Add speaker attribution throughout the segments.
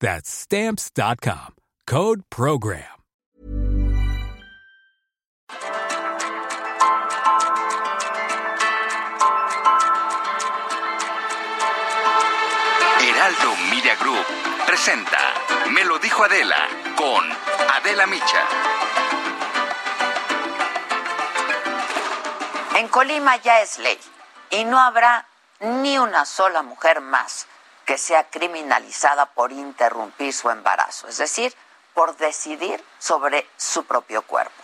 Speaker 1: That's Stamps.com. Code Program.
Speaker 2: Heraldo Media Group presenta Me lo dijo Adela con Adela Micha.
Speaker 3: En Colima ya es ley y no habrá ni una sola mujer más que sea criminalizada por interrumpir su embarazo, es decir, por decidir sobre su propio cuerpo.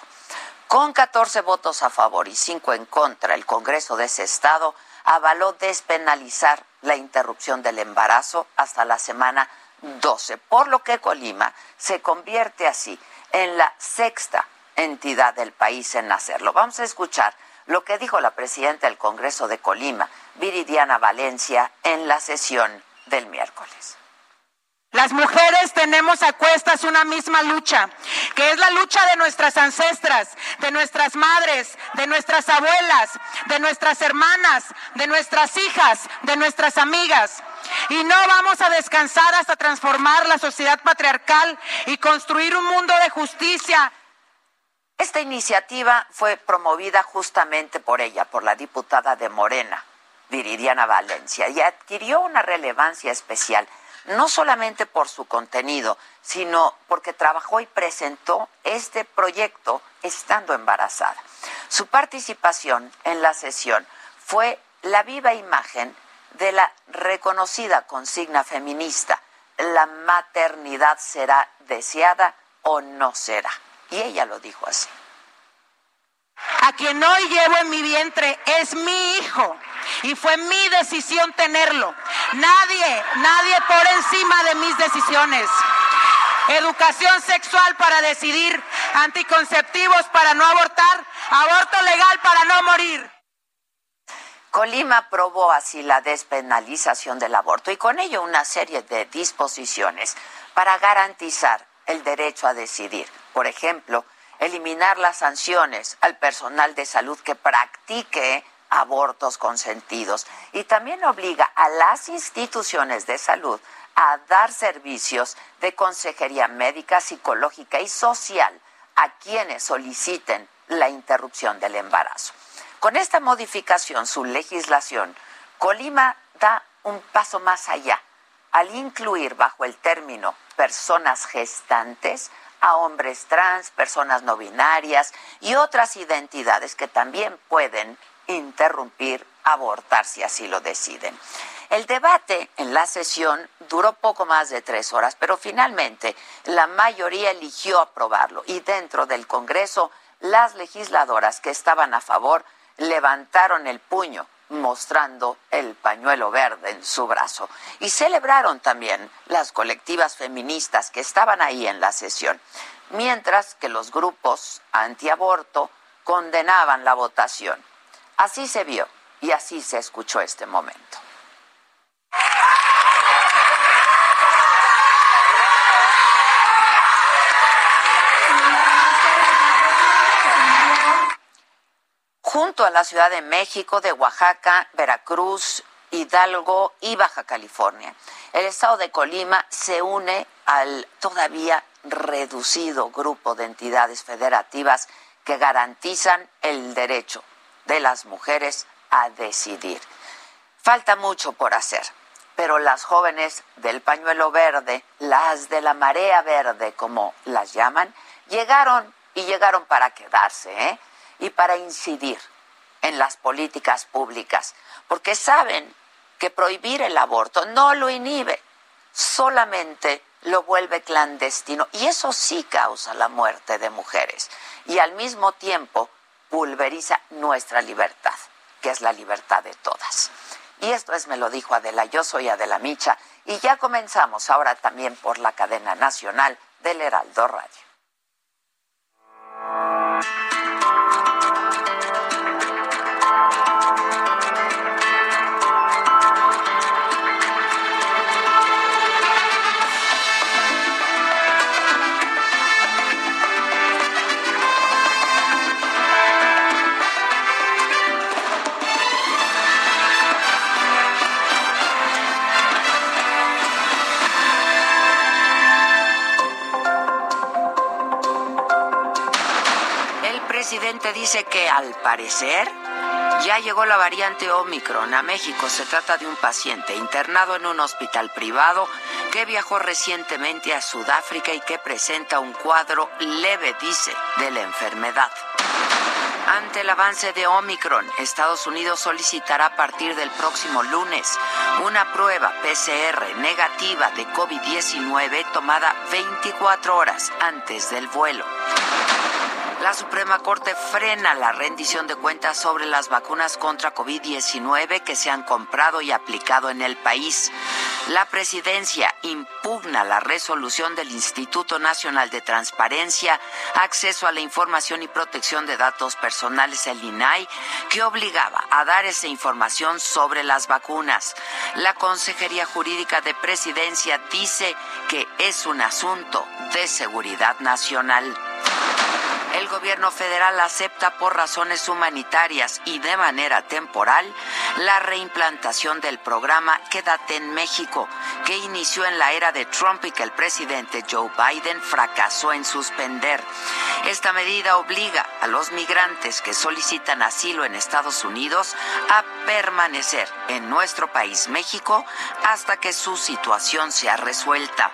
Speaker 3: Con 14 votos a favor y 5 en contra, el Congreso de ese estado avaló despenalizar la interrupción del embarazo hasta la semana 12, por lo que Colima se convierte así en la sexta entidad del país en hacerlo. Vamos a escuchar lo que dijo la presidenta del Congreso de Colima, Viridiana Valencia, en la sesión del miércoles.
Speaker 4: Las mujeres tenemos a cuestas una misma lucha, que es la lucha de nuestras ancestras, de nuestras madres, de nuestras abuelas, de nuestras hermanas, de nuestras hijas, de nuestras amigas. Y no vamos a descansar hasta transformar la sociedad patriarcal y construir un mundo de justicia.
Speaker 3: Esta iniciativa fue promovida justamente por ella, por la diputada de Morena, Viridiana Valencia, y adquirió una relevancia especial no solamente por su contenido, sino porque trabajó y presentó este proyecto estando embarazada. Su participación en la sesión fue la viva imagen de la reconocida consigna feminista, la maternidad será deseada o no será. Y ella lo dijo así.
Speaker 4: A quien hoy llevo en mi vientre es mi hijo y fue mi decisión tenerlo. Nadie, nadie por encima de mis decisiones. Educación sexual para decidir, anticonceptivos para no abortar, aborto legal para no morir.
Speaker 3: Colima aprobó así la despenalización del aborto y con ello una serie de disposiciones para garantizar el derecho a decidir. Por ejemplo, eliminar las sanciones al personal de salud que practique abortos consentidos y también obliga a las instituciones de salud a dar servicios de consejería médica, psicológica y social a quienes soliciten la interrupción del embarazo. Con esta modificación, su legislación, Colima da un paso más allá al incluir bajo el término personas gestantes a hombres trans, personas no binarias y otras identidades que también pueden interrumpir, abortar si así lo deciden. El debate en la sesión duró poco más de tres horas, pero finalmente la mayoría eligió aprobarlo y dentro del Congreso las legisladoras que estaban a favor levantaron el puño mostrando el pañuelo verde en su brazo. Y celebraron también las colectivas feministas que estaban ahí en la sesión, mientras que los grupos antiaborto condenaban la votación. Así se vio y así se escuchó este momento. Junto a la Ciudad de México, de Oaxaca, Veracruz, Hidalgo y Baja California. El estado de Colima se une al todavía reducido grupo de entidades federativas que garantizan el derecho de las mujeres a decidir. Falta mucho por hacer, pero las jóvenes del pañuelo verde, las de la marea verde, como las llaman, llegaron y llegaron para quedarse, ¿eh? Y para incidir en las políticas públicas, porque saben que prohibir el aborto no lo inhibe, solamente lo vuelve clandestino y eso sí causa la muerte de mujeres y al mismo tiempo pulveriza nuestra libertad, que es la libertad de todas. Y esto es, me lo dijo Adela, yo soy Adela Micha y ya comenzamos ahora también por la cadena nacional del Heraldo Radio. Presidente dice que al parecer ya llegó la variante Omicron a México. Se trata de un paciente internado en un hospital privado que viajó recientemente a Sudáfrica y que presenta un cuadro leve, dice, de la enfermedad. Ante el avance de Omicron, Estados Unidos solicitará a partir del próximo lunes una prueba PCR negativa de COVID-19 tomada 24 horas antes del vuelo. La Suprema Corte frena la rendición de cuentas sobre las vacunas contra COVID-19 que se han comprado y aplicado en el país. La presidencia impugna la resolución del Instituto Nacional de Transparencia, Acceso a la Información y Protección de Datos Personales, el INAI, que obligaba a dar esa información sobre las vacunas. La Consejería Jurídica de Presidencia dice que es un asunto de seguridad nacional el gobierno federal acepta por razones humanitarias y de manera temporal la reimplantación del programa Quédate en México, que inició en la era de Trump y que el presidente Joe Biden fracasó en suspender. Esta medida obliga a los migrantes que solicitan asilo en Estados Unidos a permanecer en nuestro país, México, hasta que su situación sea resuelta.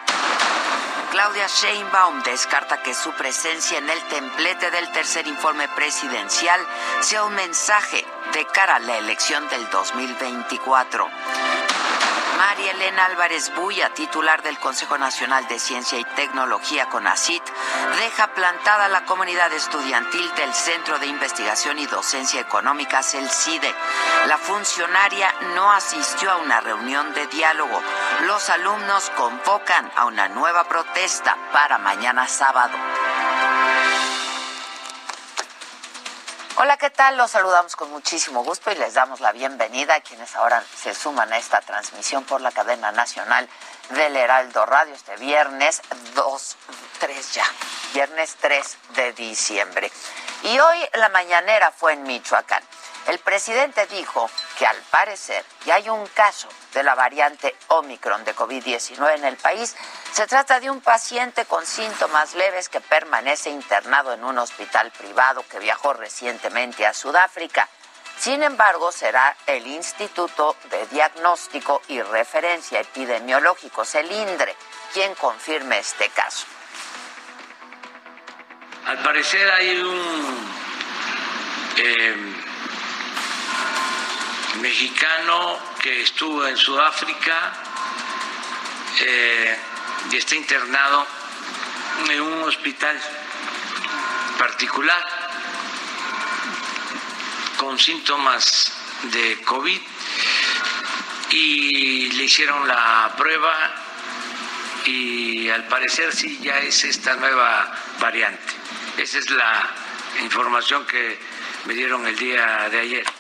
Speaker 3: Claudia Sheinbaum descarta que su presencia en el templete del tercer informe presidencial sea un mensaje de cara a la elección del 2024. María Elena Álvarez Buya, titular del Consejo Nacional de Ciencia y Tecnología CONACIT, deja plantada la comunidad estudiantil del Centro de Investigación y Docencia Económicas, el CIDE. La funcionaria no asistió a una reunión de diálogo. Los alumnos convocan a una nueva protesta para mañana sábado. Hola, ¿qué tal? Los saludamos con muchísimo gusto y les damos la bienvenida a quienes ahora se suman a esta transmisión por la cadena nacional del Heraldo Radio este viernes 2, 3 ya, viernes 3 de diciembre. Y hoy la mañanera fue en Michoacán. El presidente dijo que al parecer ya hay un caso de la variante Omicron de COVID-19 en el país. Se trata de un paciente con síntomas leves que permanece internado en un hospital privado que viajó recientemente a Sudáfrica. Sin embargo, será el Instituto de Diagnóstico y Referencia Epidemiológicos, el INDRE, quien confirme este caso.
Speaker 5: Al parecer hay un eh, mexicano que estuvo en Sudáfrica eh, y está internado en un hospital particular con síntomas de COVID y le hicieron la prueba y al parecer sí ya es esta nueva variante. Esa es la información que me dieron el día de ayer.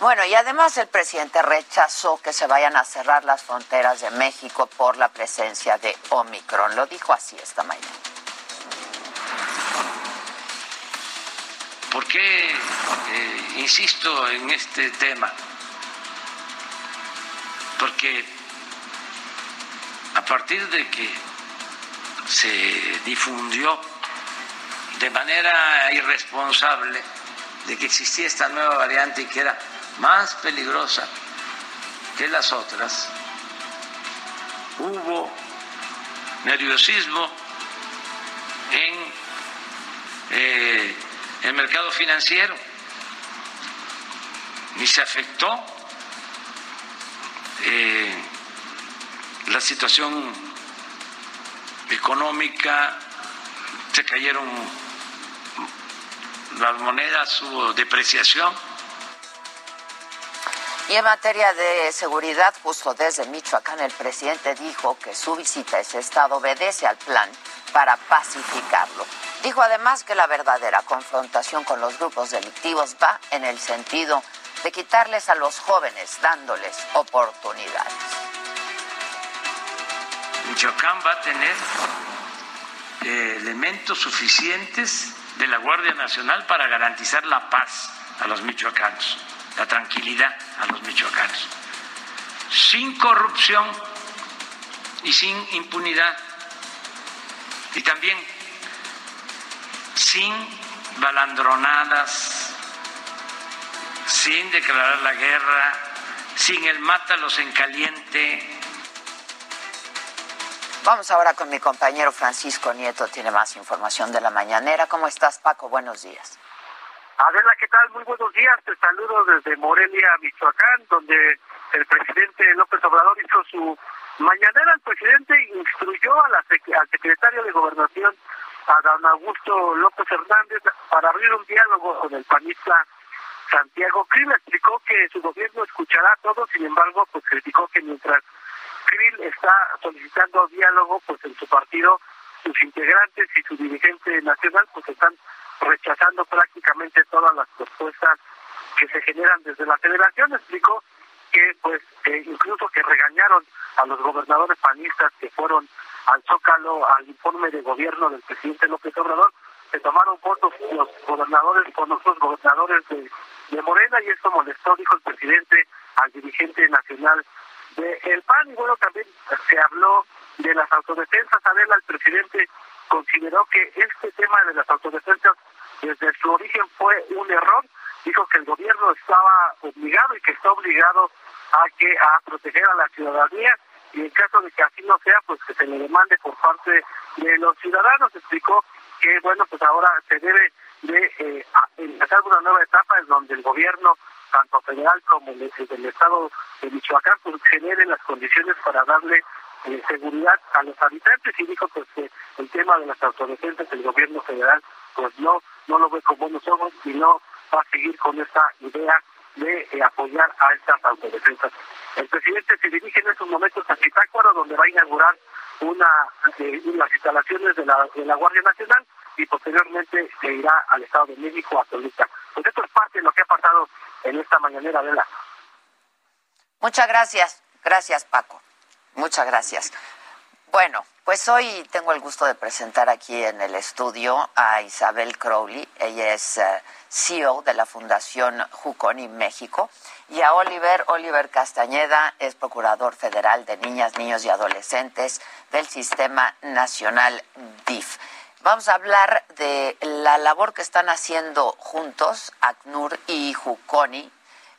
Speaker 3: Bueno, y además el presidente rechazó que se vayan a cerrar las fronteras de México por la presencia de Omicron. Lo dijo así esta mañana.
Speaker 5: ¿Por qué eh, insisto en este tema? Porque a partir de que se difundió de manera irresponsable de que existía esta nueva variante y que era más peligrosa que las otras, hubo nerviosismo en eh, el mercado financiero y se afectó eh, la situación económica, se cayeron las monedas, hubo depreciación.
Speaker 3: Y en materia de seguridad, justo desde Michoacán, el presidente dijo que su visita a ese estado obedece al plan para pacificarlo. Dijo además que la verdadera confrontación con los grupos delictivos va en el sentido de quitarles a los jóvenes, dándoles oportunidades.
Speaker 5: Michoacán va a tener eh, elementos suficientes de la Guardia Nacional para garantizar la paz a los michoacanos, la tranquilidad a los michoacanos, sin corrupción y sin impunidad, y también sin balandronadas, sin declarar la guerra, sin el mátalos en caliente.
Speaker 3: Vamos ahora con mi compañero Francisco Nieto, tiene más información de la mañanera. ¿Cómo estás, Paco? Buenos días.
Speaker 6: Adela, ¿qué tal? Muy buenos días. Te saludo desde Morelia, Michoacán, donde el presidente López Obrador hizo su mañanera. El presidente instruyó al secretario de Gobernación, a don Augusto López Hernández, para abrir un diálogo con el panista Santiago Krill. Explicó que su gobierno escuchará a todos, sin embargo, pues criticó que mientras Krill está solicitando diálogo, pues en su partido, sus integrantes y su dirigente nacional, pues están rechazando prácticamente todas las propuestas que se generan desde la federación. Explicó que, pues, eh, incluso que regañaron a los gobernadores panistas que fueron al Zócalo al informe de gobierno del presidente López Obrador, se tomaron fotos los gobernadores con otros gobernadores de, de Morena y esto molestó, dijo el presidente, al dirigente nacional del el PAN. Y bueno, también se habló de las autodefensas. Adela, el presidente consideró que este tema de las autodefensas desde su origen fue un error. Dijo que el gobierno estaba obligado y que está obligado a que a proteger a la ciudadanía y en caso de que así no sea, pues que se le demande por parte de los ciudadanos. Explicó que, bueno, pues ahora se debe de eh, empezar una nueva etapa en donde el gobierno, tanto federal como el, del Estado de Michoacán, pues genere las condiciones para darle eh, seguridad a los habitantes y dijo pues que el tema de las autodefensas del gobierno federal pues no no lo ve con buenos ojos y no va a seguir con esta idea de eh, apoyar a estas autodefensas. El presidente se dirige en estos momentos a Zitácuaro, donde va a inaugurar una eh, las instalaciones de la, de la Guardia Nacional y posteriormente se irá al Estado de México a Toluca. Pues esto es parte de lo que ha pasado en esta mañanera de la.
Speaker 3: Muchas gracias, gracias Paco, muchas gracias. Bueno, pues hoy tengo el gusto de presentar aquí en el estudio a Isabel Crowley. Ella es uh, CEO de la Fundación Juconi México. Y a Oliver, Oliver Castañeda es Procurador Federal de Niñas, Niños y Adolescentes del Sistema Nacional DIF. Vamos a hablar de la labor que están haciendo juntos ACNUR y Juconi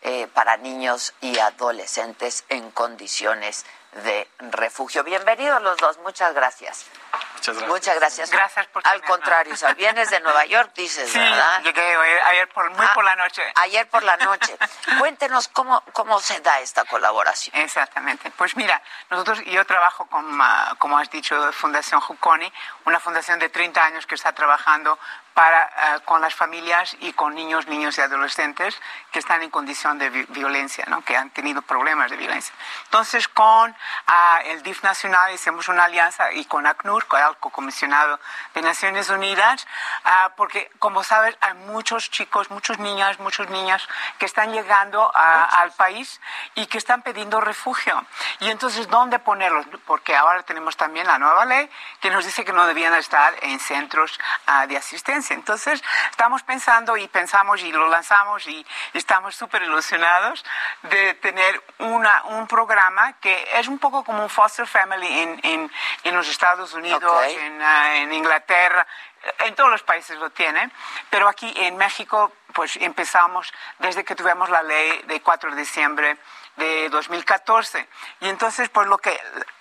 Speaker 3: eh, para niños y adolescentes en condiciones de refugio. Bienvenidos los dos, muchas gracias.
Speaker 7: Muchas gracias.
Speaker 3: Muchas gracias.
Speaker 8: Gracias por
Speaker 3: Al contrario, o sea, vienes de Nueva York, dices,
Speaker 8: Sí,
Speaker 3: ¿verdad?
Speaker 8: llegué ayer por, muy
Speaker 3: Ah,
Speaker 8: por la noche.
Speaker 3: Ayer por la noche. Cuéntenos cómo, cómo se da esta colaboración.
Speaker 8: Exactamente. Pues mira, nosotros, yo trabajo con, ah, como has dicho, Fundación Juconi, una fundación de 30 años que está trabajando para, ah, con las familias y con niños, niños y adolescentes que están en condición de vi- violencia, ¿no? que han tenido problemas de violencia. Entonces, con ah, el DIF Nacional hicimos una alianza y con ACNUR, con el comisionado de Naciones Unidas, ah, porque, como sabes, hay muchos chicos, muchos niñas, muchas niñas que están llegando a- al país y que están pidiendo refugio. Y entonces, ¿dónde ponerlos? Porque ahora tenemos también la nueva ley que nos dice que no debían estar en centros ah, de asistencia. Entonces, estamos pensando y pensamos y lo lanzamos y estamos súper ilusionados de tener una, un programa que es un poco como un foster family en, en, en los Estados Unidos,
Speaker 3: Ok.
Speaker 8: en, ah, en Inglaterra, en todos los países lo tienen, pero aquí en México pues empezamos desde que tuvimos la ley de 4 de diciembre de 2014. Y entonces, pues lo que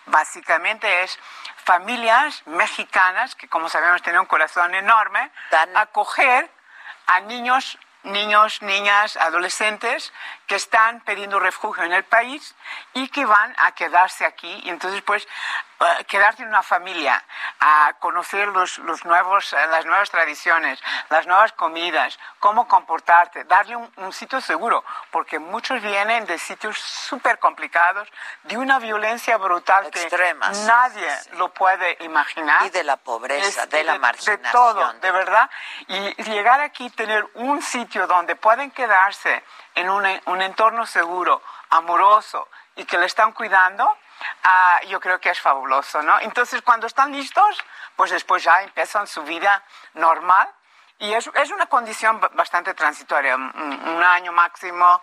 Speaker 8: básicamente es familias mexicanas, que como sabemos tienen un corazón enorme, acoger a niños niños, niñas, adolescentes que están pidiendo refugio en el país y que van a quedarse aquí. Y entonces, pues, uh, quedarte en una familia, a conocer los, los nuevos, eh, las nuevas tradiciones, las nuevas comidas, cómo comportarte, darle un, un sitio seguro, porque muchos vienen de sitios súper complicados, de una violencia brutal
Speaker 3: Extrema,
Speaker 8: que nadie lo puede imaginar.
Speaker 3: Y de la pobreza, de la marginación.
Speaker 8: De todo, de verdad. Y llegar aquí, tener un sitio donde pueden quedarse en un, un entorno seguro, amoroso y que le están cuidando, Ah, yo creo que es fabuloso, ¿no? Entonces, cuando están listos, pues después ya empiezan su vida normal y es, es una condición bastante transitoria, un, año máximo.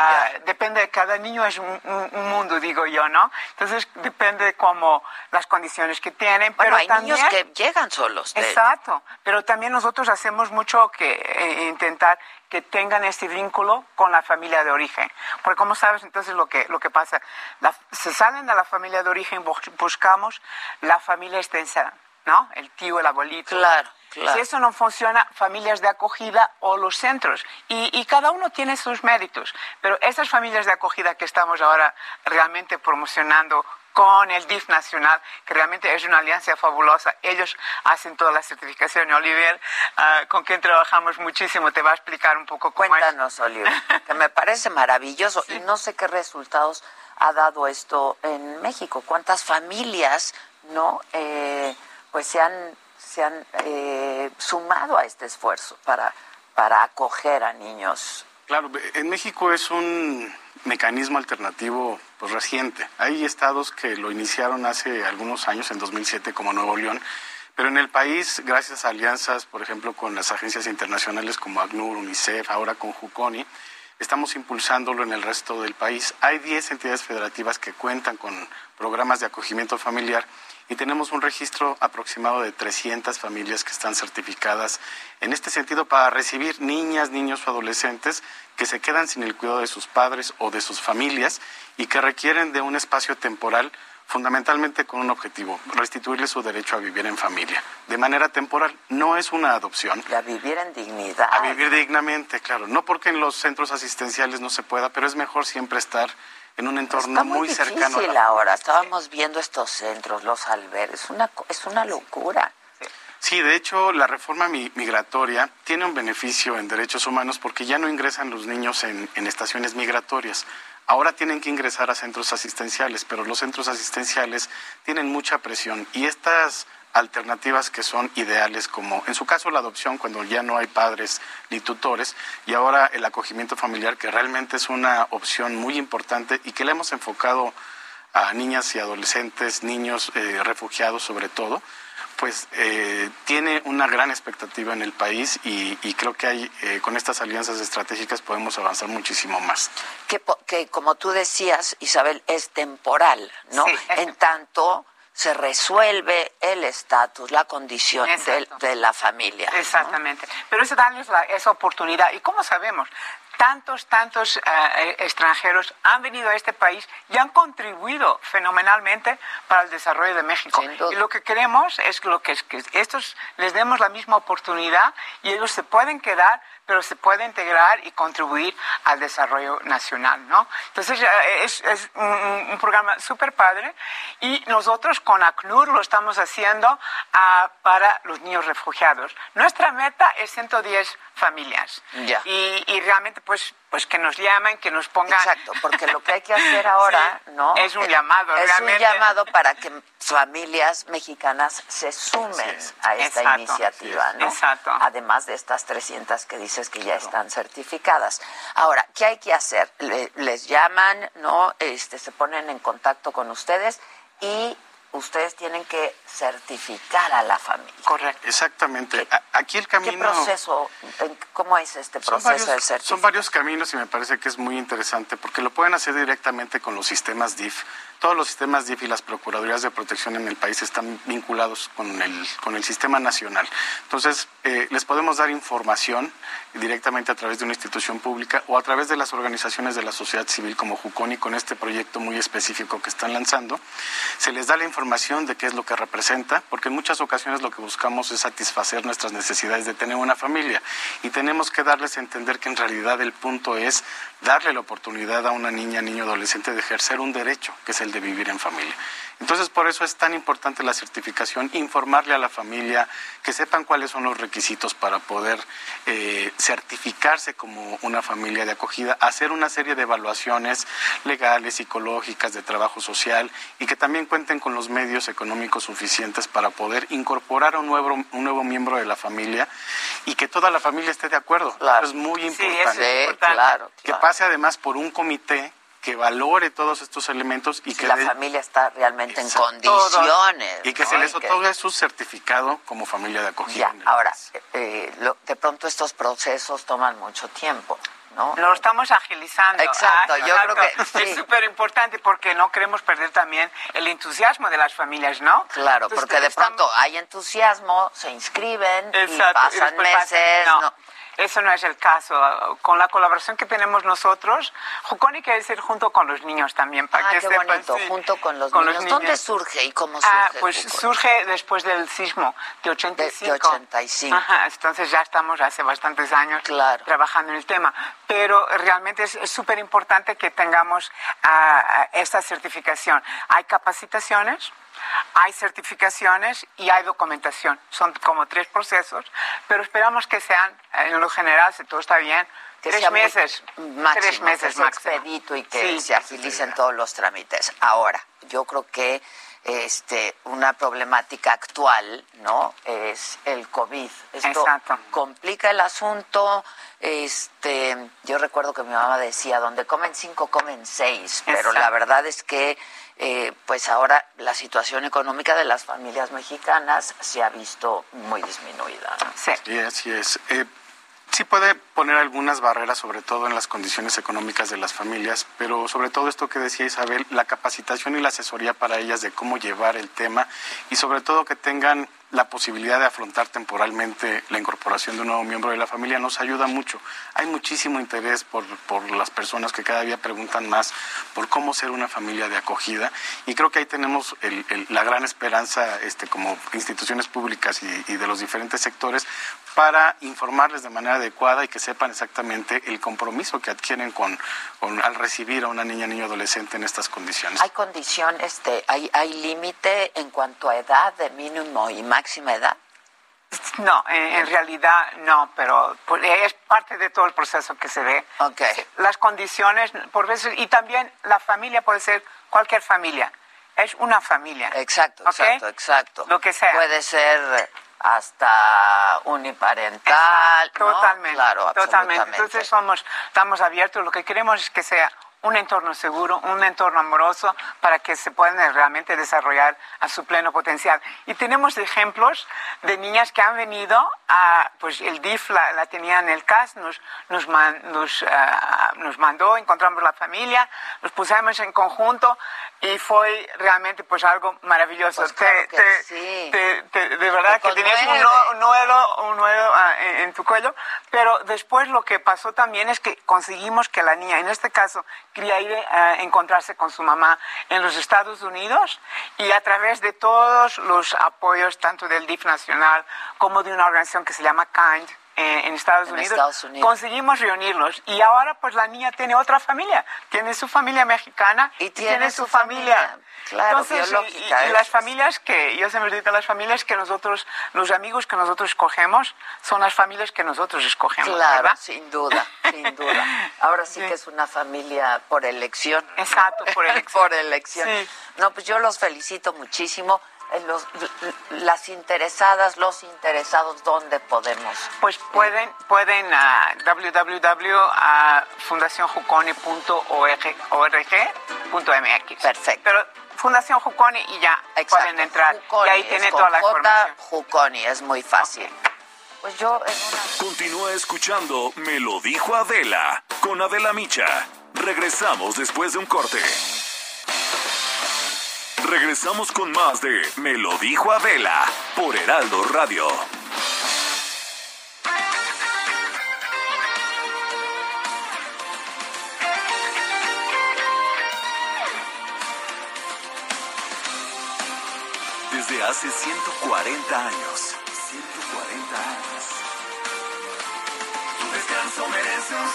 Speaker 8: Ah, depende, cada niño es un, mundo, digo yo, ¿no? Entonces depende de cómo las condiciones que tienen.
Speaker 3: pero hay niños que llegan solos.
Speaker 8: Exacto, pero también nosotros hacemos mucho que eh, intentar que tengan este vínculo con la familia de origen. Porque como sabes, entonces lo que, lo que pasa, se salen de la familia de origen, buscamos la familia extensa, ¿no? El tío, el abuelito.
Speaker 3: Claro. Claro.
Speaker 8: Si eso no funciona, familias de acogida o los centros. Y, y, cada uno tiene sus méritos. Pero esas familias de acogida que estamos ahora realmente promocionando con el DIF nacional, que realmente es una alianza fabulosa. Ellos hacen toda la certificación. Oliver, uh, con quien trabajamos muchísimo, te va a explicar un poco cómo
Speaker 3: Cuéntanos, Oliver, que me parece maravilloso y no sé qué resultados ha dado esto en México. ¿Cuántas familias no eh, pues se han, se han eh, sumado a este esfuerzo para, para acoger a niños?
Speaker 7: Claro, en México es un mecanismo alternativo pues reciente. Hay estados que lo iniciaron hace algunos años, en 2007, como Nuevo León, pero en el país, gracias a alianzas, por ejemplo, con las agencias internacionales como ACNUR, UNICEF, ahora con JUCONI, estamos impulsándolo en el resto del país. Hay 10 entidades federativas que cuentan con programas de acogimiento familiar y tenemos un registro aproximado de 300 familias que están certificadas en este sentido para recibir niñas, niños o adolescentes que se quedan sin el cuidado de sus padres o de sus familias y que requieren de un espacio temporal fundamentalmente con un objetivo, restituirles su derecho a vivir en familia, de manera temporal. No es una adopción.
Speaker 3: Y a vivir en dignidad.
Speaker 7: A vivir dignamente, claro. No porque en los centros asistenciales no se pueda, pero es mejor siempre estar en un entorno
Speaker 3: muy,
Speaker 7: muy cercano.
Speaker 3: A la... ahora, estábamos viendo estos centros, los albergues, es una, es una locura.
Speaker 7: Sí, de hecho, la reforma migratoria tiene un beneficio en derechos humanos porque ya no ingresan los niños en, en estaciones migratorias. Ahora tienen que ingresar a centros asistenciales, pero los centros asistenciales tienen mucha presión y estas alternativas que son ideales, como en su caso la adopción cuando ya no hay padres ni tutores, y ahora el acogimiento familiar, que realmente es una opción muy importante y que le hemos enfocado a niñas y adolescentes, niños eh, refugiados sobre todo, pues eh, tiene una gran expectativa en el país y, y creo que hay, eh, con estas alianzas estratégicas podemos avanzar muchísimo más.
Speaker 3: Que, que como tú decías, Isabel, es temporal, ¿no?
Speaker 8: Sí.
Speaker 3: En tanto se resuelve el estatus, la condición de, de, la familia.
Speaker 8: Exactamente. ¿no? Pero eso darles la, esa oportunidad. ¿Y cómo sabemos? tantos, tantos uh, extranjeros han venido a este país y han contribuido fenomenalmente para el desarrollo de México. Y lo que queremos es lo que, es que estos les demos la misma oportunidad y ellos se pueden quedar pero se puede integrar y contribuir al desarrollo nacional, ¿no? Entonces es, es un, un, programa súper padre y nosotros con ACNUR lo estamos haciendo uh, para los niños refugiados. Nuestra meta es 110 familias
Speaker 3: ya.
Speaker 8: y, y realmente pues pues que nos llamen, que nos pongan.
Speaker 3: Exacto, porque lo que hay que hacer ahora,
Speaker 8: sí,
Speaker 3: ¿no?
Speaker 8: Es un llamado,
Speaker 3: es
Speaker 8: realmente.
Speaker 3: un llamado para que familias mexicanas se sumen sí, a esta
Speaker 8: exacto,
Speaker 3: iniciativa,
Speaker 8: sí,
Speaker 3: ¿no?
Speaker 8: Exacto.
Speaker 3: Además de estas 300 que dices que ya están certificadas. Ahora, ¿qué hay que hacer? Le, les llaman, ¿no? Este, se ponen en contacto con ustedes y ustedes tienen que certificar a la familia.
Speaker 7: Correcto. Exactamente. Aquí el camino...
Speaker 3: ¿Qué proceso, cómo es este proceso de certificación?
Speaker 7: Son varios caminos y me parece que es muy interesante porque lo pueden hacer directamente con los sistemas DIF. Todos los sistemas DIF y las Procuradurías de Protección en el país están vinculados con el, con el sistema nacional. Entonces, eh, les podemos dar información directamente a través de una institución pública o a través de las organizaciones de la sociedad civil como Juconi con este proyecto muy específico que están lanzando. Se les da la información de qué es lo que representa, porque en muchas ocasiones lo que buscamos es satisfacer nuestras necesidades de tener una familia y tenemos que darles a entender que en realidad el punto es darle la oportunidad a una niña, niño, adolescente de ejercer un derecho, que es el de vivir en familia. Entonces, por eso es tan importante la certificación, informarle a la familia, que sepan cuáles son los requisitos para poder eh, certificarse como una familia de acogida, hacer una serie de evaluaciones legales, psicológicas, de trabajo social y que también cuenten con los medios económicos suficientes para poder incorporar a un nuevo, un nuevo miembro de la familia y que toda la familia esté de acuerdo. es muy importante.
Speaker 3: claro,
Speaker 7: que pase además por un comité que valore todos estos elementos y que
Speaker 3: la familia está realmente en condiciones
Speaker 7: y que se les otorgue su certificado como familia de acogida.
Speaker 3: ahora, eh, de pronto estos procesos toman mucho tiempo. ¿no?
Speaker 8: Lo estamos agilizando.
Speaker 3: Exacto, yo creo que
Speaker 8: es súper importante porque no queremos perder también el entusiasmo de las familias, ¿no?
Speaker 3: Claro, porque de pronto hay entusiasmo, se inscriben y pasan meses. no
Speaker 8: eso no es el caso. Con la colaboración que tenemos nosotros, Juconi quiere decir junto con los niños también, para
Speaker 3: ah,
Speaker 8: que
Speaker 3: qué bonito, junto con los, niños. ¿Dónde surge y cómo ah,
Speaker 8: surge? pues surge después del sismo de 85.
Speaker 3: De, 85.
Speaker 8: Ajá, entonces ya estamos hace bastantes años trabajando en el tema. Pero realmente es súper importante que tengamos uh, esta certificación. Hay capacitaciones hay certificaciones y hay documentación. Son como tres procesos, pero esperamos que sean, en lo general, si todo está bien, tres meses.
Speaker 3: Máximo, tres meses que expedito y que se agilicen todos los trámites. Ahora, yo creo que este, una problemática actual, ¿no? Es el COVID. Esto complica el asunto. Este, yo recuerdo que mi mamá decía, donde comen cinco, comen seis, pero la verdad es que eh, pues ahora la situación económica de las familias mexicanas se ha visto muy disminuida.
Speaker 7: Sí. así es. Eh, sí puede poner algunas barreras, sobre todo en las condiciones económicas de las familias, pero sobre todo esto que decía Isabel, la capacitación y la asesoría para ellas de cómo llevar el tema y sobre todo que tengan la posibilidad de afrontar temporalmente la incorporación de un nuevo miembro de la familia nos ayuda mucho. Hay muchísimo interés por, por las personas que cada día preguntan más por cómo ser una familia de acogida y creo que ahí tenemos la gran esperanza este, como instituciones públicas y, de los diferentes sectores para informarles de manera adecuada y que sepan exactamente el compromiso que adquieren con, al recibir a una niña, niño, adolescente en estas condiciones.
Speaker 3: ¿Hay condición, este, hay, hay límite en cuanto a edad de mínimo y máxima edad?
Speaker 8: No, en, realidad no, pero es parte de todo el proceso que se ve.
Speaker 3: Okay.
Speaker 8: Las condiciones, por veces, y también la familia puede ser cualquier familia. Es una familia.
Speaker 3: Exacto, exacto, exacto.
Speaker 8: Lo que sea.
Speaker 3: Puede ser hasta uniparental.
Speaker 8: Totalmente.
Speaker 3: Claro,
Speaker 8: totalmente. Entonces somos, estamos abiertos. Lo que queremos es que sea un entorno seguro, un entorno amoroso para que se puedan realmente desarrollar a su pleno potencial. Y tenemos ejemplos de niñas que han venido a, pues el DIF la, tenía en el CAS, nos, nos, nos, ah, nos mandó, encontramos la familia, nos pusimos en conjunto y fue realmente pues algo maravilloso.
Speaker 3: Pues de
Speaker 8: verdad que tenías un, nudo, un ah, en, tu cuello, pero después lo que pasó también es que conseguimos que la niña, en este caso, quería ir a encontrarse con su mamá en los Estados Unidos y a través de todos los apoyos, tanto del DIF nacional como de una organización que se llama KIND, en, Estados, Unidos, conseguimos reunirlos y ahora pues la niña tiene otra familia, tiene su familia mexicana
Speaker 3: y tiene, su, familia, claro,
Speaker 8: y, las familias que, yo se me digo las familias que nosotros, los amigos que nosotros escogemos son las familias que nosotros escogemos.
Speaker 3: Claro, sin duda, sin duda. Ahora sí, que es una familia por elección.
Speaker 8: Exacto, por elección.
Speaker 3: por elección. No, pues yo los felicito muchísimo. Los, las interesadas, los interesados, ¿dónde podemos?
Speaker 8: Pues pueden, pueden a www.fundacionjuconi.org.mx.
Speaker 3: Perfecto.
Speaker 8: Pero Fundación Juconi y ya pueden entrar. y ahí tiene toda la información.
Speaker 3: Juconi, es muy fácil. Pues yo
Speaker 2: Continúa escuchando Me lo dijo Adela con Adela Micha. Regresamos después de un corte. Regresamos con más de Me lo dijo Adela por Heraldo Radio. Desde hace 140 años. 140 años. Tu descanso merece un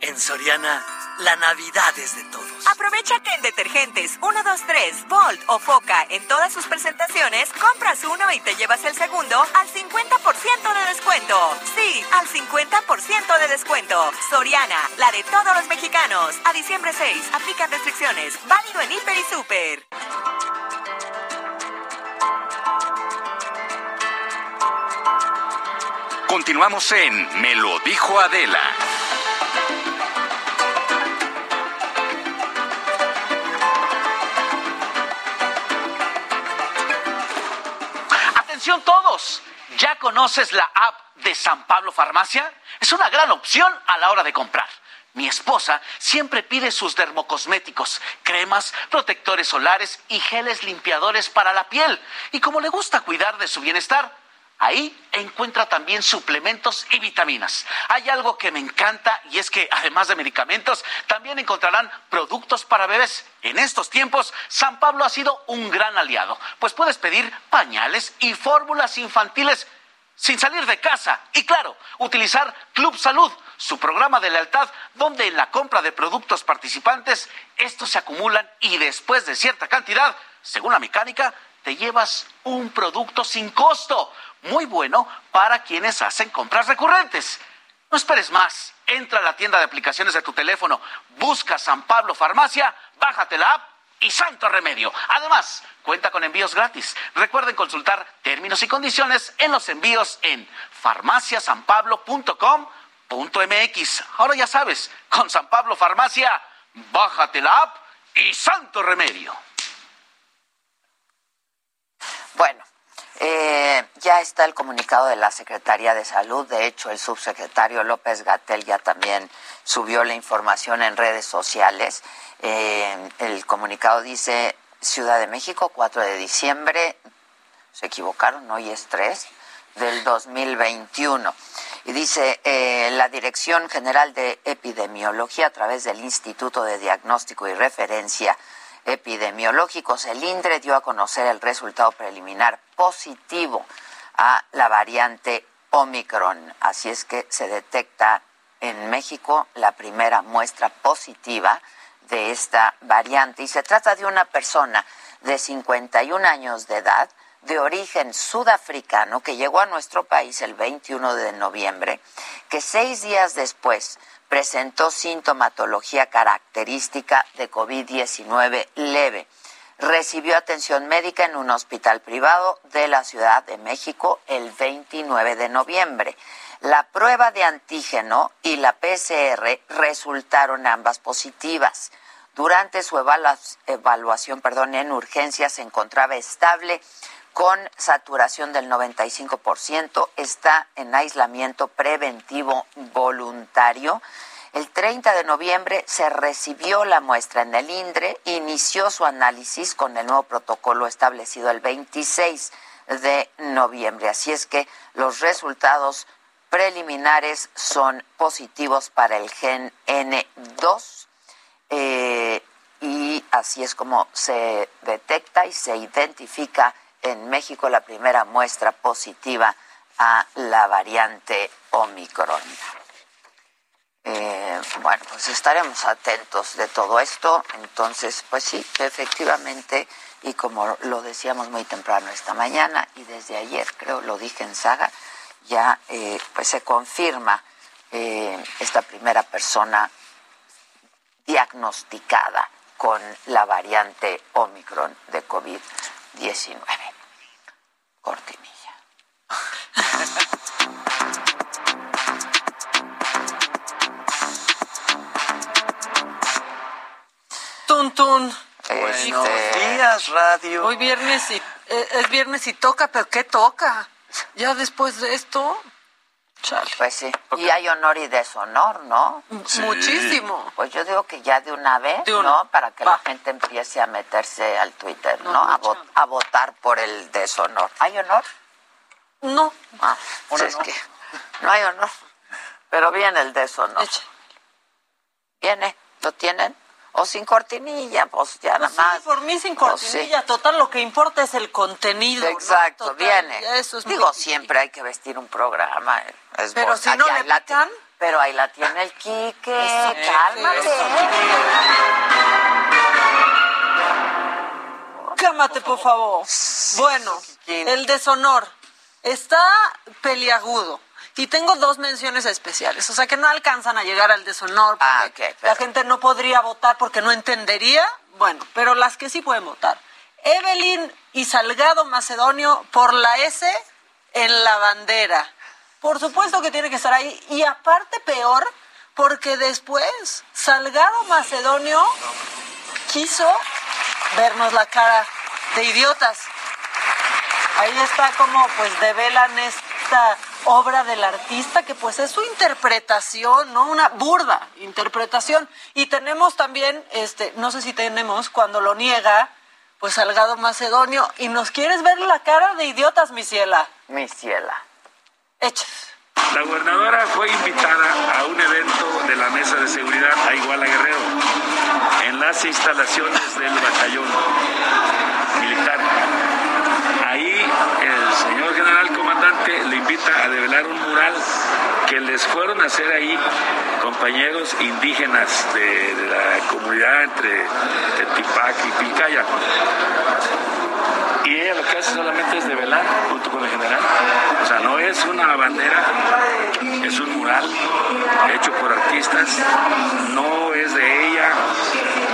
Speaker 9: En Soriana la Navidad es de todos.
Speaker 10: Aprovecha que en detergentes 1, 2, 3, Volt o Foca en todas sus presentaciones, compras uno y te llevas el segundo al 50% de descuento. Sí, al 50% de descuento. Soriana, la de todos los mexicanos. A diciembre 6, aplican restricciones. Válido en Hiper y Super.
Speaker 2: Continuamos en Me lo dijo Adela.
Speaker 11: Todos, ¿ya conoces la app de San Pablo Farmacia? Es una gran opción a la hora de comprar. Mi esposa siempre pide sus dermocosméticos, cremas, protectores solares y geles limpiadores para la piel. Y como le gusta cuidar de su bienestar, Ahí encuentra también suplementos y vitaminas. Hay algo que me encanta y es que además de medicamentos, también encontrarán productos para bebés. En estos tiempos, San Pablo ha sido un gran aliado, pues puedes pedir pañales y fórmulas infantiles sin salir de casa. Y claro, utilizar Club Salud, su programa de lealtad, donde en la compra de productos participantes, estos se acumulan y después de cierta cantidad, según la mecánica, te llevas un producto sin costo muy bueno para quienes hacen compras recurrentes. No esperes más. Entra a la tienda de aplicaciones de tu teléfono, busca San Pablo Farmacia, bájate la app y santo remedio. Además, cuenta con envíos gratis. Recuerden consultar términos y condiciones en los envíos en farmaciasanpablo.com.mx. Ahora ya sabes, con San Pablo Farmacia, bájate la app y santo remedio.
Speaker 3: Bueno, eh, ya está el comunicado de la Secretaría de Salud. De hecho, el subsecretario López Gatel ya también subió la información en redes sociales. Eh, el comunicado dice Ciudad de México, 4 de diciembre. Se equivocaron, hoy es 3 del 2021. Y dice, eh, la Dirección General de Epidemiología, a través del Instituto de Diagnóstico y Referencia epidemiológicos, el INDRE dio a conocer el resultado preliminar positivo a la variante Omicron. Así es que se detecta en México la primera muestra positiva de esta variante y se trata de una persona de 51 años de edad de origen sudafricano que llegó a nuestro país el 21 de noviembre, que seis días después presentó sintomatología característica de COVID-19 leve. Recibió atención médica en un hospital privado de la Ciudad de México el 29 de noviembre. La prueba de antígeno y la PCR resultaron ambas positivas. Durante su evaluación perdón, en urgencia se encontraba estable con saturación del 95%, está en aislamiento preventivo voluntario. El 30 de noviembre se recibió la muestra en el INDRE, inició su análisis con el nuevo protocolo establecido el 26 de noviembre. Así es que los resultados preliminares son positivos para el gen N2 eh, y así es como se detecta y se identifica en México la primera muestra positiva a la variante Omicron. Eh, bueno, pues estaremos atentos de todo esto. Entonces, pues sí, efectivamente, y como lo decíamos muy temprano esta mañana y desde ayer, creo, lo dije en Saga, ya eh, pues se confirma eh, esta primera persona diagnosticada con la variante Omicron de COVID-19 cortinilla.
Speaker 12: tun, tun.
Speaker 13: Buenos días, radio.
Speaker 12: Hoy viernes y eh, es viernes y toca, pero ¿qué toca? Ya después de esto, chale.
Speaker 3: Pues sí. Y hay honor y deshonor, ¿no?
Speaker 12: Muchísimo.
Speaker 3: Pues yo digo que ya de una vez,
Speaker 12: De una.
Speaker 3: ¿no? Para que
Speaker 12: Va.
Speaker 3: la gente empiece a meterse al Twitter, ¿no?
Speaker 12: No,
Speaker 3: a, vo- a votar por el deshonor. ¿Hay honor?
Speaker 12: No.
Speaker 3: Ah, pues es que no hay honor. Pero viene el deshonor. Viene, ¿lo tienen? O sin cortinilla, pues ya nada más.
Speaker 12: sí, por mí sin
Speaker 3: Pues sí.
Speaker 12: cortinilla, total, lo que importa es el contenido. ¿no?
Speaker 3: Exacto,
Speaker 12: Total,
Speaker 3: viene.
Speaker 12: Eso es
Speaker 3: Digo, siempre hay que vestir un programa. eh, es
Speaker 12: Pero si no le pican.
Speaker 3: Pero ahí la tiene el Quique.
Speaker 12: Eso,
Speaker 3: Cálmate.
Speaker 12: Cálmate, por favor. Bueno, el deshonor está peliagudo. Y tengo dos menciones especiales, o sea que no alcanzan a llegar al deshonor.
Speaker 3: Ah,
Speaker 12: porque
Speaker 3: pero-
Speaker 12: La gente no podría votar porque no entendería. Bueno, pero las que sí pueden votar. Evelyn y Salgado Macedonio por la S en la bandera. Por supuesto que tiene que estar ahí. Y aparte peor, porque después Salgado Macedonio quiso vernos la cara de idiotas. Ahí está como pues develan esta obra del artista que pues es su interpretación, no una burda interpretación. Y tenemos también, este, no sé si tenemos, cuando lo niega, pues Salgado Macedonio, y nos quieres ver la cara de idiotas, mi ciela.
Speaker 3: Mi ciela.
Speaker 12: Echa.
Speaker 14: La gobernadora fue invitada a un evento de la Mesa de Seguridad a Iguala Guerrero, en las instalaciones del batallón militar. Ahí el señor general comandante le invita a develar un mural que les fueron a hacer ahí compañeros indígenas de, de la comunidad entre Tipac y Pilcaya. Y ella lo que hace solamente es develar junto con el general. O sea, no es una bandera, es un mural hecho por artistas, no es de ella,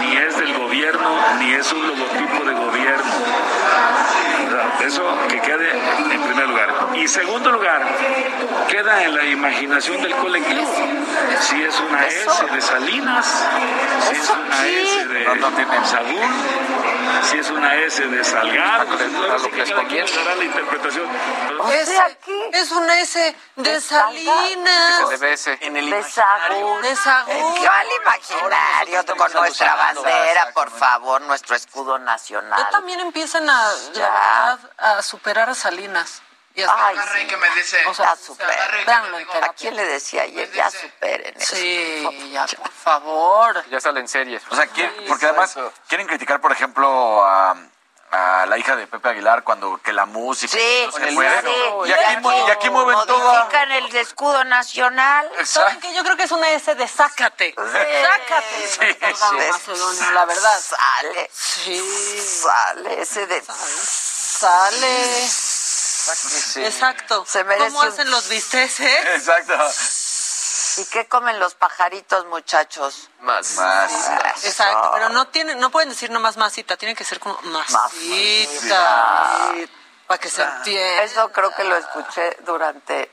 Speaker 14: ni es del gobierno, ni es un logotipo de gobierno. Eso que quede en primer lugar. Y segundo lugar, queda en la imaginación del colectivo. Si es una S de Salinas, si es una S de Sagún, si es una S de Salgado, dará la interpretación.
Speaker 12: Es, es una S de Salinas.
Speaker 13: En el
Speaker 3: De Sagún.
Speaker 12: De Sagún.
Speaker 3: ¿Qué al imaginario con nuestra bandera, por favor, nuestro escudo
Speaker 12: Ya
Speaker 3: nacional?
Speaker 12: también empiezan a, la
Speaker 3: Ya.
Speaker 12: verdad, a superar a Salinas. Y hasta-
Speaker 3: Ay, sí.
Speaker 13: que me dice.
Speaker 12: o sea, terapia.
Speaker 3: ¿A quién le decía ayer? Ya superen eso.
Speaker 12: Sí, ya, por favor.
Speaker 15: Ya salen series.
Speaker 13: O sea, ¿quién- porque además quieren criticar, por ejemplo, a, a la hija de Pepe Aguilar cuando que la música.
Speaker 3: Sí,
Speaker 13: no se
Speaker 3: sí,
Speaker 13: puede.
Speaker 3: sí.
Speaker 13: Y aquí, mu- y aquí mueven.
Speaker 3: Modifican el escudo nacional.
Speaker 12: ¿Saben qué? Yo creo que es una S de sácate. Sácate.
Speaker 3: Sí,
Speaker 12: Salgado
Speaker 3: sí.
Speaker 12: Macedonio, la verdad.
Speaker 3: Sale.
Speaker 12: Sí.
Speaker 3: Sale ese de...
Speaker 12: Sale. Exacto.
Speaker 3: Se merece
Speaker 12: ¿Cómo
Speaker 3: un-
Speaker 12: hacen los bisteces?
Speaker 13: Exacto.
Speaker 3: ¿Y qué comen los pajaritos, muchachos?
Speaker 15: Más.
Speaker 13: Más.
Speaker 12: Exacto, pero no tienen, no pueden decir nomás masita, tiene que ser como masita, para que se entienda.
Speaker 3: Eso creo que lo escuché durante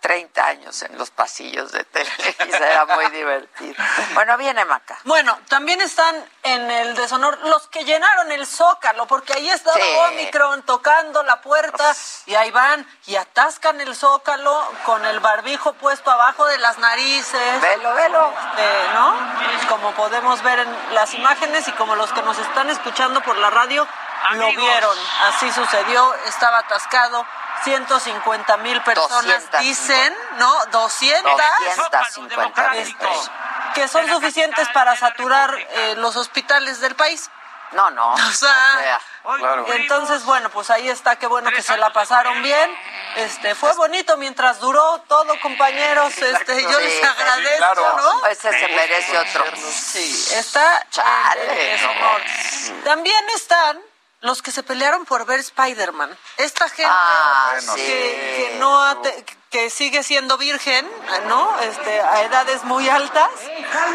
Speaker 3: 30 años en los pasillos de Televisa. Era muy divertido. Bueno, viene Maca.
Speaker 12: Bueno, también están en el deshonor los que llenaron el Zócalo, porque ahí estaba
Speaker 3: Sí.
Speaker 12: Omicron tocando la puerta y ahí van y atascan el Zócalo con el barbijo puesto abajo de las narices.
Speaker 3: Velo, velo.
Speaker 12: Este, ¿No? Como podemos ver en las imágenes y como los que nos están escuchando por la radio lo vieron. Así sucedió, estaba atascado. 150 mil personas
Speaker 3: 250.
Speaker 12: dicen, ¿no? 200.
Speaker 3: 250 mil
Speaker 12: Este,
Speaker 3: pesos.
Speaker 12: que son suficientes para saturar eh, los hospitales del país.
Speaker 3: No, no.
Speaker 12: O sea,
Speaker 13: Claro.
Speaker 12: entonces, bueno, pues ahí está, qué bueno que se la pasaron bien. Este, fue bonito mientras duró todo, compañeros. Este, yo les
Speaker 3: Sí,
Speaker 12: agradezco,
Speaker 13: claro.
Speaker 12: ¿no?
Speaker 3: Ese se merece otro.
Speaker 12: Sí, está
Speaker 3: Chale,
Speaker 12: en. También están los que se pelearon por ver Spider-Man. Esta gente
Speaker 3: Ah,
Speaker 12: que,
Speaker 3: sí.
Speaker 12: que no ha te- que sigue siendo virgen, ¿no? Este, a edades muy altas,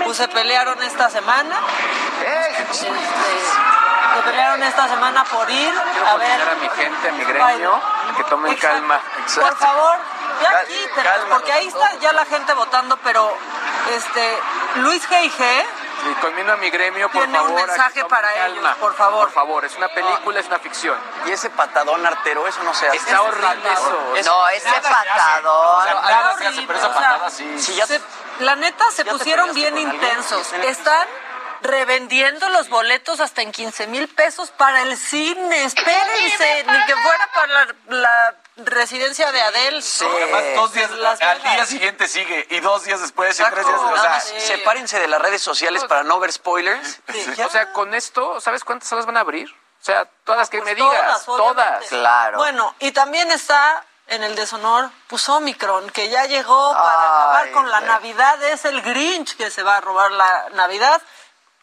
Speaker 12: pues se pelearon esta semana. Este, se pelearon esta semana por ir a ver
Speaker 15: a mi gente, a mi gremio, que tomen
Speaker 12: Exacto.
Speaker 15: calma.
Speaker 12: Por favor, ya
Speaker 13: calma,
Speaker 12: porque ahí está ya la gente votando, pero este Luis G.I.G.
Speaker 15: Sí, conmino a mi gremio, por
Speaker 12: Tiene
Speaker 15: favor.
Speaker 12: un mensaje para
Speaker 15: calma.
Speaker 12: ellos, por favor.
Speaker 15: Por favor, es una película, es una ficción.
Speaker 16: Y ese patadón artero, eso no se hace.
Speaker 15: Está horrible eso.
Speaker 3: No, ese patadón.
Speaker 13: Nada se hace, pero esa
Speaker 12: o sea,
Speaker 13: patada sí.
Speaker 16: Sí, ya
Speaker 12: Se- la neta se
Speaker 16: ¿Ya te
Speaker 12: pusieron bien intensos.
Speaker 16: ¿Tienes-
Speaker 12: Están revendiendo los boletos hasta en 15 mil pesos para el cine. Espérense, ni que fuera para la, la residencia de Adel.
Speaker 13: Sí, además dos días,
Speaker 12: Las
Speaker 13: al día siguiente sigue y dos días después y tres días después. O sea,
Speaker 16: sepárense de las redes sociales para no ver spoilers.
Speaker 15: O sea, con esto, ¿sabes cuántas salas van a abrir? O sea, todas las que
Speaker 12: Pues
Speaker 15: me digas,
Speaker 12: todas,
Speaker 15: todas.
Speaker 3: Claro.
Speaker 12: Bueno, y también está en el deshonor, pues Omicron, que ya llegó para
Speaker 3: Ay,
Speaker 12: acabar con la. Navidad. Es el Grinch que se va a robar la Navidad.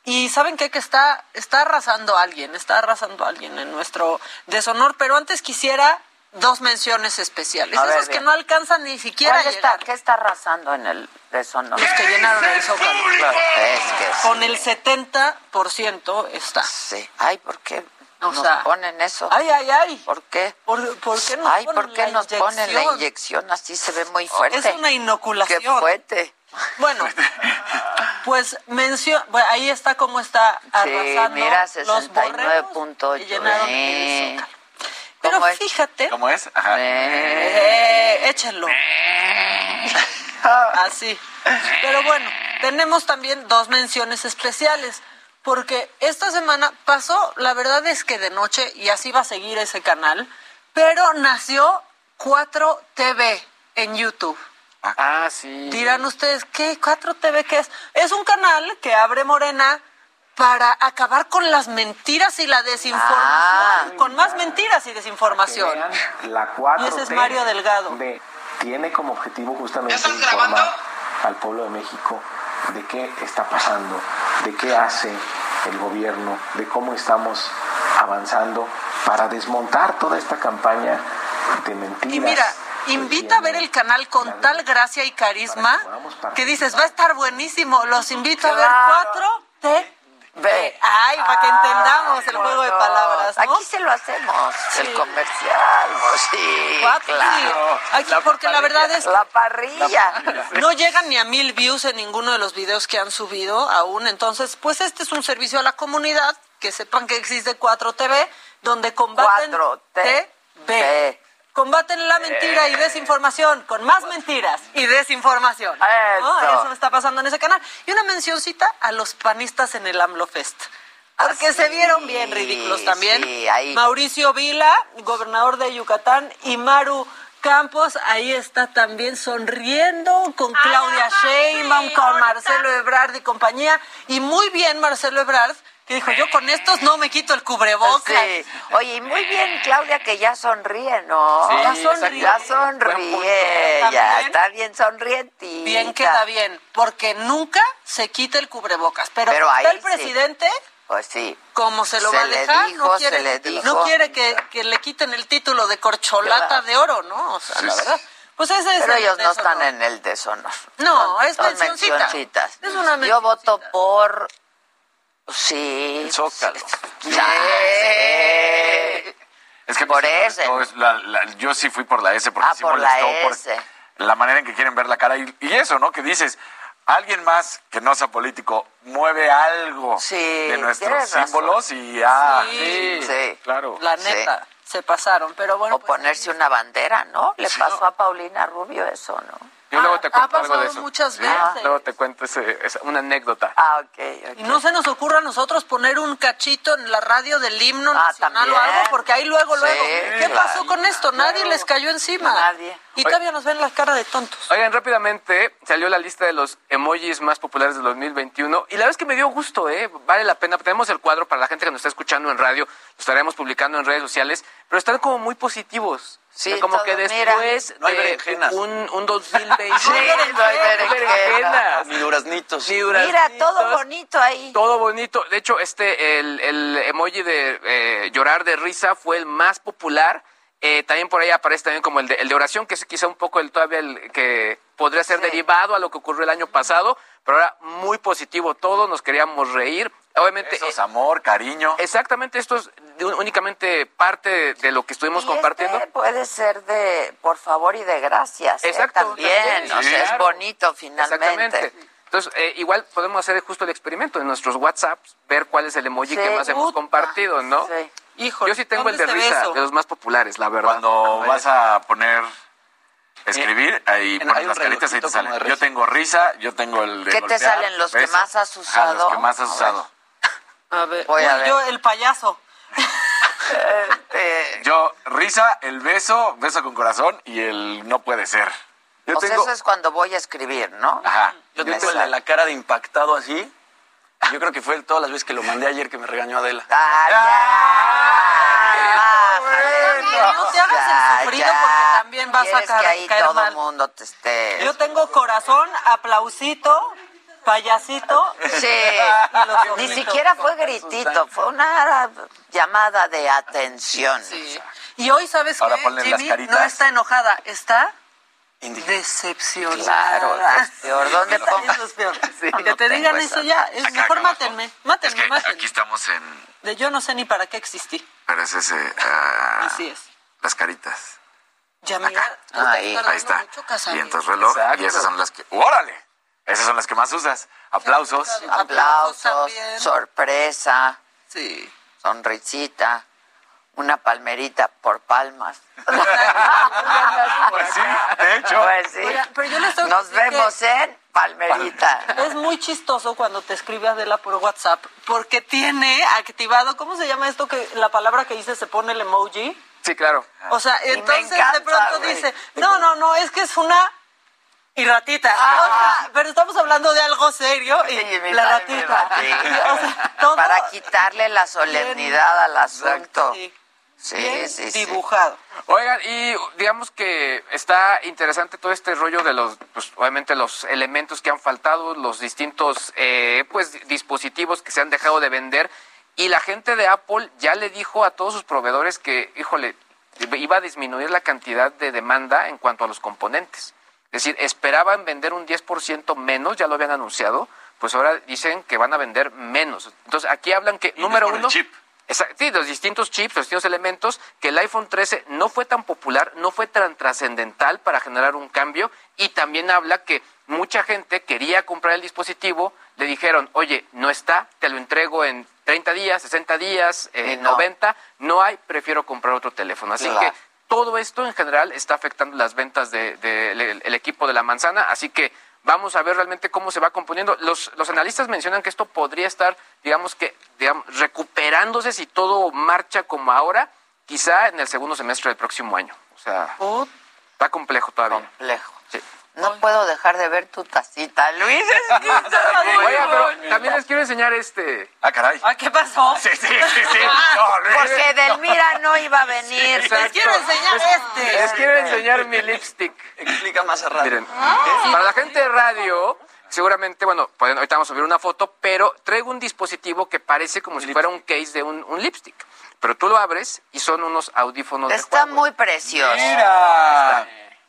Speaker 12: Y saben qué? que está, está arrasando a alguien, está arrasando a alguien en nuestro deshonor. Pero antes quisiera dos menciones especiales.
Speaker 3: A ver,
Speaker 12: Esos que
Speaker 3: bien.
Speaker 12: no alcanzan ni siquiera a
Speaker 3: ¿Cuál está. ¿Qué está arrasando en el deshonor?
Speaker 12: Los que llenaron el Zócalo.
Speaker 3: Claro, es que sí.
Speaker 12: Con el 70% está.
Speaker 3: Sí. Ay, ¿por qué
Speaker 12: O
Speaker 3: nos
Speaker 12: sea,
Speaker 3: ponen eso?
Speaker 12: Ay, ay, ay.
Speaker 3: ¿Por qué?
Speaker 12: ¿Por, por qué nos
Speaker 3: Ay,
Speaker 12: ponen
Speaker 3: ¿por qué
Speaker 12: la
Speaker 3: nos ponen la
Speaker 12: inyección?
Speaker 3: Así se ve muy fuerte.
Speaker 12: Es una inoculación.
Speaker 3: Qué fuerte.
Speaker 12: Bueno, pues mencio, bueno, ahí está cómo está
Speaker 3: Sí,
Speaker 12: arrasando
Speaker 3: mira,
Speaker 12: los borregos
Speaker 3: 69.8.
Speaker 12: que llenaron
Speaker 3: eh.
Speaker 12: el Zócalo. Pero fíjate,
Speaker 13: ¿Cómo es? Ajá.
Speaker 12: eh, échenlo. Así. Pero bueno, tenemos también dos menciones especiales. Porque esta semana pasó, la verdad es que de noche, y así va a seguir ese canal, pero nació 4TV en YouTube.
Speaker 15: Ah, sí.
Speaker 12: Dirán ustedes, ¿qué? ¿4TV qué es? Es un canal que abre Morena para acabar con las mentiras y la desinformación.
Speaker 3: Ah.
Speaker 12: con más mentiras y desinformación.
Speaker 17: La 4T
Speaker 12: Y ese es Mario Delgado.
Speaker 17: de- tiene como objetivo justamente informar al pueblo de México de qué está pasando, de qué hace el gobierno, de cómo estamos avanzando para desmontar toda esta campaña de mentiras.
Speaker 12: Y mira, invita a ver el canal con tal gracia y carisma que dices, va a estar buenísimo. Los invito a ver
Speaker 3: Claro.
Speaker 12: 4T.
Speaker 3: Ve.
Speaker 12: Ay, para que entendamos el juego de palabras, ¿no?
Speaker 3: Aquí se lo hacemos,
Speaker 12: Sí.
Speaker 3: el comercial, sí, claro.
Speaker 12: Aquí, porque la verdad es
Speaker 3: La parrilla.
Speaker 12: no llegan ni a mil views en ninguno de los videos que han subido aún. Entonces, pues este es un servicio a la comunidad. Que sepan que existe 4TV, donde combaten
Speaker 3: 4T.
Speaker 12: Combaten la mentira y desinformación con más mentiras y desinformación. ¿no?
Speaker 3: Eso.
Speaker 12: Eso está pasando en ese canal. Y una mencioncita a los panistas en el AMLO Fest. Porque
Speaker 3: Ah,
Speaker 12: se
Speaker 3: sí,
Speaker 12: vieron bien ridículos también.
Speaker 3: sí, ahí.
Speaker 12: Mauricio Vila, gobernador de Yucatán, y Maru Campos, ahí está también sonriendo con Claudia Sheinbaum, con Marcelo Ebrard y compañía. Y muy bien Marcelo Ebrard, que dijo, yo con estos no me quito el cubrebocas.
Speaker 3: Sí. Oye, y muy bien, Claudia, que ya sonríe, ¿no?
Speaker 12: Sí,
Speaker 3: ya sonríe. Ya sonríe, ya está bien sonrientita.
Speaker 12: Bien queda bien, porque nunca se quita el cubrebocas. Pero,
Speaker 3: Pero
Speaker 12: como está
Speaker 3: ahí
Speaker 12: el
Speaker 3: sí.
Speaker 12: presidente,
Speaker 3: Pues sí.
Speaker 12: como se lo
Speaker 3: Se
Speaker 12: va a dejar,
Speaker 3: dijo,
Speaker 12: no
Speaker 3: se
Speaker 12: quiere,
Speaker 3: le dijo.
Speaker 12: no quiere que, que le quiten el título de corcholata
Speaker 3: Claro.
Speaker 12: de oro, ¿no? O sea, la verdad. Pues ese es
Speaker 3: Pero
Speaker 12: el
Speaker 3: ellos no
Speaker 12: deshonor.
Speaker 3: están en el deshonor.
Speaker 12: No,
Speaker 3: Son-
Speaker 12: es
Speaker 3: son
Speaker 12: mencioncita.
Speaker 3: mencioncitas.
Speaker 12: Es una
Speaker 3: Yo voto por... Sí.
Speaker 13: El Zócalo.
Speaker 3: Sí.
Speaker 13: Es que
Speaker 3: Por
Speaker 13: me
Speaker 3: ese.
Speaker 13: gustó, es la- la- yo sí fui por la S porque
Speaker 3: Ah,
Speaker 13: sí
Speaker 3: por la
Speaker 13: molestó por la manera en que quieren ver la cara y, y eso, ¿no? Que dices, alguien más que no sea político mueve algo
Speaker 3: Sí,
Speaker 13: de nuestros
Speaker 3: razón.
Speaker 13: símbolos y ah,
Speaker 12: Sí.
Speaker 3: Sí.
Speaker 13: claro.
Speaker 12: La
Speaker 3: Sí.
Speaker 12: neta, se pasaron. Pero bueno,
Speaker 3: O
Speaker 12: pues,
Speaker 3: ponerse una bandera, ¿no? Le pasó a Paulina Rubio eso, ¿no?
Speaker 15: Yo luego te
Speaker 12: ha
Speaker 15: cuento algo
Speaker 12: pasado
Speaker 15: de eso.
Speaker 12: muchas
Speaker 15: Sí,
Speaker 12: veces.
Speaker 15: Luego te cuento ese- esa- una anécdota.
Speaker 3: Ah, ok, ok.
Speaker 12: Y no se nos ocurra a nosotros poner un cachito en la radio del himno
Speaker 3: Ah,
Speaker 12: nacional o
Speaker 3: también.
Speaker 12: algo, porque ahí luego,
Speaker 3: Sí,
Speaker 12: luego, ¿qué
Speaker 3: claro.
Speaker 12: pasó con esto? Nadie les cayó encima.
Speaker 3: Nadie.
Speaker 12: Y todavía nos ven la cara de tontos.
Speaker 15: Oigan, rápidamente salió la lista de los emojis más populares del 2021 y la verdad es que me dio gusto, ¿eh? Vale la pena. Tenemos el cuadro para la gente que nos está escuchando en radio, lo estaremos publicando en redes sociales, pero están como muy positivos.
Speaker 3: Sí,
Speaker 15: como
Speaker 3: todo,
Speaker 15: que
Speaker 3: mira.
Speaker 15: después
Speaker 16: No hay
Speaker 15: de
Speaker 16: berenjenas.
Speaker 15: un, un 2020...
Speaker 3: Sí, no hay berenjenas.
Speaker 16: Ni duraznitos.
Speaker 15: Ni
Speaker 3: Mira,
Speaker 15: duraznitos,
Speaker 3: todo bonito ahí.
Speaker 15: Todo bonito. De hecho, este, el, el emoji de eh, llorar de risa fue el más popular. Eh, también por ahí aparece también como el de, el de oración, que es quizá un poco el todavía el que podría ser
Speaker 3: Sí.
Speaker 15: derivado a lo que ocurrió el año pasado, pero ahora muy positivo todo, nos queríamos reír. Obviamente,
Speaker 13: Eso es
Speaker 15: eh,
Speaker 13: amor, cariño.
Speaker 15: exactamente esto es de- únicamente parte de, de lo que estuvimos
Speaker 3: Y
Speaker 15: compartiendo.
Speaker 3: este puede ser de por favor y de gracias. ¿eh?
Speaker 15: Exacto,
Speaker 3: También,
Speaker 15: también,
Speaker 3: o
Speaker 15: sí,
Speaker 3: sea, es bonito finalmente.
Speaker 15: Exactamente. Entonces, eh, igual podemos hacer justo el experimento en nuestros WhatsApps, ver cuál es el emoji que más hemos compartido, ¿no?
Speaker 3: Sí.
Speaker 15: Yo sí tengo el de risa, de los más populares, la verdad.
Speaker 13: Cuando vas a poner escribir, ahí
Speaker 16: en-
Speaker 13: pones las caritas y te salen. Yo tengo risa, yo tengo el de
Speaker 3: ¿Qué te salen los que más has
Speaker 13: Ah,
Speaker 3: usado?
Speaker 13: los que más has usado.
Speaker 12: A ver,
Speaker 3: Voy a
Speaker 12: uy,
Speaker 3: ver.
Speaker 12: yo el payaso.
Speaker 3: Este,
Speaker 13: Yo, risa, el beso, beso con corazón y el no puede ser. Yo
Speaker 3: pues
Speaker 13: tengo...
Speaker 3: eso es cuando voy a escribir, ¿no?
Speaker 13: Ajá.
Speaker 16: Yo tengo el de la cara de impactado así. Yo creo que fue todas las veces que lo mandé ayer que me regañó Adela.
Speaker 12: No te hagas el sufrido porque también vas a
Speaker 3: Quieres
Speaker 12: caer,
Speaker 3: que ahí
Speaker 12: caer
Speaker 3: todo
Speaker 12: mal.
Speaker 3: el mundo te esté...
Speaker 12: Yo tengo corazón, aplausito, payasito.
Speaker 3: Sí, ni siquiera fue gritito, fue una llamada de atención.
Speaker 12: Y hoy, ¿sabes
Speaker 3: Ahora
Speaker 12: qué? Jimmy
Speaker 3: caritas.
Speaker 12: no está enojada, está decepcionada.
Speaker 3: Claro, es peor. ¿Dónde pongo?
Speaker 12: Eso es peor.
Speaker 3: Sí,
Speaker 12: que
Speaker 3: no
Speaker 12: te digan eso ya. Es
Speaker 13: Acá,
Speaker 12: mejor mátenme, mátenme, mátenme.
Speaker 13: Aquí estamos en...
Speaker 12: De yo no sé ni para qué existí.
Speaker 13: Pero es ese... ah,
Speaker 12: Así es.
Speaker 13: Las caritas.
Speaker 12: Ya mira,
Speaker 13: Ahí, ahí está.
Speaker 12: mucho.
Speaker 13: Y entonces reloj. Y esas son las que... ¡Órale! Esas son las que más usas. Aplausos.
Speaker 3: Aplausos, sorpresa,
Speaker 12: sí.
Speaker 3: sonrisita, una palmerita por palmas.
Speaker 13: Pues sí, de hecho.
Speaker 3: Pues sí.
Speaker 12: Oiga, pero yo les tengo
Speaker 3: Nos vemos
Speaker 12: que-
Speaker 3: en palmerita.
Speaker 12: Es muy chistoso cuando te escribe Adela por WhatsApp, porque tiene activado, ¿cómo se llama esto que la palabra que dice se pone el emoji?
Speaker 15: Sí, claro.
Speaker 12: O sea, entonces
Speaker 3: encanta,
Speaker 12: de pronto dice, no, no, no, es que es una y ratita.
Speaker 3: Ah.
Speaker 12: O sea, pero estamos hablando de algo serio y la ratita.
Speaker 3: ratita.
Speaker 12: O sea, todo
Speaker 3: Para quitarle la solemnidad al asunto.
Speaker 12: Sí.
Speaker 3: Sí,
Speaker 12: bien
Speaker 3: sí, sí.
Speaker 12: dibujado.
Speaker 15: Oigan, y digamos que está interesante todo este rollo de los, pues, obviamente los elementos que han faltado, los distintos, eh, pues, dispositivos que se han dejado de vender. Y la gente de Apple ya le dijo a todos sus proveedores que, híjole, iba a disminuir la cantidad de demanda en cuanto a los componentes. Es decir, esperaban vender un 10% menos, ya lo habían anunciado, pues ahora dicen que van a vender menos. Entonces, aquí hablan que, número
Speaker 13: por el
Speaker 15: uno...
Speaker 13: chip.
Speaker 15: Sí, los distintos chips, los distintos elementos, que el iPhone 13 no fue tan popular, no fue tan trascendental para generar un cambio y también habla que mucha gente quería comprar el dispositivo, le dijeron, oye, no está, te lo entrego en 30 días, 60 días, eh,
Speaker 3: no.
Speaker 15: 90, no hay, prefiero comprar otro teléfono. Así
Speaker 3: Claro.
Speaker 15: que todo esto en general está afectando las ventas del de, el equipo de la manzana, así que vamos a ver realmente cómo se va componiendo. Los, los analistas mencionan que esto podría estar, digamos que, digamos, recuperándose si todo marcha como ahora, quizá en el segundo semestre del próximo año. O sea, está complejo todavía.
Speaker 3: Complejo.
Speaker 15: Sí.
Speaker 3: No puedo dejar de ver tu tacita, Luis. Es que está muy
Speaker 15: Oiga, pero también les quiero enseñar este.
Speaker 13: Ah, caray.
Speaker 12: Ah, ¿Qué pasó?
Speaker 13: Sí, sí, sí, sí. No, Luis.
Speaker 3: Porque Delmira no iba a venir.
Speaker 12: Les quiero enseñar este.
Speaker 15: Les quiero enseñar mi lipstick.
Speaker 16: Explica más a radio.
Speaker 15: Miren, para la gente de radio, seguramente, bueno, pueden, ahorita vamos a subir una foto, pero traigo un dispositivo que parece como si fuera un case de un, un lipstick. Pero tú lo abres y son unos audífonos de
Speaker 3: Está muy precioso.
Speaker 13: Mira.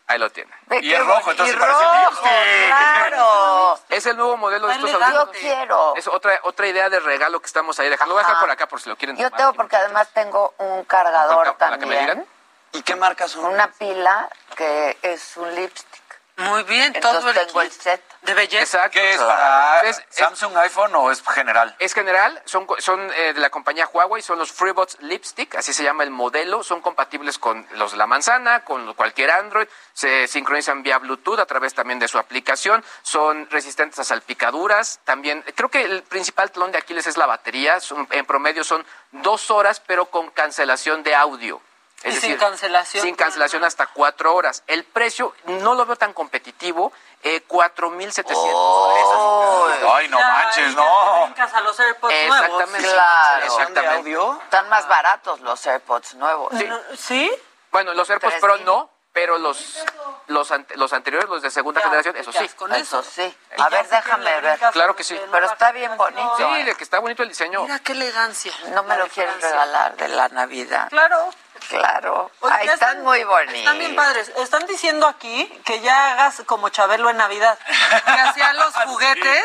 Speaker 15: Ahí lo tiene.
Speaker 13: Y es rojo, entonces
Speaker 3: y
Speaker 13: parece
Speaker 3: rojo,
Speaker 13: lipstick.
Speaker 3: claro.
Speaker 15: Es el nuevo modelo de estos audífonos.
Speaker 3: Yo quiero.
Speaker 15: Es otra, otra idea de regalo que estamos ahí dejando. Lo voy a dejar por acá por si lo quieren
Speaker 3: Yo
Speaker 15: tomar.
Speaker 3: tengo porque además tengo un cargador
Speaker 15: Para que me digan.
Speaker 3: también.
Speaker 16: ¿Y qué marcas son?
Speaker 3: Una pila que es un lipstick.
Speaker 12: Muy bien, todo
Speaker 3: Entonces
Speaker 12: el
Speaker 3: tengo el set.
Speaker 12: de belleza.
Speaker 15: Exacto.
Speaker 13: ¿Qué es para
Speaker 15: Es- es-
Speaker 13: Samsung, iPhone o es general?
Speaker 15: Es general, son, son eh, de la compañía Huawei, son los FreeBuds Lipstick, así se llama el modelo, son compatibles con los de la manzana, con cualquier Android, se sincronizan vía Bluetooth a través también de su aplicación, son resistentes a salpicaduras, también creo que el principal talón de Aquiles es la batería, son- en promedio son dos horas, pero con cancelación de audio.
Speaker 12: Y sin cancelación.
Speaker 15: Sin cancelación hasta cuatro horas. El precio no lo veo tan competitivo, eh, 4,700
Speaker 3: Oh,
Speaker 13: Ay, no
Speaker 12: Ya,
Speaker 13: manches, no.
Speaker 12: brincas a los AirPods nuevos.
Speaker 15: Exactamente.
Speaker 3: Claro.
Speaker 15: Exactamente.
Speaker 16: audio?
Speaker 3: Están más baratos los AirPods nuevos.
Speaker 15: Sí.
Speaker 12: ¿Sí?
Speaker 15: Bueno, los AirPods Pro
Speaker 3: mil.
Speaker 15: no, pero los los, ante- los anteriores, los de segunda
Speaker 12: Ya,
Speaker 15: generación, eso sí.
Speaker 12: Con
Speaker 3: Eso
Speaker 12: eso.
Speaker 3: sí. A ver, déjame ver.
Speaker 15: Claro que sí.
Speaker 3: Pero está bien bonito.
Speaker 15: Sí, de que está bonito el diseño.
Speaker 12: Mira qué elegancia.
Speaker 3: No me lo quieres
Speaker 12: Francia.
Speaker 3: regalar de la Navidad.
Speaker 12: Claro.
Speaker 3: Claro. Ahí están, muy bonitos.
Speaker 12: Están bien padres. Están diciendo aquí que ya hagas como Chabelo en Navidad. Que hacían los juguetes,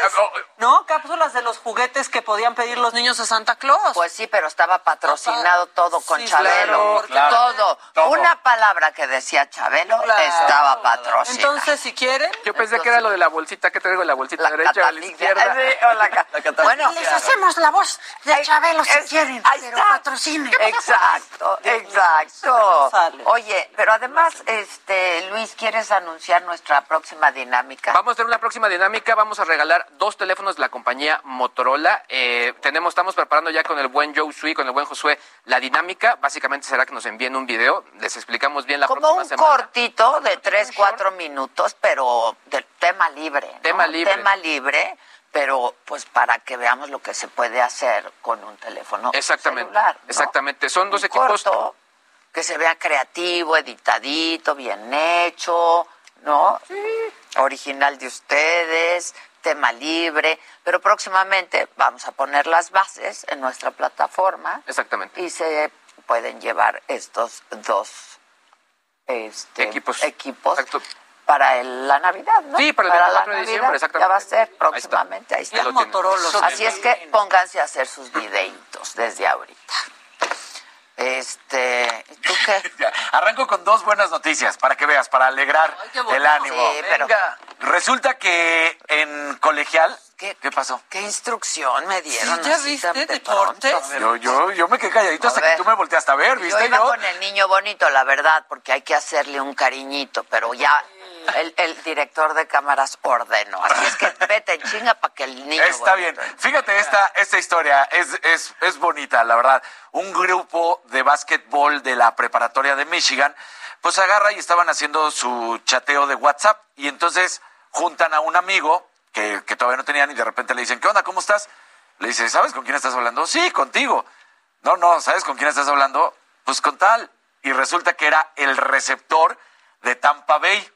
Speaker 12: ¿no? Cápsulas de los juguetes que podían pedir los niños a Santa Claus.
Speaker 3: Pues sí, pero estaba patrocinado todo con Chabelo. Todo. Una palabra que decía Chabelo estaba patrocinado.
Speaker 12: Entonces, si quieren.
Speaker 15: Yo pensé que era lo de la bolsita. que traigo? La bolsita derecha o la izquierda.
Speaker 12: bueno, les hacemos la voz de Chabelo si quieren, pero patrocinen.
Speaker 3: Exacto, exacto. Oye, pero además, este Luis, ¿quieres anunciar nuestra próxima dinámica?
Speaker 15: Vamos a tener una próxima dinámica. Vamos a regalar dos teléfonos de la compañía Motorola. Eh, tenemos, estamos preparando ya con el buen Joe Sui, con el buen Josué, la dinámica. Básicamente será que nos envíen un video. Les explicamos bien la
Speaker 3: Como
Speaker 15: próxima
Speaker 3: un
Speaker 15: semana.
Speaker 3: cortito de tres, cuatro minutos, pero del tema libre. ¿no?
Speaker 15: Tema libre.
Speaker 3: Tema libre, pero pues para que veamos lo que se puede hacer con un teléfono
Speaker 15: Exactamente.
Speaker 3: celular. ¿no?
Speaker 15: Exactamente. Son dos
Speaker 3: Un
Speaker 15: equipos.
Speaker 3: corto, que se vea creativo, editadito, bien hecho, ¿no? Original de ustedes, tema libre, pero próximamente vamos a poner las bases en nuestra plataforma
Speaker 15: Exactamente.
Speaker 3: y se pueden llevar estos dos este,
Speaker 15: Equipos.
Speaker 3: equipos para el- la Navidad, ¿no?
Speaker 15: Sí, para el 24 de diciembre, exactamente.
Speaker 3: Ya va a ser
Speaker 15: Ahí está.
Speaker 3: próximamente, ahí está.
Speaker 15: Ya lo tienen. Motorola.
Speaker 3: Así es que pónganse a hacer sus videitos desde ahorita. Este, ¿tú qué?
Speaker 13: Arranco con dos buenas noticias para que veas, para alegrar el ánimo.
Speaker 3: Sí, pero-
Speaker 13: Venga. Resulta que en colegial. ¿Qué, pasó?
Speaker 3: ¿Qué instrucción me dieron?
Speaker 12: Sí, ¿ya
Speaker 3: así
Speaker 12: viste
Speaker 3: de
Speaker 12: deportes?
Speaker 13: Yo, yo, yo me quedé calladito
Speaker 3: A
Speaker 13: hasta
Speaker 3: ver.
Speaker 13: que tú me volteaste a ver,
Speaker 3: Yo
Speaker 13: ¿viste?
Speaker 3: iba
Speaker 13: Yo,
Speaker 3: con el niño bonito, la verdad, porque hay que hacerle un cariñito, pero ya el, el director de cámaras ordenó. Así es que vete en chinga para que el niño.
Speaker 13: Está bien. Fíjate, esta, esta historia es, es, es bonita, la verdad. Un grupo de básquetbol de la preparatoria de Michigan, pues agarra y estaban haciendo su chateo de WhatsApp y entonces juntan a un amigo que, que todavía no tenían y de repente le dicen, ¿qué onda? ¿Cómo estás? Le dice, ¿sabes con quién estás hablando? Sí, contigo. No, no, ¿sabes con quién estás hablando? Pues con tal. Y resulta que era el receptor de Tampa Bay.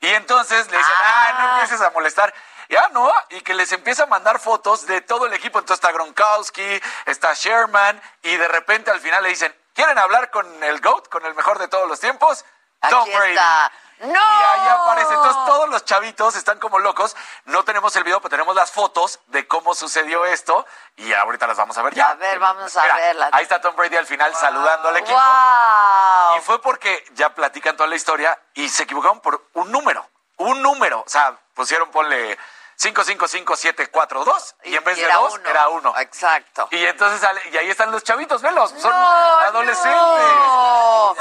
Speaker 13: Y entonces le dicen, ah, no empieces a molestar. Ya no, y que les empieza a mandar fotos de todo el equipo. Entonces está Gronkowski, está Sherman, y de repente al final le dicen, ¿quieren hablar con el GOAT, con el mejor de todos los tiempos? Tom
Speaker 3: Aquí
Speaker 13: Brady.
Speaker 3: está. ¡No!
Speaker 13: Y ahí aparece. Entonces todos los chavitos están como locos. No tenemos el video, pero tenemos las fotos de cómo sucedió esto. Y ahorita las vamos a ver ya.
Speaker 3: A ver, vamos a verlas.
Speaker 13: Ahí está Tom Brady al final saludando al equipo.
Speaker 3: ¡Wow!
Speaker 13: Y fue porque ya platican toda la historia y se equivocaron por un número. Un número. O sea, pusieron, ponle 555742 y en vez
Speaker 3: Y
Speaker 13: de dos,
Speaker 3: uno.
Speaker 13: era uno.
Speaker 3: Exacto.
Speaker 13: Y entonces sale, y ahí están los chavitos, velos, son
Speaker 3: No,
Speaker 13: adolescentes.
Speaker 3: no.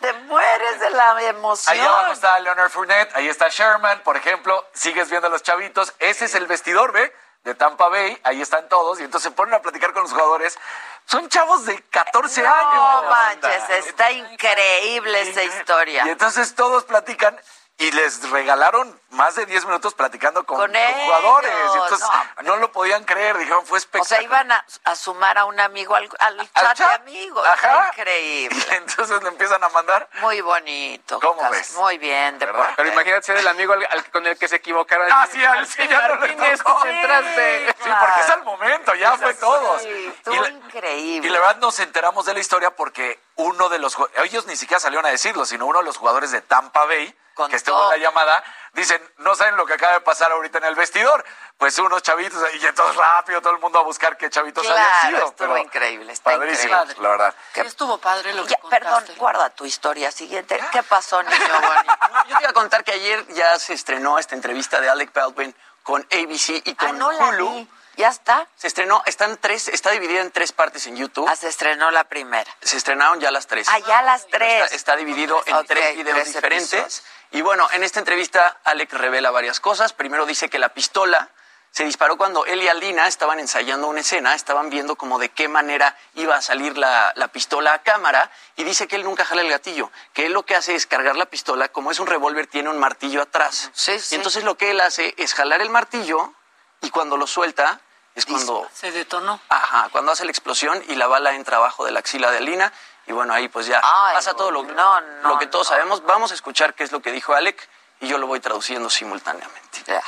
Speaker 3: Te mueres de la emoción.
Speaker 13: Ahí abajo está Leonard Fournette, ahí está Sherman, por ejemplo, sigues viendo a los chavitos, ese es el vestidor, ¿ve? De Tampa Bay, ahí están todos, y entonces se ponen a platicar con los jugadores. Son chavos de 14
Speaker 3: No
Speaker 13: años.
Speaker 3: manches, está increíble esa historia.
Speaker 13: Y entonces todos platican y les regalaron más de 10 minutos platicando con,
Speaker 3: Con ellos,
Speaker 13: jugadores. Y entonces
Speaker 3: no.
Speaker 13: no. lo podían creer, dijeron, fue
Speaker 3: O
Speaker 13: espectacular.
Speaker 3: sea, iban a, a sumar a un amigo al, al chat,
Speaker 13: Al
Speaker 3: de
Speaker 13: chat.
Speaker 3: amigos.
Speaker 13: Ajá.
Speaker 3: Increíble.
Speaker 13: Y entonces le empiezan a mandar.
Speaker 3: Muy bonito.
Speaker 13: ¿Cómo ves?
Speaker 3: Muy bien, deporte.
Speaker 15: Pero imagínate ser el amigo al- al- con el que se equivocaron.
Speaker 13: Ah, sí, al sí, ya no
Speaker 15: Martínez,
Speaker 13: tocó.
Speaker 15: entraste.
Speaker 13: Sí, porque es al momento, ya fue todos.
Speaker 3: Sí,
Speaker 13: Y
Speaker 3: estuvo
Speaker 13: la-
Speaker 3: increíble.
Speaker 13: Y la verdad nos enteramos de la historia porque uno de los ellos ni siquiera salieron a decirlo, sino uno de los jugadores de Tampa Bay que estuvo en la llamada, dicen, no saben lo que acaba de pasar ahorita en el vestidor. Pues unos chavitos, y entonces rápido todo el mundo a buscar qué chavitos
Speaker 3: Claro,
Speaker 13: habían sido.
Speaker 3: estuvo
Speaker 13: pero
Speaker 3: increíble, está
Speaker 13: padrísimo,
Speaker 3: increíble.
Speaker 13: la verdad.
Speaker 12: Sí, estuvo padre lo que
Speaker 3: Ya, perdón,
Speaker 12: contaste.
Speaker 3: guarda tu historia siguiente. ¿Qué pasó, niño bonito?
Speaker 16: Yo te iba a contar que ayer ya se estrenó esta entrevista de Alec Baldwin con ABC y con
Speaker 3: Ah, no la
Speaker 16: Hulu.
Speaker 3: ¿Ya está?
Speaker 16: Se estrenó, están tres, está dividida en tres partes en YouTube.
Speaker 3: Ah, se estrenó la primera.
Speaker 16: Se estrenaron ya las tres.
Speaker 3: Ah, ya las tres.
Speaker 16: Está, está dividido en tres videos
Speaker 3: tres
Speaker 16: diferentes.
Speaker 3: episodios.
Speaker 16: Y bueno, en esta entrevista Alec revela varias cosas. Primero dice que la pistola se disparó cuando él y Alina estaban ensayando una escena, estaban viendo como de qué manera iba a salir la, la pistola a cámara y dice que él nunca jala el gatillo, que él lo que hace es cargar la pistola, como es un revólver tiene un martillo atrás. Y entonces lo que él hace es jalar el martillo y cuando lo suelta es cuando
Speaker 12: Se detonó.
Speaker 16: Ajá, cuando hace la explosión y la bala entra abajo de la axila de Alina. Y bueno, ahí pues ya
Speaker 3: Ay,
Speaker 16: pasa todo lo,
Speaker 3: no, no,
Speaker 16: lo que todos sabemos. Vamos a escuchar qué es lo que dijo Alec y yo lo voy traduciendo simultáneamente.
Speaker 3: Ya.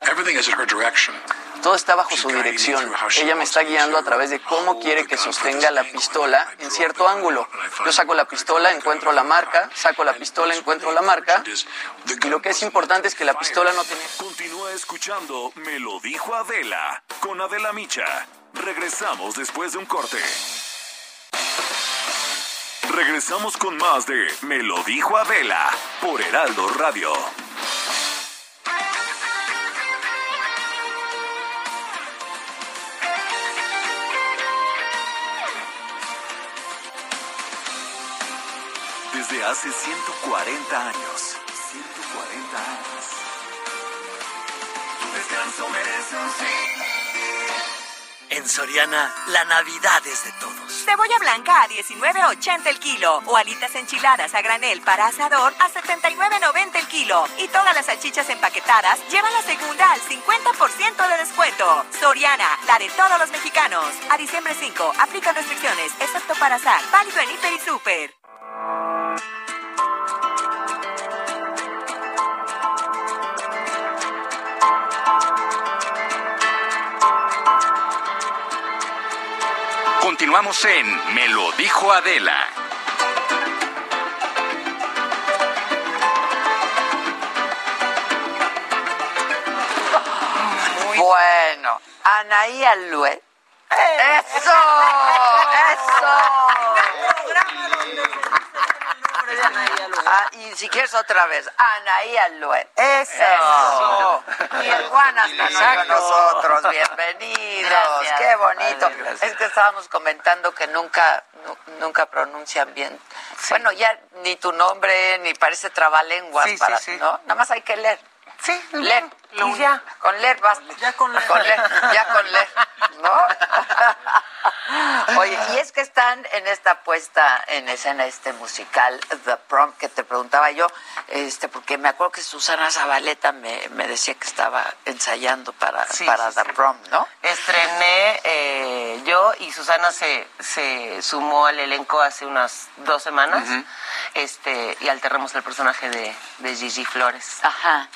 Speaker 18: Everything is in her direction.
Speaker 16: Todo está bajo su dirección. Ella me está guiando a través de cómo quiere que sostenga la pistola en cierto ángulo. Yo saco la pistola, encuentro la marca, saco la pistola, encuentro la marca. Y lo que es importante es que la pistola no tiene...
Speaker 2: Continúa escuchando Me lo dijo Adela con Adela Micha. Regresamos después de un corte. Regresamos con más de Me lo dijo Adela por Heraldo Radio. Hace 140 años. 140 años. Tu descanso merece un sí.
Speaker 9: En Soriana, la Navidad es de todos.
Speaker 10: Cebolla blanca a 19.80 el kilo o alitas enchiladas a granel para asador a 79.90 el kilo. Y todas las salchichas empaquetadas llevan la segunda al 50% de descuento. Soriana, la de todos los mexicanos. A diciembre 5, aplican restricciones, excepto para azar. Válido en Hiper y Super.
Speaker 2: Continuamos en Me lo dijo Adela.
Speaker 3: Bueno, Anaí Aluet. ¡Eso! ¡Eso! Ah, y si quieres otra vez, Anaí Aluet. ¡Eso! Y el Juan hasta con nosotros. Bienvenidos.
Speaker 12: Gracias.
Speaker 3: ¡Qué bonito!
Speaker 12: Vale.
Speaker 3: Es que estábamos comentando que nunca, nu- nunca pronuncian bien. Bueno, ya ni tu nombre ni parece trabalenguas
Speaker 12: sí,
Speaker 3: para,
Speaker 12: sí.
Speaker 3: ¿no? Nada más hay que leer.
Speaker 12: Sí,
Speaker 3: leer.
Speaker 12: lo
Speaker 3: Y ya. Con leer basta.
Speaker 12: Ya con leer.
Speaker 3: Con leer, ya con leer, ¿no? Oye, y es que están en esta puesta en escena este musical, The Prom, que te preguntaba yo, este, porque me acuerdo que Susana Zabaleta me, me decía que estaba ensayando para,
Speaker 18: Sí,
Speaker 3: para
Speaker 18: sí,
Speaker 3: The Prom, ¿no?
Speaker 18: Estrené eh, yo y Susana se, se sumó al elenco hace unas dos semanas este, y alternamos el personaje de, de Gigi Flores.
Speaker 3: Ajá.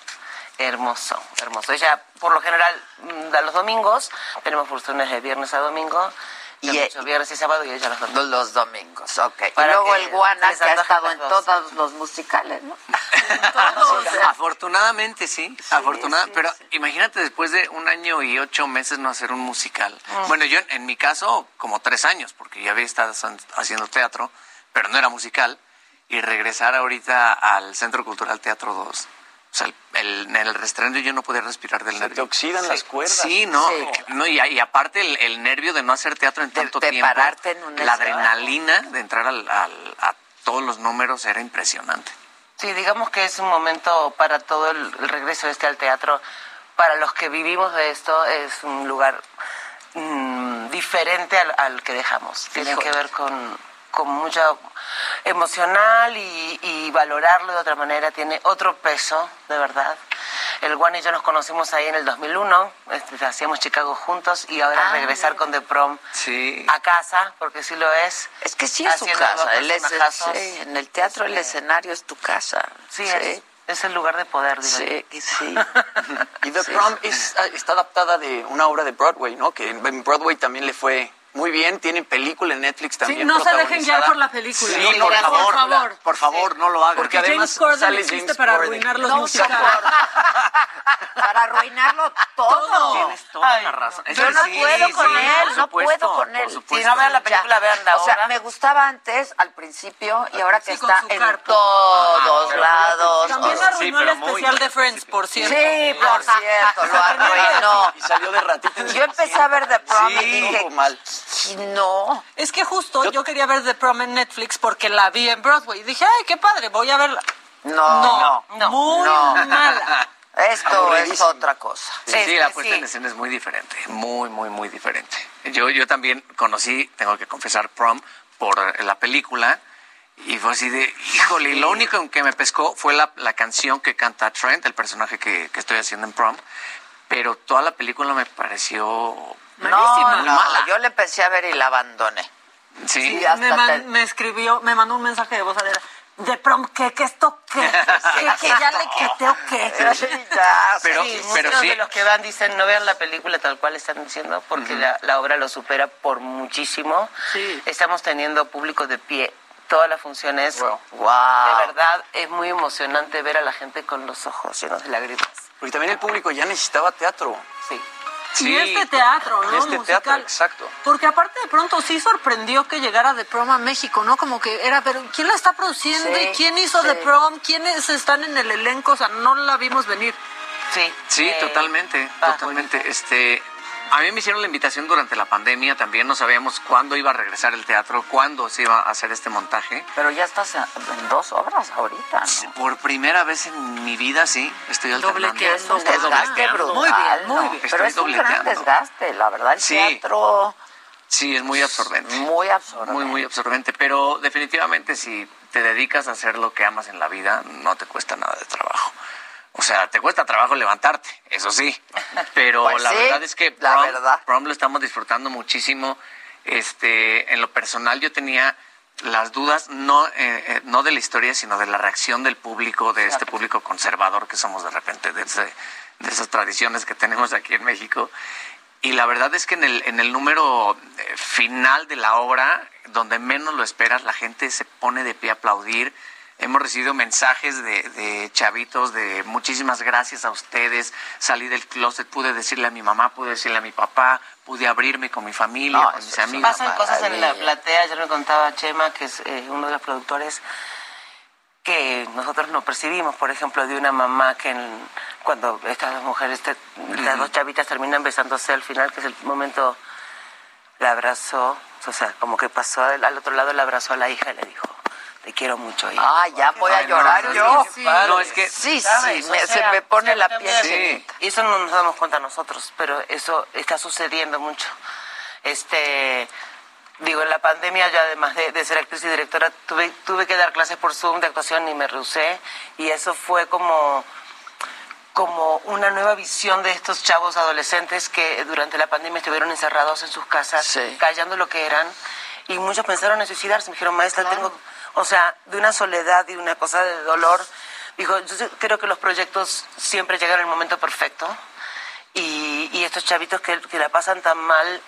Speaker 18: Hermoso, hermoso. Ella, por lo general, mm, da los domingos, tenemos funciones de viernes a domingo, y
Speaker 3: Y-
Speaker 18: viernes y sábado y ella los domingos.
Speaker 3: Los domingos, ok. Y luego el Guana, que ha estado en
Speaker 18: dos.
Speaker 3: todos los musicales, ¿no?
Speaker 16: Afortunadamente sí, afortunadamente, pero imagínate después de un año y ocho meses no hacer un musical.
Speaker 3: Ah.
Speaker 16: Bueno, yo en mi caso como tres años, porque ya había estado haciendo teatro, pero no era musical, y regresar ahorita al Centro Cultural Teatro 2. El, el- en el restreno yo no podía respirar del nervio.
Speaker 19: te oxidan las cuerdas.
Speaker 16: Sí, no,
Speaker 19: Sí.
Speaker 16: no y, y aparte el, el nervio de no hacer teatro en tanto
Speaker 3: de
Speaker 16: tiempo,
Speaker 3: pararte en un
Speaker 16: la adrenalina de entrar al- al- a todos los números era impresionante.
Speaker 18: Sí, digamos que es un momento para todo el, el regreso este al teatro. Para los que vivimos de esto es un lugar mm, diferente al, al que dejamos. Tiene que ver con, con mucha emocional y, y valorarlo de otra manera. Tiene otro peso, de verdad. El Juan y yo nos conocimos ahí en el 2001, este, hacíamos Chicago juntos y ahora
Speaker 3: Ah,
Speaker 18: regresar con The Prom
Speaker 16: Sí.
Speaker 18: a casa, porque sí lo es.
Speaker 3: Es que sí es su casa. Él es, sí, en el teatro el escenario es tu casa.
Speaker 18: Sí, Es, es el lugar de poder, digo
Speaker 3: Sí,
Speaker 18: yo.
Speaker 3: sí.
Speaker 16: Y The Prom es, ah, está adaptada de una obra de Broadway, ¿no? Que en Broadway también le fue muy bien. Tiene película en Netflix también.
Speaker 12: no se dejen guiar por la película.
Speaker 16: Sí,
Speaker 12: No,
Speaker 16: por,
Speaker 12: por
Speaker 16: favor,
Speaker 12: favor.
Speaker 16: Por favor, no lo hagan.
Speaker 12: Porque James Corden existe para arruinar los musicales.
Speaker 3: Para arruinarlo todo.
Speaker 16: Tienes toda la razón.
Speaker 3: Yo no
Speaker 16: Sí,
Speaker 3: puedo
Speaker 16: sí,
Speaker 3: con él, no
Speaker 16: supuesto,
Speaker 3: puedo con él.
Speaker 16: supuesto.
Speaker 18: Si no vean la película, vean la
Speaker 3: O sea, me gustaba antes, al principio, y ahora que
Speaker 12: Sí,
Speaker 3: está en todos lados.
Speaker 12: También arruinó el especial de Friends, por cierto.
Speaker 3: Sí, por cierto, lo arruinó.
Speaker 16: Y salió de ratito.
Speaker 3: Yo empecé a ver The Prom y
Speaker 16: Sí,
Speaker 3: dije,
Speaker 16: mal.
Speaker 3: No.
Speaker 12: Es que justo yo, quería ver The Prom en Netflix porque la vi en Broadway. Y dije, ay, qué padre, voy a verla.
Speaker 3: No,
Speaker 12: no, muy
Speaker 3: no.
Speaker 12: mala.
Speaker 3: Esto es otra cosa.
Speaker 16: Sí, sí, la puesta en escena es muy diferente, muy, muy, muy diferente. Yo, yo también conocí, tengo que confesar, Prom por la película y fue así de, híjole, y lo único en que me pescó fue la, la canción que canta Trent, el personaje que, que estoy haciendo en Prom, pero toda la película me pareció
Speaker 3: No,
Speaker 16: muy
Speaker 3: no,
Speaker 16: mala.
Speaker 3: yo le empecé a ver y la abandoné.
Speaker 16: Sí,
Speaker 3: Sí, hasta
Speaker 12: me, man-
Speaker 3: te-
Speaker 12: me escribió, me mandó un mensaje de voz Adela. de prom que, que esto que, que, que ya le quité o qué.
Speaker 3: ya,
Speaker 16: Pero-
Speaker 18: sí,
Speaker 16: pero
Speaker 18: muchos
Speaker 16: sí.
Speaker 18: de los que van dicen no vean la película tal cual están diciendo porque la, la obra lo supera por muchísimo. Estamos teniendo público de pie todas las funciones.
Speaker 3: Wow.
Speaker 18: De verdad es muy emocionante ver a la gente con los ojos llenos de lágrimas.
Speaker 16: Porque también el público ya necesitaba teatro.
Speaker 18: Sí.
Speaker 12: Y este teatro, ¿no?
Speaker 16: Este teatro,
Speaker 12: Musical.
Speaker 16: exacto.
Speaker 12: Porque aparte de pronto sí sorprendió que llegara The Prom a México, ¿no? Como que era, pero ¿quién la está produciendo?
Speaker 18: Sí,
Speaker 12: ¿Y quién hizo
Speaker 18: sí.
Speaker 12: The Prom? ¿Quiénes están en el elenco? O sea, no la vimos venir.
Speaker 18: Sí.
Speaker 20: Sí,
Speaker 18: Eh,
Speaker 20: totalmente, totalmente. Este, a mí me hicieron la invitación durante la pandemia, también no sabíamos cuándo iba a regresar el teatro, cuándo se iba a hacer este montaje.
Speaker 3: Pero ya estás en, dos obras ahorita, ¿no?
Speaker 20: Por primera vez en mi vida, sí, estoy alternando.
Speaker 3: Es un
Speaker 20: Estoy
Speaker 3: desgaste
Speaker 20: dobleteando.
Speaker 3: brutal, ¿no? Pero
Speaker 20: Estoy
Speaker 3: es un gran
Speaker 20: dobleteando.
Speaker 3: desgaste, la verdad. El
Speaker 20: Sí.
Speaker 3: teatro
Speaker 20: Sí, es muy absorbente.
Speaker 3: muy absorbente.
Speaker 20: Muy, muy absorbente, pero definitivamente si te dedicas a hacer lo que amas en la vida, no te cuesta nada de trabajo. O sea, te cuesta trabajo levantarte, eso sí, pero
Speaker 3: Pues
Speaker 20: la
Speaker 3: sí,
Speaker 20: verdad es que
Speaker 3: la
Speaker 20: prom,
Speaker 3: verdad.
Speaker 20: prom lo estamos disfrutando muchísimo. Este, en lo personal yo tenía las dudas no eh, eh, no de la historia, sino de la reacción del público, de este público conservador que somos de repente, de, ese- de esas tradiciones que tenemos aquí en México. Y la verdad es que en el, en el número eh, final de la obra, donde menos lo esperas, la gente se pone de pie a aplaudir. Hemos recibido mensajes de, de chavitos de muchísimas gracias a ustedes. Salí del closet, pude decirle a mi mamá, pude decirle a mi papá, pude abrirme con mi familia,
Speaker 18: No,
Speaker 20: con mis
Speaker 18: eso-
Speaker 20: amigos.
Speaker 18: Pasan cosas en la platea, ayer me contaba Chema, que es eh, uno de los productores, que nosotros no percibimos, por ejemplo, de una mamá que en- cuando estas dos mujeres, te- las dos chavitas terminan besándose al final, que es el momento, la abrazó, o sea, como que pasó al, al otro lado, la abrazó a la hija y le dijo, te quiero mucho, hija.
Speaker 3: Ah, ya voy a
Speaker 18: Ay, no,
Speaker 3: llorar
Speaker 18: sí,
Speaker 3: yo.
Speaker 18: sí, No, es que,
Speaker 3: sí,
Speaker 18: ¿sabes?
Speaker 3: sí,
Speaker 18: O
Speaker 3: se me pone la piel.
Speaker 18: Y eso no nos damos cuenta nosotros, pero eso está sucediendo mucho. Este, digo, en la pandemia yo además de, de ser actriz y directora tuve, tuve que dar clases por Zoom de actuación y me rehusé y eso fue como como una nueva visión de estos chavos adolescentes que durante la pandemia estuvieron encerrados en sus casas, callando lo que eran, y muchos pensaron en suicidarse. Me dijeron, maestra, tengo, o sea, de una soledad y una cosa de dolor. Dijo, yo creo que los proyectos siempre llegan en el momento perfecto, y, y estos chavitos que, que la pasan tan mal,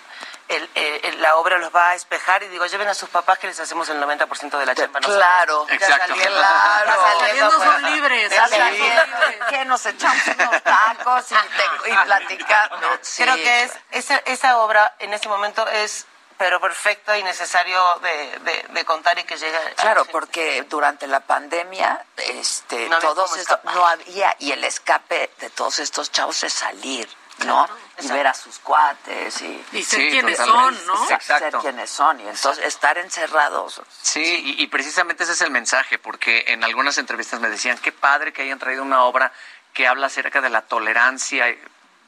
Speaker 18: el- el- el- la obra los va a espejar, y digo, lleven a sus papás que les hacemos el 90% de la chamba.
Speaker 3: Claro.
Speaker 18: Ya
Speaker 3: Exacto.
Speaker 18: saliendo-
Speaker 3: Claro.
Speaker 18: ya saliendo,
Speaker 12: son libres.
Speaker 3: Ya
Speaker 18: Sí.
Speaker 3: saliendo, que nos echamos unos tacos y, te- y platicar. No, sí,
Speaker 18: Creo que es esa, esa obra en este momento es pero perfecto y necesario de, de- de contar y que llegue.
Speaker 3: Claro, porque durante la pandemia, este,
Speaker 18: No
Speaker 3: todos esto, no había, y el escape de todos estos chavos es salir, ¿no? y ver a sus cuates y,
Speaker 20: Y ser Sí, quienes totalmente. son, ¿no?
Speaker 3: Ser
Speaker 20: Exacto.
Speaker 3: quienes son, y entonces estar encerrados.
Speaker 20: Sí, y, y precisamente ese es el mensaje, porque en algunas entrevistas me decían, qué padre que hayan traído una obra que habla acerca de la tolerancia.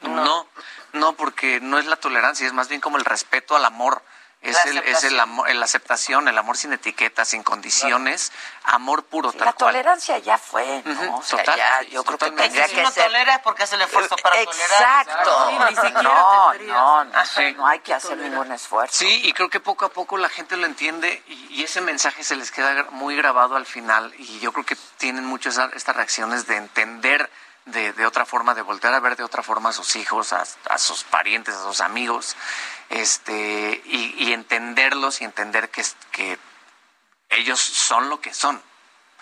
Speaker 20: No, no, porque no es la tolerancia, es más bien como el respeto al amor. Es
Speaker 3: La
Speaker 20: el, es el
Speaker 3: aceptación.
Speaker 20: amor, la aceptación, el amor sin etiquetas, sin condiciones, amor puro, tal
Speaker 3: La
Speaker 20: cual.
Speaker 3: tolerancia ya fue, ¿no?
Speaker 20: Ujú,
Speaker 3: o sea,
Speaker 20: total,
Speaker 3: ya, yo creo que
Speaker 20: totalmente.
Speaker 3: tendría
Speaker 18: si
Speaker 3: que
Speaker 18: uno
Speaker 3: ser...
Speaker 18: tolera es porque hace el esfuerzo para
Speaker 3: Exacto.
Speaker 18: tolerar. Sí, ni siquiera
Speaker 3: no,
Speaker 18: tendrías.
Speaker 3: no, no,
Speaker 20: Sí.
Speaker 3: no hay que hacer ningún esfuerzo.
Speaker 20: Sí, y creo que poco a poco la gente lo entiende y, y ese mensaje se les queda muy grabado al final y yo creo que tienen mucho esa- estas reacciones de entender de, de otra forma, de voltear a ver de otra forma a sus hijos, a, a sus parientes, a sus amigos, este, y, y entenderlos y entender que, que ellos son lo que son.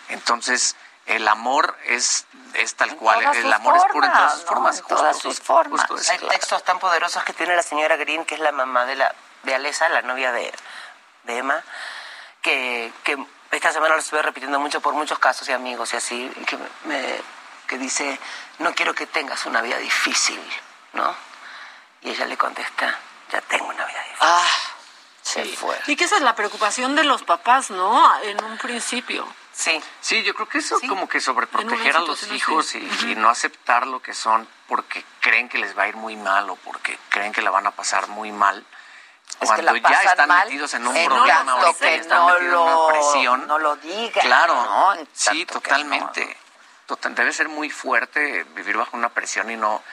Speaker 20: Entonces, el amor es, es tal cual, el amor es puro en todas sus
Speaker 18: formas, ¿no?
Speaker 20: formas.
Speaker 18: En todas
Speaker 20: justo,
Speaker 18: sus formas. Hay
Speaker 20: claro.
Speaker 18: textos tan poderosos que tiene la señora Green, que es la mamá de la de Alesa, la novia de, de Emma, que, que esta semana lo estuve repitiendo mucho por muchos casos y amigos y así, que, me, que dice, no quiero que tengas una vida difícil, ¿no? Y ella le contesta, ya tengo una vida difícil.
Speaker 3: Ah,
Speaker 12: se fue. Y que esa es la preocupación de los papás, ¿no? En un principio.
Speaker 18: Sí.
Speaker 20: Sí, yo creo que eso como que sobreproteger a los hijos y, no aceptar lo que son porque creen que les va a ir muy mal o porque creen que la van a pasar muy mal.
Speaker 3: Es que
Speaker 20: Cuando
Speaker 3: la
Speaker 20: ya están
Speaker 3: mal
Speaker 20: metidos en un
Speaker 3: en
Speaker 20: problema y
Speaker 3: que
Speaker 20: están
Speaker 3: no
Speaker 20: metidos en una presión.
Speaker 3: no lo digan,
Speaker 20: Claro,
Speaker 3: ¿no?
Speaker 20: Sí, totalmente. Total- debe ser muy fuerte vivir bajo una presión y no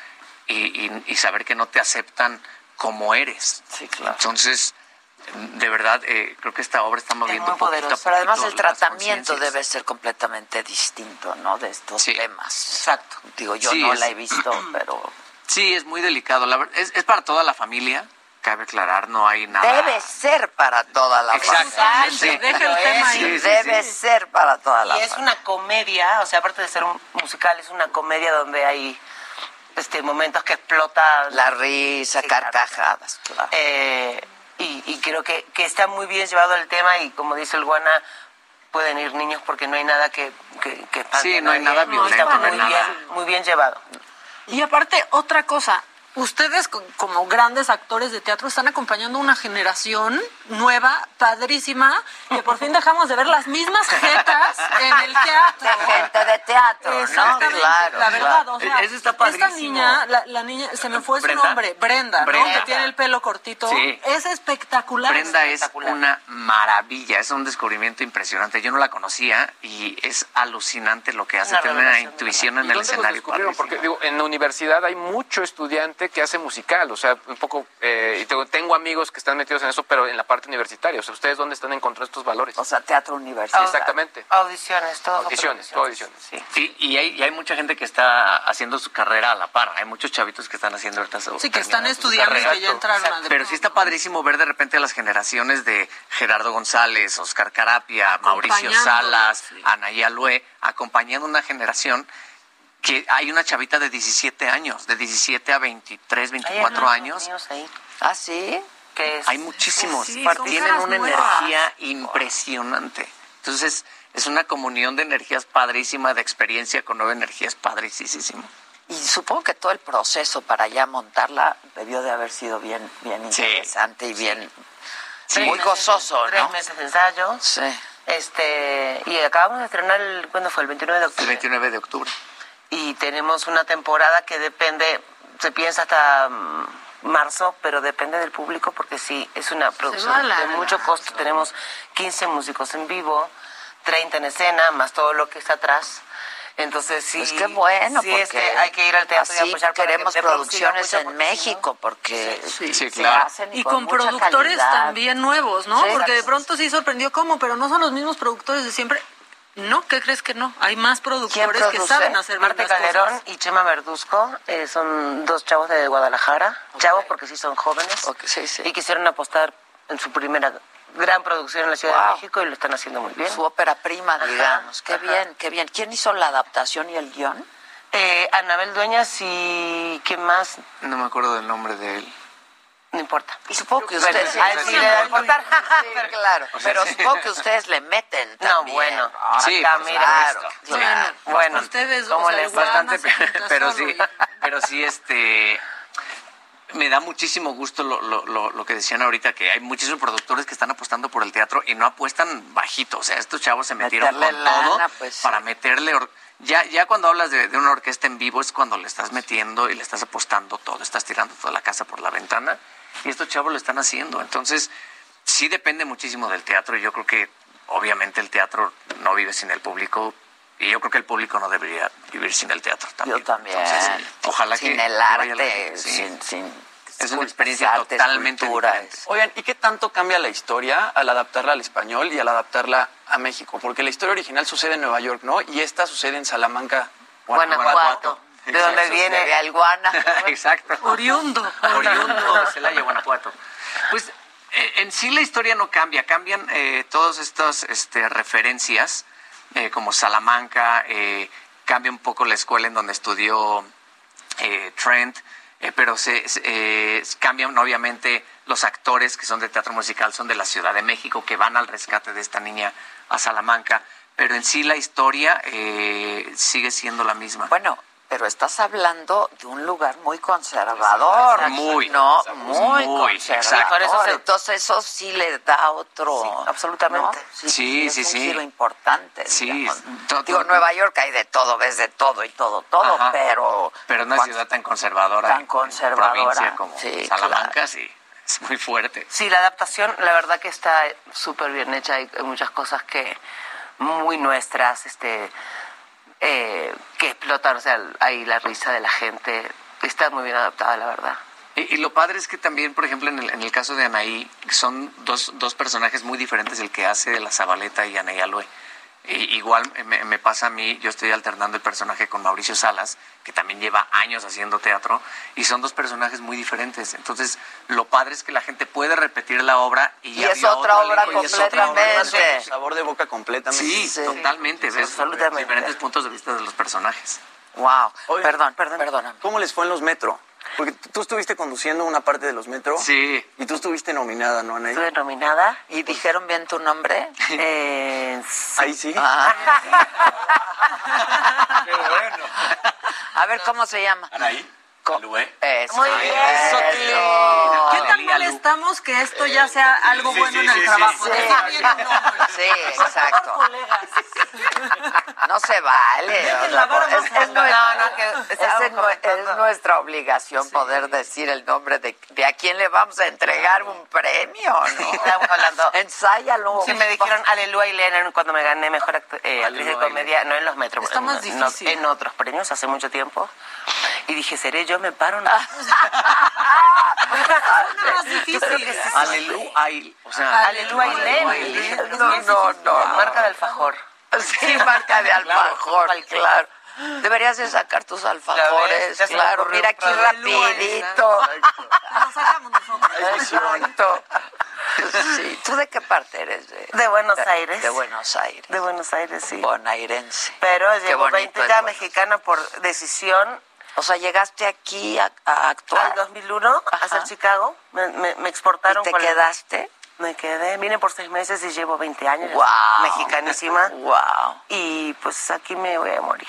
Speaker 20: y, y- y saber que no te aceptan como eres.
Speaker 3: Sí, claro.
Speaker 20: Entonces, de verdad, eh, creo que esta obra está moviendo un poquito a
Speaker 3: Pero además
Speaker 20: poquito
Speaker 3: el tratamiento debe ser completamente distinto, ¿no? De estos temas.
Speaker 12: Exacto.
Speaker 3: Digo, yo
Speaker 20: Sí,
Speaker 3: no
Speaker 20: es-
Speaker 3: la he visto, pero
Speaker 20: Sí, es muy delicado. La es, es para toda la familia, cabe aclarar, no hay nada.
Speaker 3: debe ser para toda la
Speaker 20: Exacto.
Speaker 3: familia.
Speaker 20: Sí.
Speaker 12: Deja el tema
Speaker 3: es
Speaker 12: ahí.
Speaker 3: y debe ser para toda la
Speaker 18: Y es
Speaker 3: familia.
Speaker 18: una comedia, o sea, aparte de ser un musical, es una comedia donde hay este momentos que explota
Speaker 3: La risa, carcajadas, claro.
Speaker 18: Eh, y, y creo que, que está muy bien llevado el tema y como dice el Guana, pueden ir niños porque no hay nada que, que, que
Speaker 20: Sí, no hay
Speaker 18: nadie.
Speaker 20: nada
Speaker 18: Está
Speaker 20: violento, no hay
Speaker 18: muy
Speaker 20: nada.
Speaker 18: bien, muy bien llevado.
Speaker 12: Y aparte, otra cosa, ustedes co- como grandes actores de teatro están acompañando una generación nueva, padrísima, que por fin dejamos de ver las mismas jetas en el teatro.
Speaker 3: De gente de teatro, ¿no?
Speaker 12: Exactamente,
Speaker 3: Claro,
Speaker 12: la verdad,
Speaker 3: claro.
Speaker 12: o sea,
Speaker 20: Ese está
Speaker 12: esta niña, la, la niña, se me fue su
Speaker 20: ¿Brenda?
Speaker 12: nombre, Brenda, ¿no?
Speaker 20: Brenda.
Speaker 12: Que tiene el pelo cortito.
Speaker 20: Sí.
Speaker 12: Es espectacular.
Speaker 20: Brenda es una maravilla, es un descubrimiento impresionante. Yo no la conocía y es alucinante lo que hace. Tiene una intuición
Speaker 15: ¿Y
Speaker 20: en el escenario.
Speaker 15: Porque digo, en la universidad hay mucho estudiante que hace musical, o sea, un poco, eh, y tengo, tengo amigos que están metidos en eso, pero en la parte universitaria. O sea, ¿ustedes dónde están encontrando estos valores?
Speaker 3: O sea, teatro universitario.
Speaker 15: Exactamente.
Speaker 18: Audiciones, todo.
Speaker 15: Audiciones, todo audiciones.
Speaker 20: Sí, y hay, y hay mucha gente que está haciendo su carrera a la par. Hay muchos chavitos que están haciendo ahorita su
Speaker 12: Sí, que están estudiando y que ya entraron a
Speaker 20: Pero sí está padrísimo ver de repente a las generaciones de Gerardo González, Oscar Carapia, Mauricio Salas, Anaí Alue, acompañando una generación que hay una chavita de 17 años, de 17 a 23, 24 años.
Speaker 3: ¿Ah, sí?
Speaker 18: Que
Speaker 20: Hay muchísimos.
Speaker 3: Sí,
Speaker 20: Tienen una
Speaker 3: nuevas.
Speaker 20: energía impresionante. Entonces, es una comunión de energías padrísima, de experiencia con nueva energía, es padricísimo.
Speaker 3: Y supongo que todo el proceso para ya montarla debió de haber sido bien, bien
Speaker 20: Sí.
Speaker 3: interesante y bien
Speaker 18: Tres
Speaker 3: muy
Speaker 18: meses-
Speaker 3: gozoso,
Speaker 18: Tres
Speaker 3: ¿no?
Speaker 18: meses de ensayo.
Speaker 3: Sí.
Speaker 18: Este, y acabamos de estrenar, el, ¿cuándo fue? El 29 de octubre.
Speaker 20: El 29 de octubre.
Speaker 18: Y tenemos una temporada que depende, se piensa hasta mm, marzo, pero depende del público porque sí, es una producción
Speaker 12: la-
Speaker 18: de mucho costo. Tenemos 15 músicos en vivo, 30 en escena, más todo lo que está atrás. Entonces sí,
Speaker 3: Pues qué bueno,
Speaker 18: sí,
Speaker 3: porque
Speaker 18: este, hay que ir al teatro y apoyar que
Speaker 3: queremos
Speaker 18: producido
Speaker 3: producciones en México, porque
Speaker 20: Sí,
Speaker 3: se
Speaker 20: claro.
Speaker 3: hacen
Speaker 12: Y con, productores
Speaker 3: calidad.
Speaker 12: también nuevos, ¿no?
Speaker 3: Sí,
Speaker 12: Porque de pronto sí sorprendió cómo, pero no son los mismos productores de siempre. No, ¿qué crees que no? Hay más
Speaker 18: ¿Quién
Speaker 12: productores que saben hacer
Speaker 18: Marte Calderón
Speaker 12: cosas.
Speaker 18: y Chema Verduzco eh, son dos chavos de Guadalajara, chavos porque sí son jóvenes y quisieron apostar en su primera gran producción en la Ciudad
Speaker 3: Wow.
Speaker 18: de México y lo están haciendo muy bien.
Speaker 3: Su ópera prima,
Speaker 18: Ajá,
Speaker 3: digamos. Qué
Speaker 18: ajá.
Speaker 3: bien, qué bien. ¿Quién hizo la adaptación y el guion?
Speaker 18: Eh, Anabel Dueñas y ¿quién más?
Speaker 20: No me acuerdo del nombre de él.
Speaker 18: No importa.
Speaker 3: Y supongo que ustedes...
Speaker 18: sí le da importar.
Speaker 3: Sí, claro. Pero supongo que ustedes le meten
Speaker 18: No, bueno.
Speaker 20: Sí,
Speaker 18: acá,
Speaker 20: por
Speaker 18: mira.
Speaker 3: Claro, claro.
Speaker 18: Bueno,
Speaker 12: Ustedes,
Speaker 18: ¿cómo
Speaker 12: o sea,
Speaker 18: les
Speaker 12: el
Speaker 18: va?
Speaker 12: Guana
Speaker 20: Bastante, pero sí, pero sí, este, me da muchísimo gusto lo, lo, lo, lo que decían ahorita, que hay muchísimos productores que están apostando por el teatro y no apuestan bajito. O sea, estos chavos se metieron
Speaker 3: Meterle
Speaker 20: con
Speaker 3: lana,
Speaker 20: todo
Speaker 3: pues, sí.
Speaker 20: para meterle... or- Ya, ya cuando hablas de, de una orquesta en vivo es cuando le estás metiendo y le estás apostando todo, estás tirando toda la casa por la ventana y estos chavos lo están haciendo. Entonces, sí depende muchísimo del teatro y yo creo que obviamente el teatro no vive sin el público y yo creo que el público no debería vivir sin el teatro también.
Speaker 3: Yo también.
Speaker 20: Entonces, ojalá
Speaker 3: sin
Speaker 20: que
Speaker 3: el arte,
Speaker 20: sí.
Speaker 3: sin, sin...
Speaker 20: Es una experiencia totalmente diferente.
Speaker 3: es-
Speaker 16: Oigan, ¿y qué tanto cambia la historia al adaptarla al español y al adaptarla a México? Porque la historia original sucede en Nueva York, ¿no? Y esta sucede en Salamanca,
Speaker 18: Guanajuato. ¿De dónde viene?
Speaker 3: De Alguana.
Speaker 20: Exacto.
Speaker 12: Oriundo.
Speaker 20: Oriundo de Celaya, Guanajuato. Pues eh, en sí la historia no cambia, cambian eh, todas estas este, referencias, eh, como Salamanca, eh, cambia un poco la escuela en donde estudió eh, Trent, eh, pero se, se- eh, cambian obviamente los actores que son de teatro musical, son de la Ciudad de México, que van al rescate de esta niña a Salamanca, pero en sí la historia eh, sigue siendo la misma.
Speaker 3: Bueno, pero estás hablando de un lugar muy conservador.
Speaker 20: Muy,
Speaker 3: No,
Speaker 20: muy,
Speaker 3: muy,
Speaker 20: exacto.
Speaker 3: conservador.
Speaker 18: Eso se-
Speaker 3: Entonces eso sí le da otro...
Speaker 18: Sí, absolutamente.
Speaker 3: ¿no?
Speaker 20: Sí,
Speaker 3: es
Speaker 20: sí,
Speaker 3: un
Speaker 20: sí.
Speaker 3: giro importante.
Speaker 20: Sí,
Speaker 3: digamos.
Speaker 20: to-
Speaker 3: Digo, Nueva York hay de todo, ves de todo y todo, todo,
Speaker 20: Ajá.
Speaker 3: pero...
Speaker 20: Pero una
Speaker 3: cuando-
Speaker 20: ciudad tan conservadora,
Speaker 3: Tan conservadora,
Speaker 20: provincia como
Speaker 3: sí,
Speaker 20: Salamanca,
Speaker 3: claro.
Speaker 20: sí, es muy fuerte.
Speaker 18: Sí, la adaptación, la verdad que está súper bien hecha. Hay muchas cosas que muy nuestras, este, eh, que explotan. O sea, hay la risa de la gente. Está muy bien adaptada, la verdad.
Speaker 20: Y, lo padre es que también, por ejemplo, en el, en el caso de Anaí, son dos, dos personajes muy diferentes el que hace de la Zabaleta y Anaí Aloe. igual me, me, pasa a mí, yo estoy alternando el personaje con Mauricio Salas, que también lleva años haciendo teatro, y son dos personajes muy diferentes. Entonces, lo padre es que la gente puede repetir la obra y,
Speaker 3: y es otra obra completamente.
Speaker 16: Sabor de boca completamente.
Speaker 20: Sí, totalmente. Ves diferentes puntos de vista de los personajes.
Speaker 3: Wow. perdón, perdón, perdón.
Speaker 16: ¿Cómo les fue en los metro? Porque tú estuviste conduciendo una parte de los metros.
Speaker 20: Sí.
Speaker 16: Y tú estuviste nominada, ¿no, Anaí?
Speaker 3: Estuve nominada. ¿Y dijeron bien tu nombre?
Speaker 16: eh, Ahí sí. Ah.
Speaker 3: Qué bueno. A ver, ¿cómo se llama?
Speaker 16: Anaí.
Speaker 3: Eso.
Speaker 18: Muy bien. ¿Qué tan mal estamos que esto ya sea algo bueno en el trabajo?
Speaker 3: Sí, exacto. No se vale. Es nuestra obligación poder decir el nombre de, de a quién le vamos a entregar un premio, ¿no?
Speaker 18: Estamos hablando.
Speaker 3: Ensáyalo.
Speaker 18: Sí, me dijeron Aleluya y Lena cuando me gané mejor actriz de comedia, no en los metros,
Speaker 3: más difícil.
Speaker 18: en otros premios hace mucho tiempo. Y dije, seré yo, me paro. No.
Speaker 20: más difícil. Aleluya. O sea,
Speaker 18: Aleluya.
Speaker 3: No, no, no.
Speaker 18: Marca de alfajor.
Speaker 3: Sí, marca de alfajor, claro. Deberías de sacar tus alfajores, claro. Mira aquí rapidito.
Speaker 18: Lo sacamos nosotros.
Speaker 3: Sí. ¿Tú de qué parte eres? De,
Speaker 18: de Buenos Aires.
Speaker 3: De Buenos Aires.
Speaker 18: De Buenos Aires, sí.
Speaker 3: Bonairense.
Speaker 18: Pero llevo 20 ya mexicana por decisión.
Speaker 3: O sea, llegaste aquí a, a actuar.
Speaker 18: Al 2001, a hacer Chicago. Me, me, me exportaron.
Speaker 3: ¿Y te quedaste?
Speaker 18: Me quedé, vine por seis meses y llevo 20 años.
Speaker 3: Wow.
Speaker 18: Mexicanísima.
Speaker 3: Wow.
Speaker 18: Y pues aquí me voy a morir.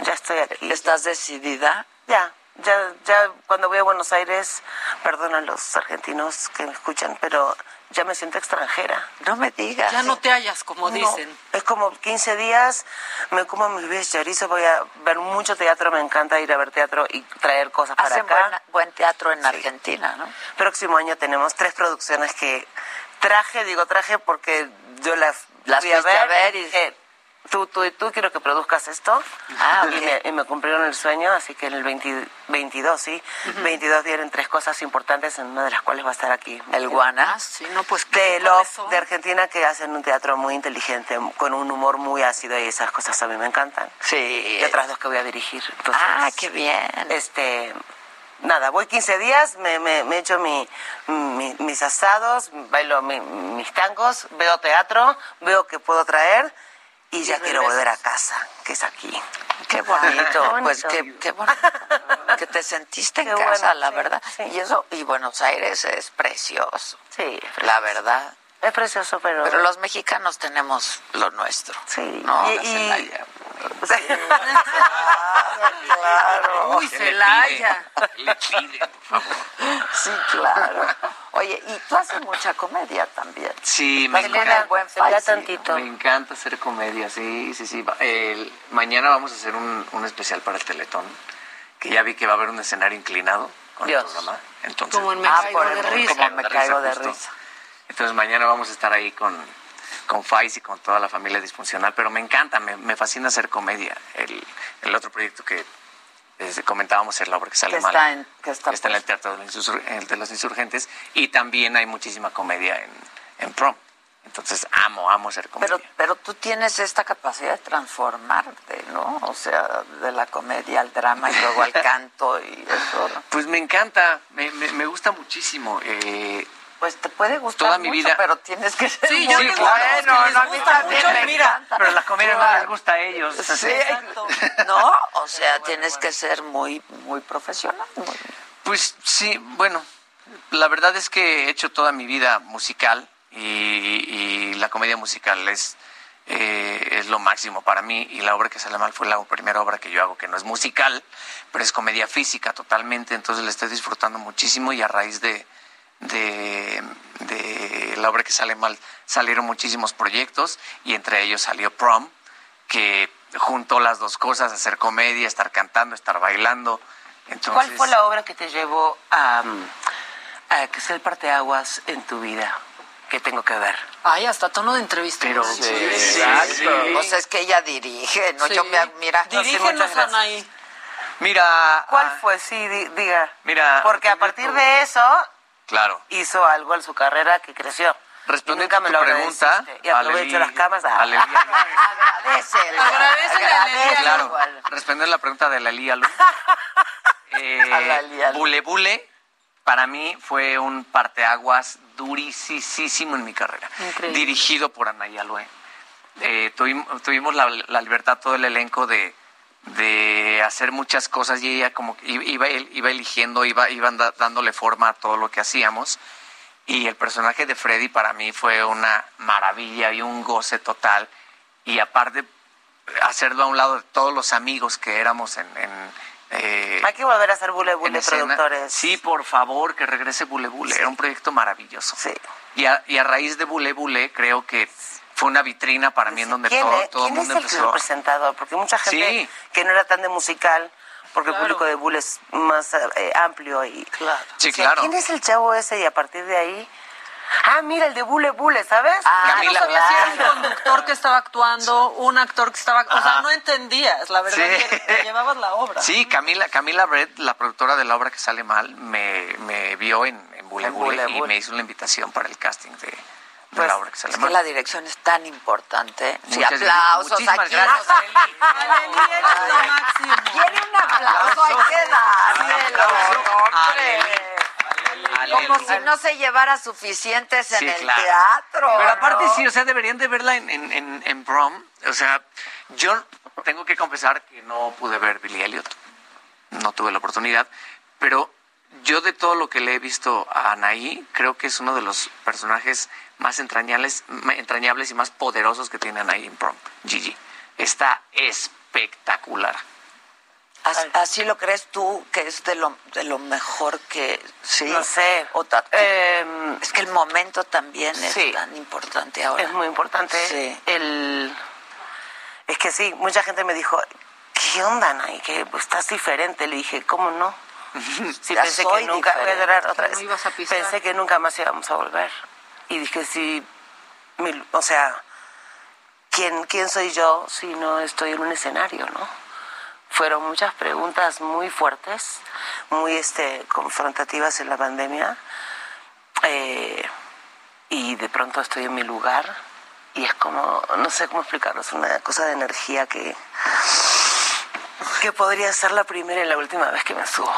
Speaker 18: Ya estoy aquí.
Speaker 3: ¿Estás decidida?
Speaker 18: Ya, ya, ya cuando voy a Buenos Aires, perdón a los argentinos que me escuchan, pero ya me siento extranjera.
Speaker 3: No me digas.
Speaker 18: Ya no te hallas, como dicen. Es como 15 días, me como mis pies chorizo, voy a ver mucho teatro, me encanta ir a ver teatro y traer cosas para acá.
Speaker 3: Buen, teatro en Argentina, ¿no?
Speaker 18: Próximo año tenemos tres producciones que traje, digo traje porque yo las,
Speaker 3: las
Speaker 18: fui a ver,
Speaker 3: a ver
Speaker 18: y dije, tú, tú y tú quiero que produzcas esto.
Speaker 3: Ah,
Speaker 18: y, me, y, me, cumplieron el sueño, así que en el 20, 22, sí, uh -huh. 22 vienen tres cosas importantes, en una de las cuales va a estar aquí.
Speaker 3: ¿El Guana?
Speaker 18: Ah, sí, no, pues, de Love, de Argentina, que hacen un teatro muy inteligente, con un humor muy ácido, y esas cosas a mí me encantan.
Speaker 3: Sí.
Speaker 18: Y otras dos que voy a dirigir. Entonces,
Speaker 3: ah, qué bien.
Speaker 18: Este nada, voy 15 días, me, me, me echo mi, mi, mis asados, bailo mi, mis tangos, veo teatro, veo que puedo traer y ya quiero volver a casa, que es aquí.
Speaker 3: Qué bonito, pues qué, qué bonito. que te sentiste en
Speaker 18: Qué
Speaker 3: casa,
Speaker 18: bueno,
Speaker 3: la
Speaker 18: sí,
Speaker 3: verdad.
Speaker 18: sí.
Speaker 3: Y eso, y Buenos Aires es precioso,
Speaker 18: Sí,
Speaker 3: la verdad.
Speaker 18: Es precioso, pero...
Speaker 3: Pero los mexicanos tenemos lo nuestro.
Speaker 18: Sí,
Speaker 3: No,
Speaker 18: y-
Speaker 3: la
Speaker 18: y-
Speaker 3: Celaya.
Speaker 18: claro.
Speaker 3: Uy,
Speaker 18: Celaya.
Speaker 20: Le pide, por favor.
Speaker 3: Sí, claro. Oye, y tú haces mucha comedia también.
Speaker 20: Sí, me encanta.
Speaker 3: el buen
Speaker 18: tantito.
Speaker 20: Me encanta hacer comedia, sí, sí, sí. Va- el- mañana vamos a hacer un, un especial para el Teletón, que ya vi que va a haber un escenario inclinado con
Speaker 3: Dios.
Speaker 20: el programa. Entonces,
Speaker 18: Como en Me
Speaker 3: Ah,
Speaker 18: Caigo
Speaker 3: por
Speaker 18: de
Speaker 3: el-
Speaker 18: Risa.
Speaker 3: como me caigo de
Speaker 20: justo. Entonces mañana vamos a estar ahí con, con Faiz y con toda la familia disfuncional, pero me encanta, me, me fascina hacer comedia. El, el otro proyecto que eh, comentábamos es la obra que sale
Speaker 3: Que
Speaker 20: mal.
Speaker 3: está en- que está
Speaker 20: en el Teatro de los, Insurgentes y también hay muchísima comedia en, en Prom. Entonces amo, amo hacer comedia.
Speaker 3: Pero, pero tú tienes esta capacidad de transformarte, ¿no? O sea, de la comedia al drama y luego al canto y eso. ¿no?
Speaker 20: Pues me encanta, me, me, me gusta muchísimo. eh,
Speaker 3: Pues te puede gustar
Speaker 20: Toda mi
Speaker 3: mucho,
Speaker 20: vida-
Speaker 3: pero tienes que ser
Speaker 20: Sí,
Speaker 3: muy
Speaker 20: sí, claro.
Speaker 3: bueno.
Speaker 20: Les
Speaker 3: ¿no? A mí
Speaker 20: gusta mucho,
Speaker 3: me
Speaker 20: mira,
Speaker 3: encanta.
Speaker 20: pero la comedia no les gusta a ellos.
Speaker 3: Sí, ¿no? O sea, tienes que ser muy, muy profesional. muy-
Speaker 20: Pues sí, bueno, la verdad es que he hecho toda mi vida musical y, y la comedia musical es, eh, es lo máximo para mí y la obra que sale mal fue la primera obra que yo hago que no es musical, pero es comedia física totalmente, entonces la estoy disfrutando muchísimo y a raíz de, de, de la obra que sale mal salieron muchísimos proyectos y entre ellos salió Prom, que juntó las dos cosas, hacer comedia, estar cantando, estar bailando. Entonces,
Speaker 18: ¿Cuál fue la obra que te llevó a, a que sea el parteaguas en tu vida? que tengo que ver?
Speaker 12: Ay, hasta tono de entrevista.
Speaker 20: Pero
Speaker 3: Sí, exacto. Pues es que ella dirige, ¿no?
Speaker 12: Sí.
Speaker 3: Yo me mira.
Speaker 12: Dirígenos. Anaí.
Speaker 20: Mira.
Speaker 18: ¿Cuál
Speaker 20: ah,
Speaker 18: fue? Sí, di- diga.
Speaker 20: Mira.
Speaker 18: Porque a partir de eso
Speaker 20: Claro.
Speaker 18: hizo algo en su carrera que creció.
Speaker 20: Respondiendo
Speaker 18: Y nunca
Speaker 20: a
Speaker 18: me
Speaker 20: tu
Speaker 18: lo
Speaker 20: pregunta.
Speaker 18: Y aprovecho las camas. ah.
Speaker 3: Agradece.
Speaker 18: A Aleli Alú.
Speaker 20: Claro, respondiendo la pregunta de la Lía Lu. Eh, Bule Bule, para mí fue un parteaguas durisísimo en mi carrera.
Speaker 12: Increíble.
Speaker 20: Dirigido por Anaya Lue. Eh, tuvimos, tuvimos la, la libertad, todo el elenco, de, de hacer muchas cosas y ella como que iba, iba eligiendo, iba, iban da- dándole forma a todo lo que hacíamos. Y el personaje de Freddy para mí fue una maravilla y un goce total. Y aparte, hacerlo a un lado de todos los amigos que éramos en... en, eh,
Speaker 18: Hay que volver a hacer bule bule productores.
Speaker 20: Sí, por favor, que regrese Bule Bule. Era un proyecto maravilloso.
Speaker 18: Sí.
Speaker 20: Y a, y a raíz de Bule Bule, creo que fue una vitrina para mí en donde
Speaker 18: ¿Quién,
Speaker 20: todo, el
Speaker 18: quién es
Speaker 20: mundo
Speaker 18: el
Speaker 20: empezó.
Speaker 18: presentador? Porque mucha gente
Speaker 20: Sí.
Speaker 18: que no era tan de musical, porque el público de Bull es más eh, amplio y claro.
Speaker 20: Sí, claro.
Speaker 18: ¿Quién es el chavo ese? Y a partir de ahí. Ah, mira, el de Bule Bule, ¿sabes?
Speaker 12: Ah,
Speaker 20: Camila-
Speaker 12: no sabía si era un conductor que estaba actuando, un actor que estaba... O sea, no entendías, la verdad,
Speaker 20: Sí.
Speaker 12: que llevabas la obra.
Speaker 20: Sí, Camila, Camila Brett, la productora de la obra que sale mal, me, me vio en, en Bule
Speaker 3: En
Speaker 20: Bule
Speaker 3: Bule
Speaker 20: y
Speaker 3: Bule.
Speaker 20: me hizo la invitación para el casting de, de
Speaker 3: Pues,
Speaker 20: que
Speaker 3: es que la dirección es tan importante. Sí,
Speaker 20: Muchas-
Speaker 3: aplausos
Speaker 20: muchísimas
Speaker 3: aquí.
Speaker 20: gracias,
Speaker 3: Quiere un aplauso, hay que dárselo, hombre. Como si no se llevara suficientes en
Speaker 20: Sí,
Speaker 3: el
Speaker 20: claro.
Speaker 3: teatro.
Speaker 20: Pero aparte
Speaker 3: ¿no?
Speaker 20: sí, o sea, deberían de verla en, en, en, en prom. O sea, yo tengo que confesar que no pude ver Billy Elliot. No tuve la oportunidad. Pero yo de todo lo que le he visto a Anaí, creo que es uno de los personajes más entrañables, entrañables y más poderosos que tiene Anaí en prom. Gigi. Está espectacular.
Speaker 3: As- ¿Así lo crees tú que es de lo, de lo mejor que sí?
Speaker 18: No sé.
Speaker 3: O ta-
Speaker 18: Eh,
Speaker 3: es que el momento también es
Speaker 18: sí.
Speaker 3: tan importante ahora.
Speaker 18: Es muy importante.
Speaker 3: Sí.
Speaker 18: El... Es que sí, mucha gente me dijo, ¿qué onda, Nay? Que estás diferente. Le dije, ¿cómo no? Sí,
Speaker 3: Ya
Speaker 18: pensé
Speaker 3: soy
Speaker 18: que nunca... Voy a otra
Speaker 12: no
Speaker 18: vez.
Speaker 12: ibas a pisar.
Speaker 18: Pensé que nunca más íbamos a volver. Y dije, sí, mi- o sea, ¿quién, ¿quién soy yo si no estoy en un escenario, no? Fueron muchas preguntas muy fuertes, muy este, confrontativas en la pandemia. Eh, y de pronto estoy en mi lugar y es como, no sé cómo explicarlo, es una cosa de energía que, que podría ser la primera y la última vez que me subo.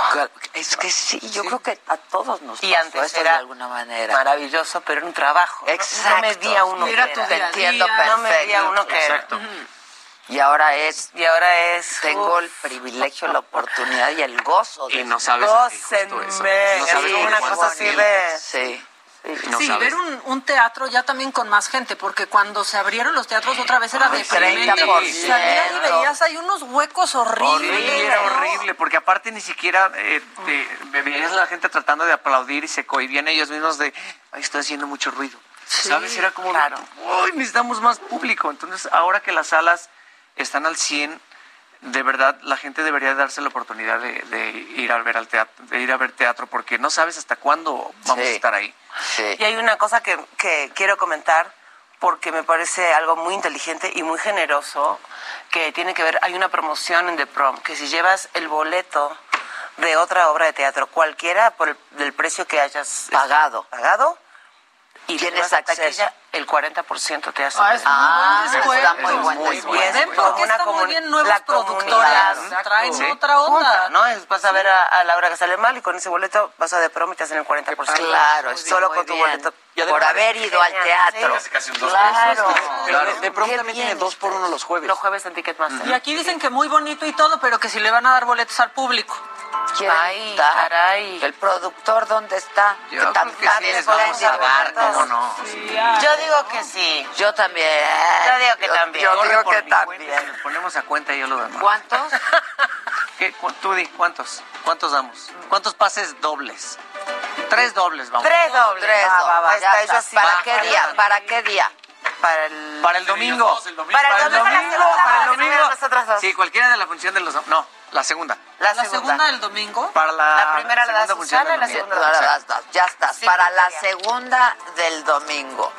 Speaker 3: Es que sí, yo creo que a todos nos
Speaker 18: Y
Speaker 3: pasó
Speaker 18: antes
Speaker 3: eso
Speaker 18: era
Speaker 3: de alguna manera.
Speaker 18: maravilloso, pero era un trabajo. ¿no?
Speaker 3: Exacto.
Speaker 18: No medía uno
Speaker 3: Y
Speaker 18: que
Speaker 3: era día entiendo día.
Speaker 18: No medía
Speaker 3: perfecto.
Speaker 18: uno que era.
Speaker 20: Exacto.
Speaker 3: Y ahora es,
Speaker 18: Y ahora es...
Speaker 3: tengo
Speaker 18: uf,
Speaker 3: el privilegio, la oportunidad y el gozo. De
Speaker 20: Y no sabes.
Speaker 18: Gócenme.
Speaker 20: No
Speaker 18: Es
Speaker 20: sabes
Speaker 18: una
Speaker 20: cuánto
Speaker 18: cosa así de...
Speaker 3: Sí.
Speaker 20: No
Speaker 12: sí,
Speaker 20: sabes.
Speaker 12: ver un, un teatro ya también con más gente, porque cuando se abrieron los teatros otra vez era.
Speaker 3: 30%.
Speaker 12: Salías y veías hay unos huecos horribles.
Speaker 20: Horrible, era horrible, porque aparte ni siquiera eh, te- veías a la gente tratando de aplaudir y se cohibían ellos mismos de, ay, estoy haciendo mucho ruido. ¿Sabes? Era como, uy, necesitamos más público. Entonces, ahora que las salas están al 100, de verdad, la gente debería darse la oportunidad de, de ir a ver al teatro, de ir a ver teatro, porque no sabes hasta cuándo vamos
Speaker 3: Sí.
Speaker 20: a estar ahí.
Speaker 18: Y hay una cosa que, que quiero comentar porque me parece algo muy inteligente y muy generoso que tiene que ver, hay una promoción en The Prom, que si llevas el boleto de otra obra de teatro, cualquiera por el, del precio que hayas
Speaker 3: Pagado.
Speaker 18: pagado y
Speaker 3: Tienes
Speaker 18: vas a
Speaker 3: acceso.
Speaker 18: taquilla, el 40% te hace.
Speaker 12: Ah, es muy
Speaker 3: Ah,
Speaker 12: buen
Speaker 3: está muy buen
Speaker 18: Muy
Speaker 3: descuento.
Speaker 18: bien.
Speaker 12: Ven
Speaker 18: Como
Speaker 12: porque
Speaker 18: una
Speaker 12: está muy
Speaker 18: comun-
Speaker 12: bien productores.
Speaker 18: comunidad.
Speaker 12: Traen
Speaker 20: Sí.
Speaker 12: otra onda.
Speaker 18: ¿no? Vas a ver a, a la hora que sale mal y con ese boleto vas a de prom y te hacen el 40%.
Speaker 3: Claro, está
Speaker 18: solo con tu
Speaker 3: bien.
Speaker 18: boleto.
Speaker 20: Y además-
Speaker 3: Por haber ido al teatro.
Speaker 18: sí.
Speaker 20: casi un dos
Speaker 3: Claro.
Speaker 20: De, de pronto también tiene dos por uno los jueves.
Speaker 18: Los jueves en Ticketmaster.
Speaker 12: Y aquí dicen que muy bonito y todo, pero que si le van a dar boletos al público.
Speaker 3: ¿Quién
Speaker 18: Ay,
Speaker 3: está?
Speaker 18: caray.
Speaker 3: ¿El productor dónde está?
Speaker 20: Yo
Speaker 3: Que
Speaker 20: creo
Speaker 3: tan-
Speaker 20: que sí les vamos a dar. ¿cómo no?
Speaker 18: Yo digo que sí.
Speaker 3: Yo también.
Speaker 18: Yo digo que también.
Speaker 3: Yo digo que
Speaker 20: cuenta,
Speaker 3: también.
Speaker 20: nos ponemos a cuenta y yo lo demás.
Speaker 3: ¿Cuántos?
Speaker 20: ¿Qué? Cu- Tú di, ¿cuántos? ¿Cuántos damos? ¿Cuántos pases dobles? Tres dobles, vamos.
Speaker 18: Tres dobles.
Speaker 3: Tres,
Speaker 18: Va, va, va,
Speaker 3: ya
Speaker 18: está,
Speaker 3: está.
Speaker 18: yo así.
Speaker 3: ¿Para qué día? ¿Para qué día?
Speaker 18: Para el...
Speaker 20: Para el domingo.
Speaker 18: Para el domingo,
Speaker 20: para el
Speaker 18: para
Speaker 20: domingo.
Speaker 18: dos.
Speaker 20: Sí, cualquiera de la función de los... No, la segunda.
Speaker 18: La
Speaker 12: La
Speaker 18: segunda.
Speaker 12: segunda del domingo.
Speaker 20: Para la,
Speaker 18: La primera la da
Speaker 20: segunda función
Speaker 18: Susana y
Speaker 20: del
Speaker 18: la
Speaker 20: domingo.
Speaker 18: segunda
Speaker 3: dos. Ya estás.
Speaker 18: Sí,
Speaker 3: Para la segunda del domingo.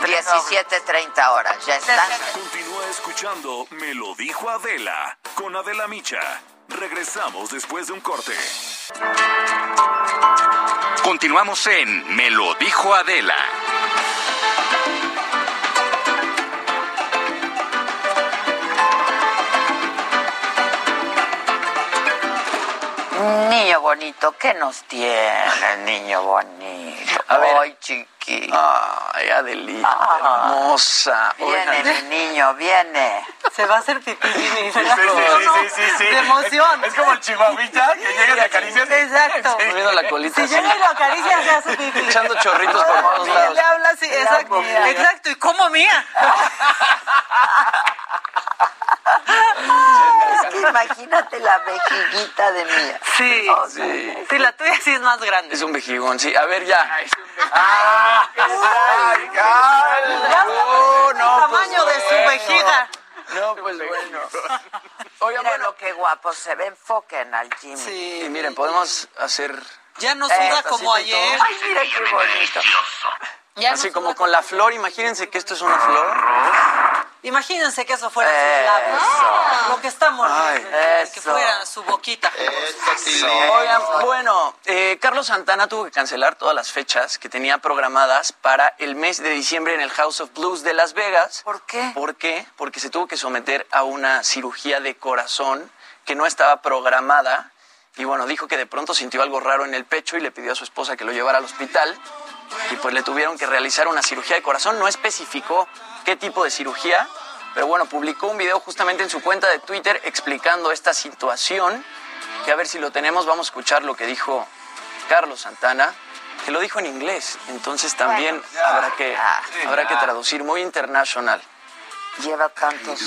Speaker 18: Tres
Speaker 3: 17.30 horas. Ya estás.
Speaker 2: Continúa escuchando Me lo dijo Adela con Adela Micha. Regresamos después de un corte.
Speaker 21: Continuamos en Me lo dijo Adela.
Speaker 3: Niño bonito, ¿qué nos tiene, niño bonito?
Speaker 16: A ver.
Speaker 3: Ay, chiquito.
Speaker 16: Ay, Adelita, hermosa.
Speaker 3: Viene
Speaker 16: Oigan.
Speaker 3: mi niño, viene.
Speaker 12: Se va a hacer pipí.
Speaker 13: Sí, sí, sí, sí, sí.
Speaker 12: De emoción.
Speaker 13: Es, como el chihuahuita que llega y acaricias.
Speaker 12: Exacto.
Speaker 16: Moviendo la colita
Speaker 12: Si llega y lo acaricia, se hace pipí.
Speaker 16: Echando chorritos por todos
Speaker 12: Y
Speaker 16: lados.
Speaker 12: le habla así, exacto. Exacto, y como mía.
Speaker 3: Es que imagínate la vejiguita de mía.
Speaker 12: Sí,
Speaker 16: Sí.
Speaker 12: sí, la tuya sí es más grande.
Speaker 16: Es un vejigón, sí. A ver, ya.
Speaker 13: ¡Ay,
Speaker 12: Ya
Speaker 16: No,
Speaker 12: el
Speaker 16: no,
Speaker 12: tamaño
Speaker 16: pues
Speaker 12: de su
Speaker 16: bueno.
Speaker 12: vejiga.
Speaker 16: No, pues bueno.
Speaker 3: Oigan, bueno, qué guapo se ve. Enfoquen al Jimmy.
Speaker 16: Sí, miren, podemos hacer
Speaker 12: Ya no suda como ayer.
Speaker 3: Ay, mira qué bonito.
Speaker 12: Ya
Speaker 16: así como con la flor. Imagínense que esto es una flor.
Speaker 12: Imagínense que eso fuera
Speaker 3: Eso.
Speaker 12: sus labios. Lo que estamos
Speaker 16: Ay,
Speaker 12: que
Speaker 3: eso.
Speaker 12: fuera su boquita.
Speaker 16: Oigan, bueno, eh, Carlos Santana tuvo que cancelar todas las fechas que tenía programadas para el mes de diciembre en el House of Blues de Las Vegas.
Speaker 3: ¿Por qué?
Speaker 16: ¿Por qué? Porque se tuvo que someter a una cirugía de corazón que no estaba programada. Y bueno, dijo que de pronto sintió algo raro en el pecho y le pidió a su esposa que lo llevara al hospital. Y pues le tuvieron que realizar una cirugía de corazón. No especificó qué tipo de cirugía, pero bueno, publicó un video justamente en su cuenta de Twitter explicando esta situación. Que a ver si lo tenemos, vamos a escuchar lo que dijo Carlos Santana, que lo dijo en inglés. Entonces también habrá que,
Speaker 3: ya,
Speaker 16: habrá que
Speaker 3: ya.
Speaker 16: traducir muy internacional.
Speaker 3: Lleva tantos.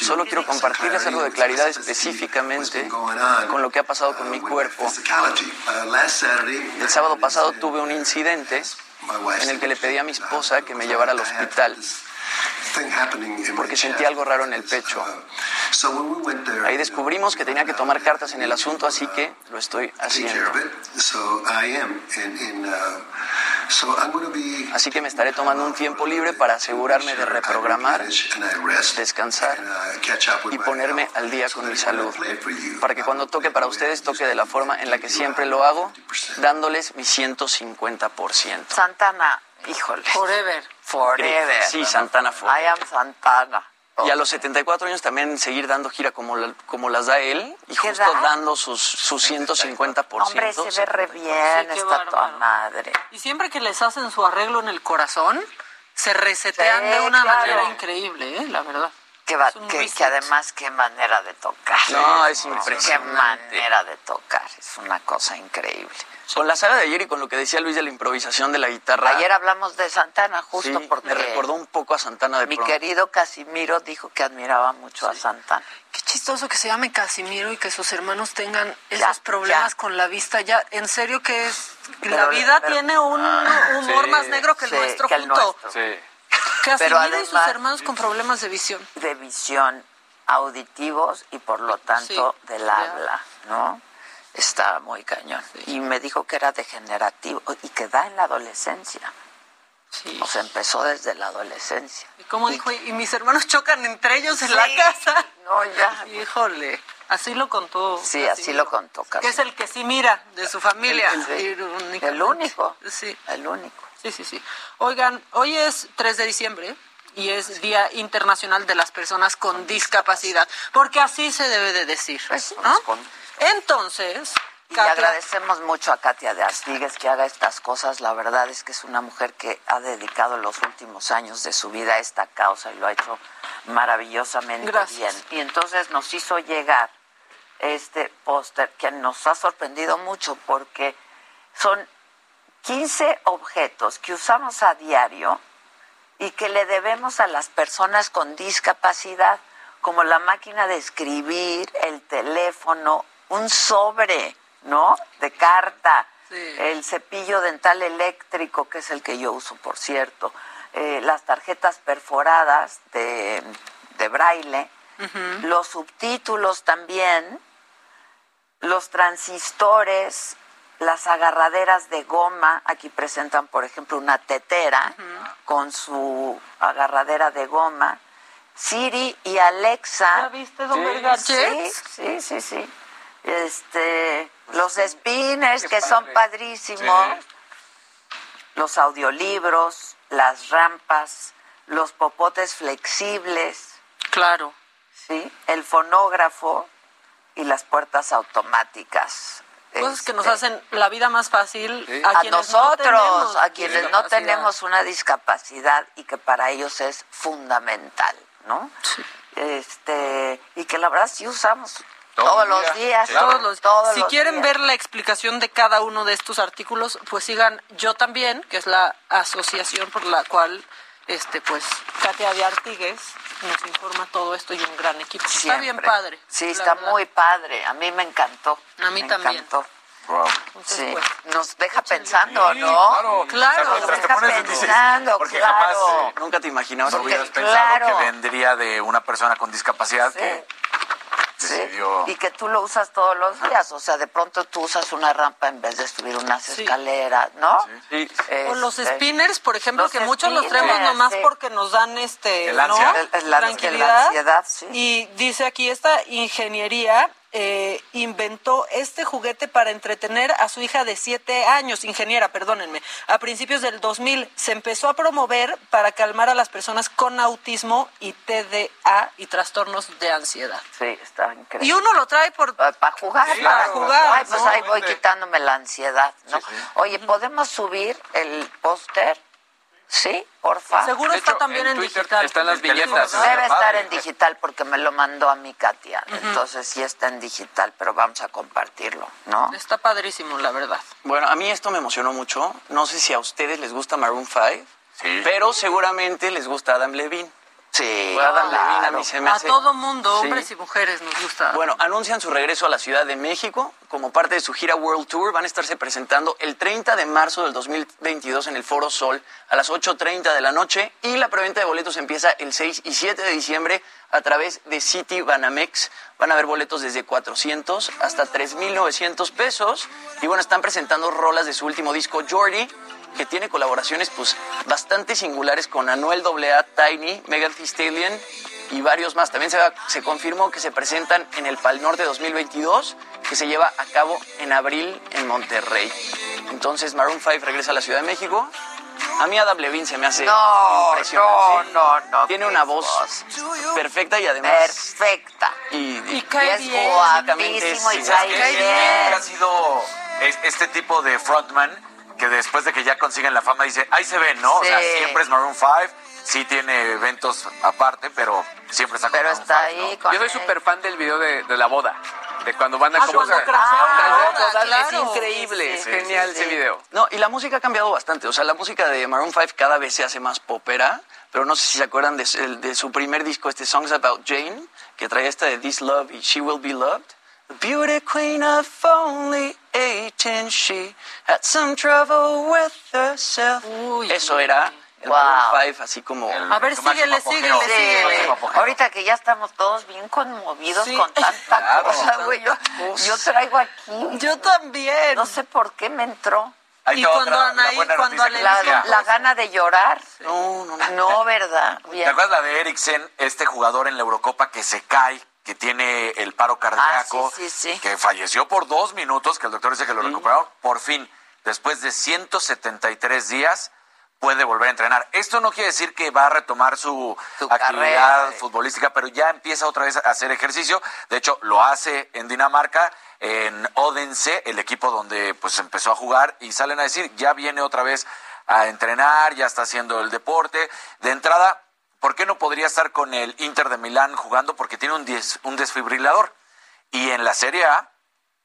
Speaker 16: Solo quiero compartirles algo de claridad específicamente con lo que ha pasado con mi cuerpo. El sábado pasado tuve un incidente en el que le pedí a mi esposa que me llevara al hospital porque sentí algo raro en el pecho. Ahí descubrimos que tenía que tomar cartas en el asunto, así que lo estoy haciendo. Así que me estaré tomando un tiempo libre para asegurarme de reprogramar, descansar y ponerme al día con mi salud. Para que cuando toque para ustedes toque de la forma en la que siempre lo hago, dándoles mi 150%.
Speaker 3: Santana, híjole.
Speaker 12: Forever.
Speaker 3: Forever.
Speaker 16: Sí, Santana Forever.
Speaker 3: I am Santana.
Speaker 16: Y a los 74 años también seguir dando gira como, la- como las da él y
Speaker 3: ¿Qué
Speaker 16: justo
Speaker 3: da?
Speaker 16: dando sus, su 150%.
Speaker 3: Hombre, se ve re bien,
Speaker 12: Sí,
Speaker 3: está toda madre.
Speaker 12: Y siempre que les hacen su arreglo en el corazón, se resetean
Speaker 3: Sí,
Speaker 12: de una
Speaker 3: claro.
Speaker 12: manera increíble, ¿eh? la verdad.
Speaker 3: Que, va- que, que además qué manera de tocar.
Speaker 16: No, es
Speaker 3: Qué
Speaker 16: impresionante.
Speaker 3: manera de tocar, es una cosa increíble.
Speaker 16: Con la saga de ayer y con lo que decía Luis de la improvisación de la guitarra.
Speaker 3: Ayer hablamos de Santana justo
Speaker 16: sí,
Speaker 3: porque
Speaker 16: me recordó un poco a Santana de
Speaker 3: mi
Speaker 16: pronto.
Speaker 3: querido Casimiro dijo que admiraba mucho a Santana.
Speaker 19: Qué chistoso que se llame Casimiro y que sus hermanos tengan
Speaker 3: Ya,
Speaker 19: esos problemas
Speaker 3: ya.
Speaker 19: con la vista. Ya, en serio que es.
Speaker 12: la vida
Speaker 3: pero-
Speaker 12: tiene un humor
Speaker 16: sí,
Speaker 12: más negro que el
Speaker 3: sí,
Speaker 12: nuestro
Speaker 3: que el
Speaker 12: junto.
Speaker 3: nuestro.
Speaker 16: Sí.
Speaker 19: Casimiro
Speaker 3: Pero
Speaker 19: y sus
Speaker 3: además-
Speaker 19: hermanos con problemas de visión.
Speaker 3: de visión auditivos y por lo tanto
Speaker 12: Sí,
Speaker 3: del habla, ¿no? Está muy cañón. Y me dijo que era degenerativo y que da en la adolescencia.
Speaker 12: Sí.
Speaker 3: O sea, empezó desde la adolescencia.
Speaker 12: Y como dijo, y mis hermanos chocan entre ellos en la casa.
Speaker 3: No, ya.
Speaker 12: Híjole, así lo contó.
Speaker 3: Sí, así lo contó
Speaker 12: Que es
Speaker 3: Casimiro.
Speaker 12: el que sí mira de su familia.
Speaker 3: El- el-. El único.
Speaker 12: Sí,
Speaker 3: El único.
Speaker 12: Sí, sí, sí. Oigan, hoy es 3 de diciembre y es Día Internacional de las Personas con Discapacidad, porque así se debe de decir.
Speaker 3: Pues,
Speaker 12: ¿no? Entonces,
Speaker 3: Y
Speaker 12: Katia-
Speaker 3: agradecemos mucho a Katia de Artigues que haga estas cosas. La verdad es que es una mujer que ha dedicado los últimos años de su vida a esta causa y lo ha hecho maravillosamente
Speaker 12: Gracias.
Speaker 3: bien. Y entonces nos hizo llegar este póster que nos ha sorprendido mucho porque son 15 objetos que usamos a diario y que le debemos a las personas con discapacidad, como la máquina de escribir, el teléfono, un sobre, ¿no? De carta,
Speaker 12: Sí.
Speaker 3: el cepillo dental eléctrico, que es el que yo uso, por cierto, eh, las tarjetas perforadas de, de braille, los subtítulos también, los transistores, las agarraderas de goma, aquí presentan, por ejemplo, una tetera con su agarradera de goma, Siri y Alexa.
Speaker 12: ¿Ya viste, don Verga?
Speaker 3: Sí, sí, sí, sí. Este, los spinners que son padrísimos, los audiolibros, las rampas, los popotes flexibles.
Speaker 12: Claro.
Speaker 3: Sí, el fonógrafo y las puertas automáticas.
Speaker 12: Cosas que nos hacen la vida más fácil a,
Speaker 3: a
Speaker 12: quienes
Speaker 3: nosotros,
Speaker 12: no tenemos
Speaker 3: a quienes no tenemos una discapacidad y que para ellos es fundamental, ¿no? Este, y que la verdad sí usamos todos los días,
Speaker 12: Todos los-
Speaker 3: todos
Speaker 12: si
Speaker 3: los
Speaker 12: quieren
Speaker 3: días.
Speaker 12: ver la explicación de cada uno de estos artículos, pues sigan Yo también, que es la asociación por la cual este pues Katia de Artigues nos informa todo esto y un gran equipo. Está bien padre.
Speaker 3: Sí, está
Speaker 12: verdad.
Speaker 3: muy padre. A mí me encantó.
Speaker 12: A mí
Speaker 3: me
Speaker 12: también.
Speaker 3: encantó. Sí.
Speaker 12: pues,
Speaker 3: Nos deja pensando, ¿no?
Speaker 12: Claro.
Speaker 3: Nos deja pensando,
Speaker 13: Porque
Speaker 3: claro.
Speaker 13: jamás eh,
Speaker 16: Nunca te imaginabas
Speaker 13: no
Speaker 16: que
Speaker 13: hubieras
Speaker 3: Porque,
Speaker 13: pensado
Speaker 3: claro.
Speaker 13: que vendría de una persona con discapacidad que decidió...
Speaker 3: Y que tú lo usas todos los días. O sea, de pronto tú usas una rampa en vez de subir unas escaleras, ¿no?
Speaker 12: O los
Speaker 3: Este,
Speaker 12: spinners, por ejemplo,
Speaker 3: los
Speaker 12: que muchos los traemos
Speaker 3: spinners,
Speaker 12: nomás
Speaker 3: sí.
Speaker 12: porque nos dan este
Speaker 3: El
Speaker 12: ¿no?
Speaker 3: El- el- la-
Speaker 12: tranquilidad.
Speaker 3: la ansiedad, sí.
Speaker 12: Y dice aquí, esta ingeniería eh, inventó este juguete para entretener a su hija de siete años, ingeniera, perdónenme. A principios del 2000 se empezó a promover para calmar a las personas con autismo y TDA y trastornos de ansiedad.
Speaker 3: Sí, está increíble.
Speaker 12: Y uno lo trae por
Speaker 3: para jugar,
Speaker 12: Sí,
Speaker 3: para jugar. Ay, pues
Speaker 12: ¿no?
Speaker 3: ahí voy quitándome la ansiedad, ¿no? Oye, ¿podemos subir el póster? Sí, porfa.
Speaker 12: Seguro
Speaker 15: De
Speaker 12: está
Speaker 15: hecho,
Speaker 12: también
Speaker 15: en
Speaker 12: en,
Speaker 15: Twitter
Speaker 12: digital.
Speaker 15: están las.
Speaker 12: ¿verdad?
Speaker 3: Debe estar en digital porque me lo mandó a mi Katia. Entonces sí está en digital, pero vamos a compartirlo, ¿no?
Speaker 12: Está padrísimo, la verdad.
Speaker 16: Bueno, a mí esto me emocionó mucho. No sé si a ustedes les gusta Maroon 5, pero seguramente les gusta Adam Levine.
Speaker 3: Sí,
Speaker 16: Adam
Speaker 3: claro.
Speaker 16: Levine a mí se me
Speaker 12: A
Speaker 16: hace...
Speaker 12: todo mundo,
Speaker 16: Sí.
Speaker 12: hombres y mujeres, nos gusta.
Speaker 16: Bueno, anuncian su regreso a la Ciudad de México como parte de su gira World Tour. Van a estarse presentando el 30 de marzo del 2022 en el Foro Sol a las 8.30 de la noche y la preventa de boletos empieza el 6 y 7 de diciembre a través de City Banamex. Van a haber boletos desde 400 hasta 3.900 pesos y bueno, están presentando rolas de su último disco Jordi que tiene colaboraciones pues bastante singulares con Anuel AA, Tiny, Megan Thee Stallion y varios más. También se, va- se confirmó que se presentan en el Pal Norte 2022, que se lleva a cabo en abril en Monterrey. Entonces Maroon 5 regresa a la Ciudad de México. A mí Adam Levine se me hace
Speaker 3: No,
Speaker 16: impresionante.
Speaker 3: no, no, no,
Speaker 16: Tiene una voz perfecta y además...
Speaker 3: Perfecta.
Speaker 16: Y, y-
Speaker 3: cae
Speaker 16: y es
Speaker 3: bien.
Speaker 16: guapísimo y
Speaker 3: y
Speaker 13: ¿Sabes
Speaker 3: cae
Speaker 13: qué?
Speaker 3: bien.
Speaker 13: Ha sido es- este tipo de frontman que después de que ya consiguen la fama dice, ahí se ven, ¿no? O sea,
Speaker 3: Sí.
Speaker 13: siempre es Maroon 5, sí tiene eventos aparte, pero siempre está con
Speaker 3: Pero
Speaker 13: Maroon
Speaker 3: está
Speaker 13: 5, ¿no?
Speaker 3: ahí con
Speaker 15: Yo soy
Speaker 3: él.
Speaker 15: súper fan del video de, de la boda. De cuando van a
Speaker 16: Ah,
Speaker 15: como Ah,
Speaker 16: claro.
Speaker 15: Es increíble,
Speaker 16: Sí,
Speaker 15: es
Speaker 16: sí,
Speaker 15: genial
Speaker 16: sí,
Speaker 15: ese
Speaker 16: sí.
Speaker 15: video.
Speaker 16: No, y la música ha cambiado bastante. O sea, la música de Maroon 5 cada vez se hace más popera, pero no sé si se acuerdan de, su- de su primer disco, este Songs About Jane, que traía esta de This Love y She Will Be Loved. The beauty queen of only 18, she had some trouble with herself. Eso era el
Speaker 3: Wow.
Speaker 16: Maroon 5, así como...
Speaker 12: A ver, síguele, síguele,
Speaker 3: Sí,
Speaker 12: síguele.
Speaker 3: ahorita que ya estamos todos bien conmovidos
Speaker 12: Sí.
Speaker 3: con tanta
Speaker 13: Claro.
Speaker 3: cosa, güey. Yo, yo traigo aquí.
Speaker 12: Yo también.
Speaker 3: No sé por qué me entró.
Speaker 13: Ahí
Speaker 12: Y
Speaker 13: te
Speaker 12: cuando
Speaker 13: otra- la
Speaker 12: Anaí, cuando
Speaker 3: La,
Speaker 13: decía.
Speaker 3: la gana de llorar.
Speaker 16: No, no, no.
Speaker 3: No, ¿verdad?
Speaker 13: ¿Te
Speaker 3: Bien.
Speaker 13: acuerdas la de Eriksen, este jugador en la Eurocopa que se cae, que tiene el paro cardíaco,
Speaker 3: Ah, sí, sí, sí.
Speaker 13: que falleció por dos minutos, que el doctor dice que lo recuperaron? Por fin, después de 173 días, puede volver a entrenar. Esto no quiere decir que va a retomar su,
Speaker 3: Su
Speaker 13: actividad
Speaker 3: carrera.
Speaker 13: futbolística, pero ya empieza otra vez a hacer ejercicio. De hecho, lo hace en Dinamarca, en Odense, el equipo donde pues empezó a jugar, y salen a decir, ya viene otra vez a entrenar, ya está haciendo el deporte. De entrada, ¿por qué no podría estar con el Inter de Milán jugando? Porque tiene un, des- un desfibrilador. Y en la Serie A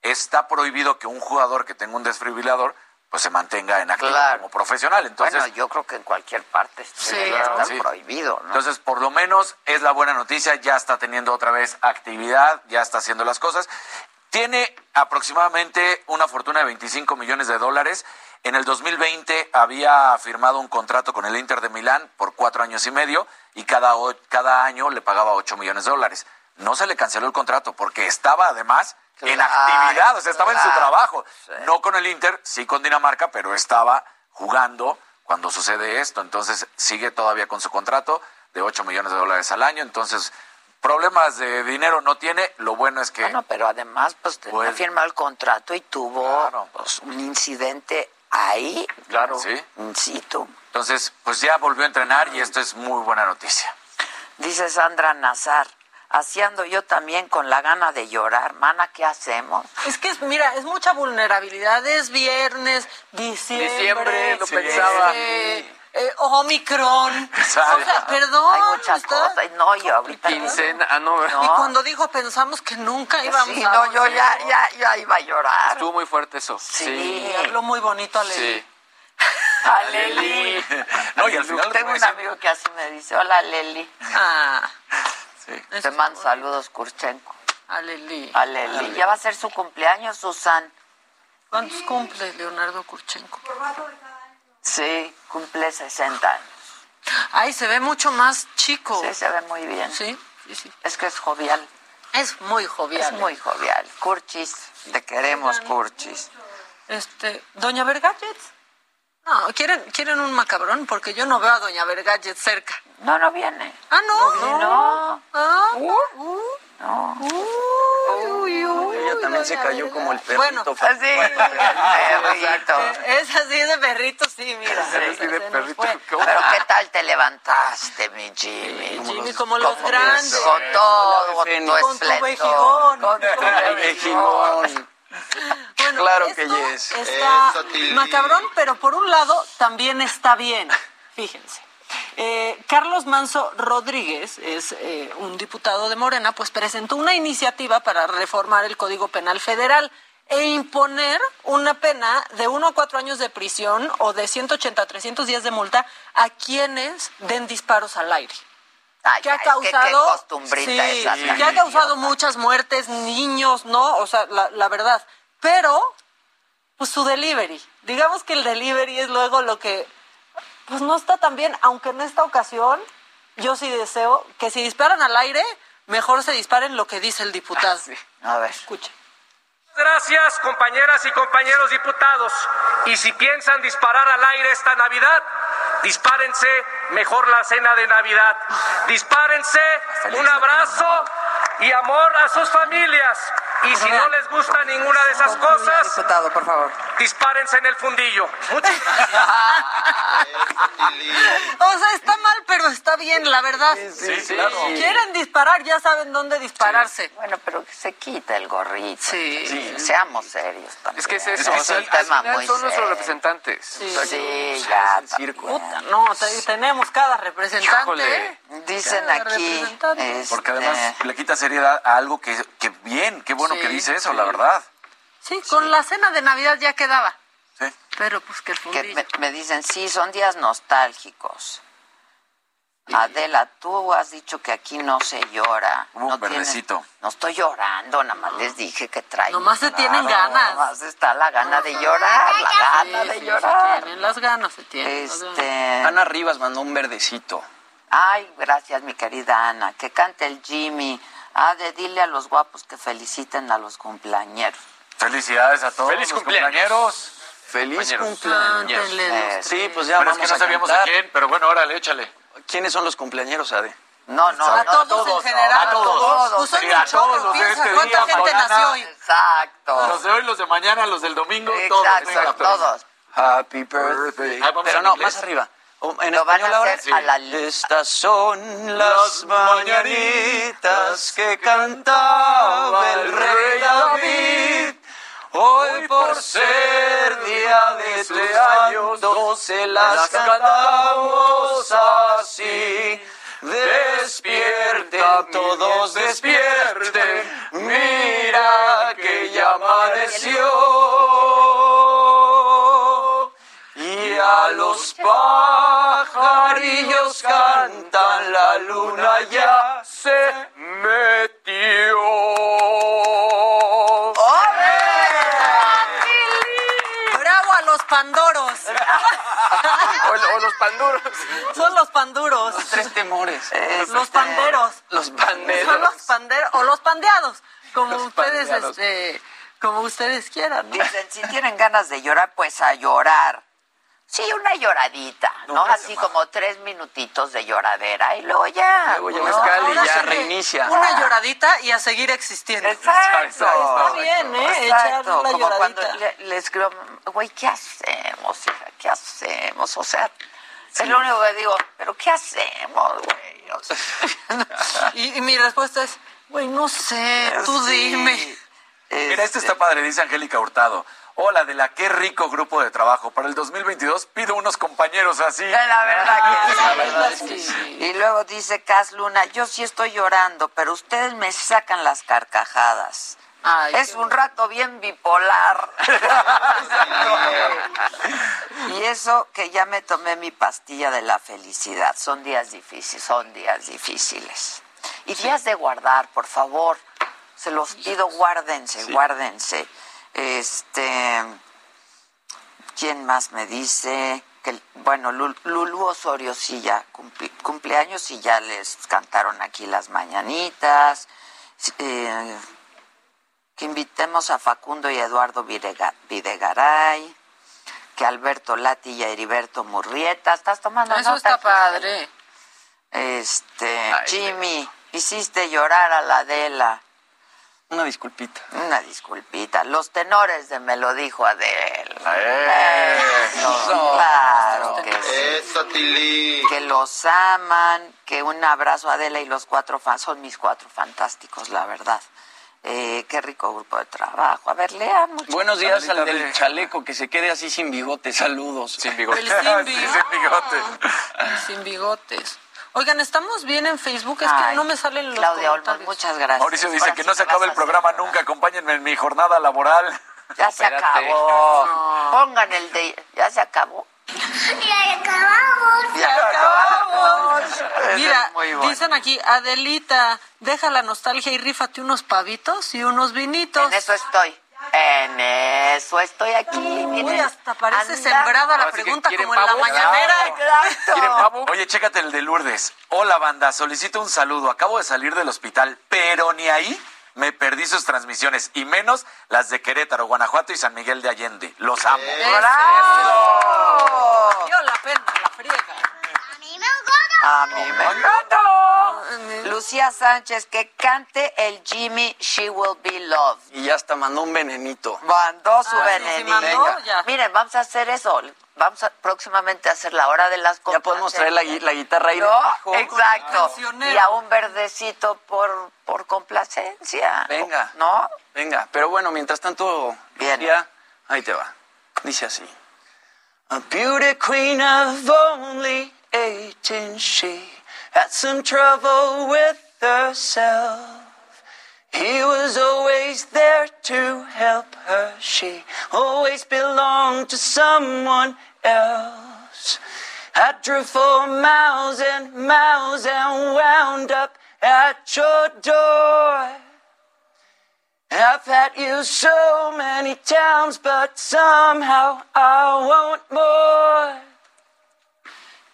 Speaker 13: está prohibido que un jugador que tenga un desfibrilador pues se mantenga en activo
Speaker 3: Claro.
Speaker 13: como profesional. Entonces,
Speaker 3: bueno, yo creo que en cualquier parte
Speaker 13: Sí,
Speaker 3: debería
Speaker 13: claro,
Speaker 3: estar
Speaker 13: sí.
Speaker 3: prohibido, ¿no?
Speaker 13: Entonces, por lo menos es la buena noticia, ya está teniendo otra vez actividad, ya está haciendo las cosas. Tiene aproximadamente una fortuna de 25 millones de dólares. En el 2020 había firmado un contrato con el Inter de Milán por cuatro años y medio y cada, cada año le pagaba 8 millones de dólares. No se le canceló el contrato porque estaba además en
Speaker 3: Claro,
Speaker 13: actividad, o sea, estaba en su
Speaker 3: claro.
Speaker 13: trabajo. No con el Inter, sí con Dinamarca, pero estaba jugando cuando sucede esto. Entonces sigue todavía con su contrato de 8 millones de dólares al año, entonces problemas de dinero no tiene, lo bueno es que...
Speaker 3: Bueno, pero además pues tenía
Speaker 13: Pues-
Speaker 3: firmado el contrato y tuvo pues, un incidente ahí,
Speaker 13: Claro. Sí.
Speaker 3: in situ.
Speaker 13: Entonces, pues ya volvió a entrenar y esto es muy buena noticia.
Speaker 3: Dice Sandra Nazar, haciendo yo también con la gana de llorar, mana, ¿qué hacemos?
Speaker 12: Es que, es- mira, es mucha vulnerabilidad. Es viernes, diciembre.
Speaker 15: Diciembre, lo
Speaker 12: sí,
Speaker 15: pensaba.
Speaker 12: eh, eh, Omicron.
Speaker 3: Exacto.
Speaker 12: O sea, perdón.
Speaker 3: Hay muchas
Speaker 12: está-
Speaker 3: cosas. No, yo ahorita...
Speaker 15: Quincena, ah, no,
Speaker 3: No.
Speaker 12: Y cuando dijo pensamos que nunca íbamos
Speaker 3: Sí,
Speaker 12: a...
Speaker 3: no, yo ya, ya, ya iba a llorar.
Speaker 15: Estuvo muy fuerte eso.
Speaker 12: Sí, habló muy bonito Ale.
Speaker 15: Sí.
Speaker 3: A Leli.
Speaker 13: No, y al final
Speaker 3: Tengo un amigo que así me dice, hola Leli.
Speaker 12: Ah,
Speaker 3: Te mando saludos, Kurchenko.
Speaker 12: a Leli.
Speaker 3: A Leli. Ya va a ser su cumpleaños, Susan.
Speaker 12: ¿Cuántos cumple Leonardo Kurchenko?
Speaker 3: Sí, cumple 60 años.
Speaker 12: Ay, se ve mucho más chico.
Speaker 3: Sí, se ve muy bien.
Speaker 12: Sí, sí, sí.
Speaker 3: Es que es jovial.
Speaker 12: Es muy jovial.
Speaker 3: Es muy jovial. Curchis, te queremos, Curchis.
Speaker 12: Este, ¿Doña Vergallets? No, ¿quieren, ¿quieren un macabrón? Porque yo no veo a Doña Vergallet cerca.
Speaker 3: No, no viene.
Speaker 12: Ah, no.
Speaker 3: No.
Speaker 12: Ah,
Speaker 3: Uh,
Speaker 12: uh,
Speaker 3: no.
Speaker 12: uy, uy,
Speaker 16: Ella también se cayó como el
Speaker 12: Bueno,
Speaker 16: perrito.
Speaker 3: Así, perrito.
Speaker 12: Es así de perrito, sí, mira.
Speaker 3: Sí, de perrito. Pero ¿qué tal te levantaste, mi Jimmy?
Speaker 12: Jimmy, como los grandes.
Speaker 3: Con todo, con tu
Speaker 12: Con tu
Speaker 3: esplendor.
Speaker 12: vejigón.
Speaker 3: Con tu
Speaker 16: Vejigón.
Speaker 12: Bueno,
Speaker 16: Claro
Speaker 12: esto
Speaker 16: que yes.
Speaker 12: Está
Speaker 16: Eso,
Speaker 12: macabrón, pero por un lado también está bien. Fíjense. Eh, Carlos Manso Rodríguez es eh, un diputado de Morena, pues presentó una iniciativa para reformar el Código Penal Federal e imponer una pena de uno a cuatro años de prisión o de 180 a 300 días de multa a quienes den disparos al aire.
Speaker 3: Ay,
Speaker 12: que ha
Speaker 3: es que qué
Speaker 12: causado
Speaker 3: costumbrita
Speaker 12: sí,
Speaker 3: esa
Speaker 12: que ha causado muchas muertes, niños, ¿no? O sea, la, la verdad. Pero, pues su delivery. Digamos que el delivery es luego lo que, pues no está tan bien, aunque en esta ocasión yo sí deseo que si disparan al aire, mejor se disparen lo que dice el diputado.
Speaker 3: A ver.
Speaker 12: Escuche.
Speaker 22: Gracias, compañeras y compañeros diputados. Y si piensan disparar al aire esta Navidad, dispárense mejor la cena de Navidad. Dispárense un abrazo y amor a sus familias. Y si no les gusta ninguna de esas cosas,
Speaker 12: diputado, por favor.
Speaker 22: dispárense en el fundillo. Muchas
Speaker 12: O sea, está mal, pero está bien, la verdad.
Speaker 22: sí, sí, claro.
Speaker 12: Quieren disparar, ya saben dónde dispararse.
Speaker 3: Bueno, pero que se quita el gorrito.
Speaker 12: Sí.
Speaker 3: Seamos serios también.
Speaker 15: Es que es eso.
Speaker 3: Es
Speaker 15: o al
Speaker 3: tema
Speaker 15: final
Speaker 3: muy
Speaker 15: son nuestros representantes.
Speaker 3: Sí, ya.
Speaker 12: Puta, no, te- tenemos cada representante.
Speaker 13: Híjole.
Speaker 3: Dicen
Speaker 12: Cada
Speaker 3: aquí. este,
Speaker 13: Porque además le quita seriedad a algo que, que bien, qué bueno
Speaker 12: Sí,
Speaker 13: que dice eso,
Speaker 12: sí.
Speaker 13: la verdad.
Speaker 12: Sí, con la cena de Navidad ya quedaba.
Speaker 13: Sí.
Speaker 12: Pero pues que el
Speaker 3: que me, me dicen, sí, son días nostálgicos. Adela, tú has dicho que aquí no se llora.
Speaker 13: Hubo un
Speaker 3: no
Speaker 13: verdecito.
Speaker 3: No estoy llorando, nada más les dije que traen.
Speaker 12: Nomás se tienen ganas.
Speaker 3: Nomás está la gana de llorar, la gana
Speaker 12: Sí,
Speaker 3: de
Speaker 12: sí,
Speaker 3: llorar.
Speaker 12: Se tienen las ganas, se tienen.
Speaker 3: Este,
Speaker 16: Ana Rivas mandó un verdecito.
Speaker 3: ay, gracias mi querida Ana, que cante el Jimmy. Ah, de dile a los guapos que feliciten a los cumpleañeros.
Speaker 13: Felicidades a todos
Speaker 15: Feliz
Speaker 13: los
Speaker 15: cumpleaños.
Speaker 13: compañeros.
Speaker 16: Feliz cumpleaños.
Speaker 12: Los
Speaker 16: Sí, pues ya
Speaker 13: Pero es
Speaker 16: vamos
Speaker 13: que no
Speaker 16: a
Speaker 13: sabíamos a quién, pero bueno, órale, échale.
Speaker 16: ¿Quiénes son los cumpleaños, Ade?
Speaker 3: No, no,
Speaker 12: A
Speaker 3: no,
Speaker 12: todos, en general.
Speaker 13: a todos.
Speaker 12: Pues son
Speaker 13: Sí, a todos los de
Speaker 12: piensa
Speaker 13: este
Speaker 12: ¿Cuánta
Speaker 13: día,
Speaker 12: gente nació hoy?
Speaker 3: Exacto.
Speaker 13: Los de hoy, los de mañana, los del domingo, todos.
Speaker 3: Exacto,
Speaker 13: venga, pues.
Speaker 3: todos.
Speaker 16: Happy birthday.
Speaker 13: Ah,
Speaker 16: Pero no,
Speaker 13: inglés.
Speaker 16: más arriba. En
Speaker 3: Lo van a hacer a la
Speaker 16: Estas son las mañanitas que cantaba el rey David. Hoy por ser día de este año, se las cantamos así. Despierten, todos despierten, mira que ya amaneció. Y a los pajarillos cantan, la luna ya se metió.
Speaker 12: Bravo a los pandoros.
Speaker 15: O, o los panduros.
Speaker 12: Son los panduros.
Speaker 16: Tres temores.
Speaker 12: Los panderos.
Speaker 16: Los banderos.
Speaker 12: Son los panderos o los pandeados, como
Speaker 16: Los
Speaker 12: ustedes
Speaker 16: pandeados.
Speaker 12: este como ustedes quieran. ¿no?
Speaker 3: Dicen, si tienen ganas de llorar, pues a llorar. Sí, una lloradita, ¿no? Así como tres minutitos de lloradera y luego ya.
Speaker 16: Luego ya
Speaker 3: ¿no?
Speaker 16: y ya
Speaker 12: sí
Speaker 16: reinicia.
Speaker 12: Una lloradita y a seguir existiendo.
Speaker 3: Exacto.
Speaker 12: Está bien, ¿eh?
Speaker 3: Exacto.
Speaker 12: Echar la
Speaker 3: Como cuando le, le escribo, güey, ¿qué hacemos, hija? ¿Qué hacemos? O sea, es lo único que digo, ¿pero qué hacemos, güey? O sea,
Speaker 12: Y, y mi respuesta es, güey, no sé, tú
Speaker 3: Sí.
Speaker 12: dime.
Speaker 13: Mira, este está padre, dice Angélica Hurtado. Hola, de la qué rico grupo de trabajo. Para el 2022 pido unos compañeros así.
Speaker 3: La verdad que sí.
Speaker 13: La verdad es que
Speaker 3: Y luego dice Cas Luna, yo sí estoy llorando, pero ustedes me sacan las carcajadas. es un rato bien bipolar. y eso que ya me tomé mi pastilla de la felicidad. Son días difíciles, son días difíciles. Y días de guardar, por favor. Se los pido, guárdense, guárdense. Este, ¿quién más me dice? Que, bueno, Lul- Lulú Osorio sí ya cumpli- cumpleaños y ya les cantaron aquí las mañanitas. Eh, que invitemos a Facundo y Eduardo Videga- Videgaray, que Alberto Lati y a Heriberto Murrieta. ¿Estás tomando
Speaker 12: Eso
Speaker 3: notas,
Speaker 12: está padre.
Speaker 3: Este, Jimmy, hiciste llorar a la Adela.
Speaker 16: Una disculpita.
Speaker 3: Una disculpita. Los tenores de Me lo dijo Adela. Eso,
Speaker 16: Eso.
Speaker 3: claro que sí. Que los aman, que un abrazo a Adela y los cuatro fans. Son mis cuatro fantásticos, la verdad. Eh, qué rico grupo de trabajo. A ver, lean mucho.
Speaker 16: Buenos días al del chaleco, que se quede así sin bigote. Saludos. Sin
Speaker 13: bigote.
Speaker 12: El sin bigote. Sin bigotes. Oigan, ¿estamos bien en Facebook? Es que no me salen los
Speaker 3: Claudia Olmos,
Speaker 12: comentarios.
Speaker 3: muchas gracias.
Speaker 13: Mauricio dice
Speaker 3: Ahora
Speaker 13: que
Speaker 3: sí
Speaker 13: no se acaba el programa nunca. Acompáñenme en mi jornada laboral.
Speaker 3: Ya se
Speaker 13: Espérate.
Speaker 3: acabó. Pongan el de. Ya se acabó.
Speaker 12: Ya acabamos.
Speaker 3: Ya acabamos.
Speaker 12: Mira, dicen aquí, Adelita, deja la nostalgia y rífate unos pavitos y unos vinitos.
Speaker 3: En eso estoy. En eso estoy aquí. Miren.
Speaker 12: Uy, hasta parece
Speaker 3: Anda.
Speaker 12: sembrada la pregunta como en la mañanera.
Speaker 3: Exacto.
Speaker 13: Oye, chécate el de Lourdes. Hola, banda. Solicito un saludo. Acabo de salir del hospital, pero ni ahí me perdí sus transmisiones, y menos las de Querétaro, Guanajuato y San Miguel de Allende. Los amo.
Speaker 3: ¡Bravo!
Speaker 12: Dio la pena, la friega.
Speaker 3: A mí me Lucía Sánchez, que cante el Jimmy She Will Be Loved.
Speaker 16: Y ya hasta mandó un venenito.
Speaker 3: Mandó su
Speaker 12: Ah, sí,
Speaker 3: venenito.
Speaker 12: mandó, ya.
Speaker 3: Miren, vamos a hacer eso. Vamos a próximamente a hacer la hora de las
Speaker 16: Ya podemos traer la, gui- la guitarra ahí
Speaker 3: ¿No?
Speaker 16: debajo.
Speaker 3: Exacto. Y a un verdecito por, por complacencia.
Speaker 16: Venga.
Speaker 3: ¿No?
Speaker 16: Venga, pero bueno, mientras tanto,
Speaker 3: Bien.
Speaker 16: ya, ahí te va. Dice así. A beauty queen of only 18, she had some trouble with herself. He was always there to help her. She always belonged to someone else. I drove for miles and miles and wound up at your door. I've had you so many times, but somehow I want more.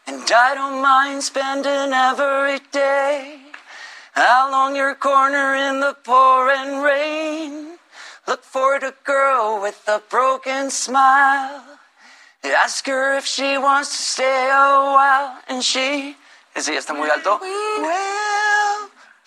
Speaker 16: And I don't mind spending every day along your corner in the pouring rain. Look for the girl with a broken smile. Ask her if she wants to stay a while, and she. Ese ya está muy alto.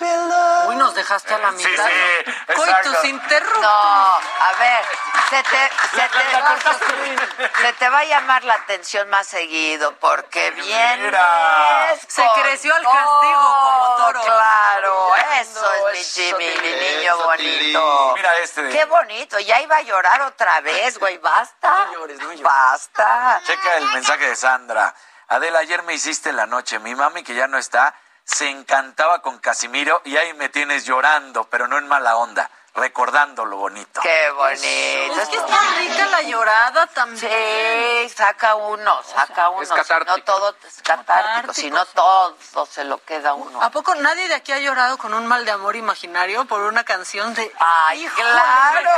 Speaker 12: Uy, nos dejaste a la
Speaker 13: Sí,
Speaker 12: mitad.
Speaker 13: sí,
Speaker 12: Coitus
Speaker 13: exacto.
Speaker 12: interruptus.
Speaker 3: No, a ver, se te, se, te, se te va a llamar la atención más seguido porque vienes
Speaker 13: Mira.
Speaker 12: Se creció al castigo como
Speaker 3: todo,
Speaker 12: toro.
Speaker 3: Claro, eso es mi
Speaker 16: eso,
Speaker 3: Jimmy, mi niño
Speaker 16: eso,
Speaker 3: bonito.
Speaker 13: Mira este de-
Speaker 3: Qué bonito, ya iba a llorar otra vez, güey, basta.
Speaker 16: No llores, no llores.
Speaker 3: Basta.
Speaker 13: Checa el mensaje de Sandra. Adela, ayer me hiciste la noche. Mi mami, que ya no está, se encantaba con Casimiro y ahí me tienes llorando, pero no en mala onda, recordando lo bonito.
Speaker 3: Qué bonito.
Speaker 12: Es que está rica la llorada también.
Speaker 3: Sí, saca uno, saca uno.
Speaker 15: es
Speaker 3: Si no todo es catártico, si no todo se lo queda uno.
Speaker 12: ¿A poco nadie de aquí ha llorado con un mal de amor imaginario por una canción de...
Speaker 3: Ay,
Speaker 12: Híjole,
Speaker 3: claro,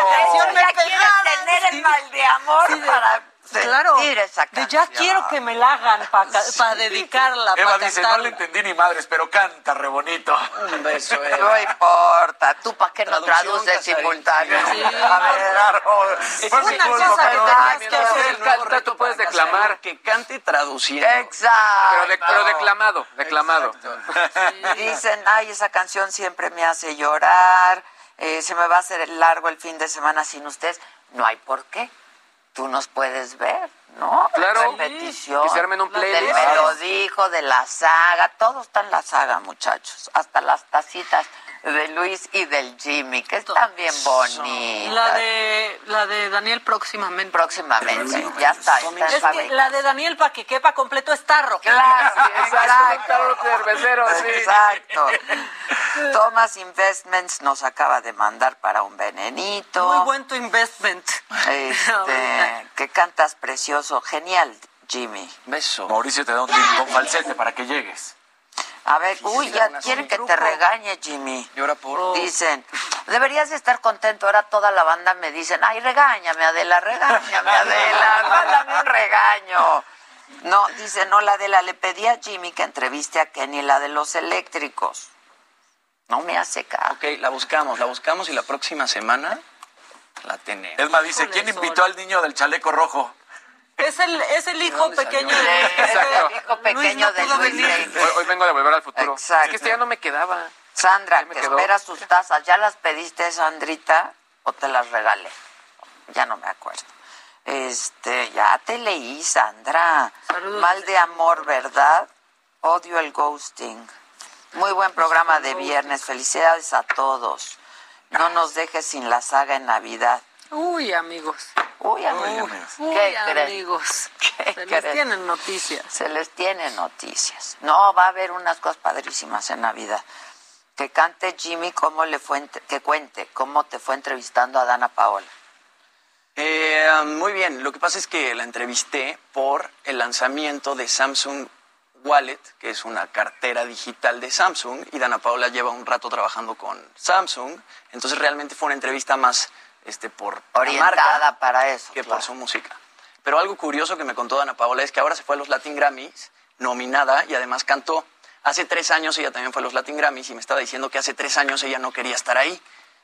Speaker 12: esa canción me
Speaker 3: tener el mal de amor
Speaker 12: Sí, de-
Speaker 3: para
Speaker 12: claro,
Speaker 3: esa
Speaker 12: de ya quiero que me la hagan para dedicarla.
Speaker 13: Eva dice, no le entendí ni madres, pero canta re bonito.
Speaker 16: Un beso, Eva.
Speaker 3: No importa, tú para qué no traduces simultáneo.
Speaker 12: Sí.
Speaker 3: A ver, Aro,
Speaker 12: Es una cosa que tenías que hacer.
Speaker 15: Canta, tú puedes declamar.
Speaker 16: Que cante traduciendo.
Speaker 3: Exacto.
Speaker 15: Pero, de- pero declamado, declamado.
Speaker 3: Dicen, ay, esa canción siempre me hace llorar, eh, se me va a hacer largo el fin de semana sin ustedes. No hay por qué. Tú nos puedes ver, ¿no?
Speaker 15: Claro.
Speaker 3: Repetición.
Speaker 15: Que se armen un
Speaker 3: Del
Speaker 15: playlist.
Speaker 3: me lo dijo, de la saga, todo está en la saga, muchachos. Hasta las tacitas de Luis y del Jimmy, que están bien bonitas.
Speaker 12: La de, la de Daniel próximamente.
Speaker 3: Próximamente, ya está. está en
Speaker 12: Es que
Speaker 3: fábrica.
Speaker 12: la de Daniel para que quepa completo es tarro.
Speaker 3: Claro,
Speaker 15: Exacto, cervecero, sí.
Speaker 3: Exacto. Thomas Investments nos acaba de mandar para un venenito.
Speaker 12: Muy buen tu investment.
Speaker 3: Este, que cantas precioso. Genial, Jimmy.
Speaker 16: Beso.
Speaker 13: Mauricio te da un con falsete para que llegues.
Speaker 3: A ver, uy, ya quieren que te regañe, Jimmy.
Speaker 16: Y ahora por...
Speaker 3: Dicen, deberías de estar contento. Ahora toda la banda me dicen, ay, regáñame, Adela, regáñame, Adela, mándame un regaño. No, dice, no, la Adela, le pedí a Jimmy que entreviste a Kenny, la de los eléctricos. No me hace caso.
Speaker 16: Ok, la buscamos, la buscamos y la próxima semana la tenemos.
Speaker 13: Esma dice, ¿quién invitó al niño del chaleco rojo?
Speaker 12: Es el, es el hijo pequeño de
Speaker 3: el hijo
Speaker 12: Luis
Speaker 3: pequeño
Speaker 12: no
Speaker 3: de Luis.
Speaker 15: Hoy, hoy vengo de volver al futuro.
Speaker 3: Exacto.
Speaker 15: Es que este ya no me quedaba.
Speaker 3: Sandra,
Speaker 15: me
Speaker 3: que
Speaker 15: quedó.
Speaker 3: espera sus tazas. ¿Ya las pediste, Sandrita? ¿O te las regalé? Ya no me acuerdo. Este, ya te leí, Sandra.
Speaker 12: Saludos.
Speaker 3: Mal de amor, ¿verdad? Odio el ghosting. Muy buen programa de viernes. Felicidades a todos. No nos dejes sin la saga en Navidad.
Speaker 12: Uy, amigos.
Speaker 3: Uy, amigos.
Speaker 12: Uy,
Speaker 3: ¿Qué crees?
Speaker 12: amigos.
Speaker 3: ¿Qué
Speaker 12: Se les tienen noticias.
Speaker 3: Se les tiene noticias. No, va a haber unas cosas padrísimas en Navidad. Que cante Jimmy cómo le fue, que cuente cómo te fue entrevistando a Dana Paola.
Speaker 16: Eh, muy bien, lo que pasa es que la entrevisté por el lanzamiento de Samsung Wallet, que es una cartera digital de Samsung, y Dana Paola lleva un rato trabajando con Samsung, entonces realmente fue una entrevista más este, por
Speaker 3: Orientada
Speaker 16: marca
Speaker 3: para eso.
Speaker 16: que
Speaker 3: claro.
Speaker 16: por su música. Pero algo curioso que me contó Dana Paola es que ahora se fue a los Latin Grammys, nominada, y además cantó. Hace tres años ella también fue a los Latin Grammys y me estaba diciendo que hace tres años ella no quería estar ahí.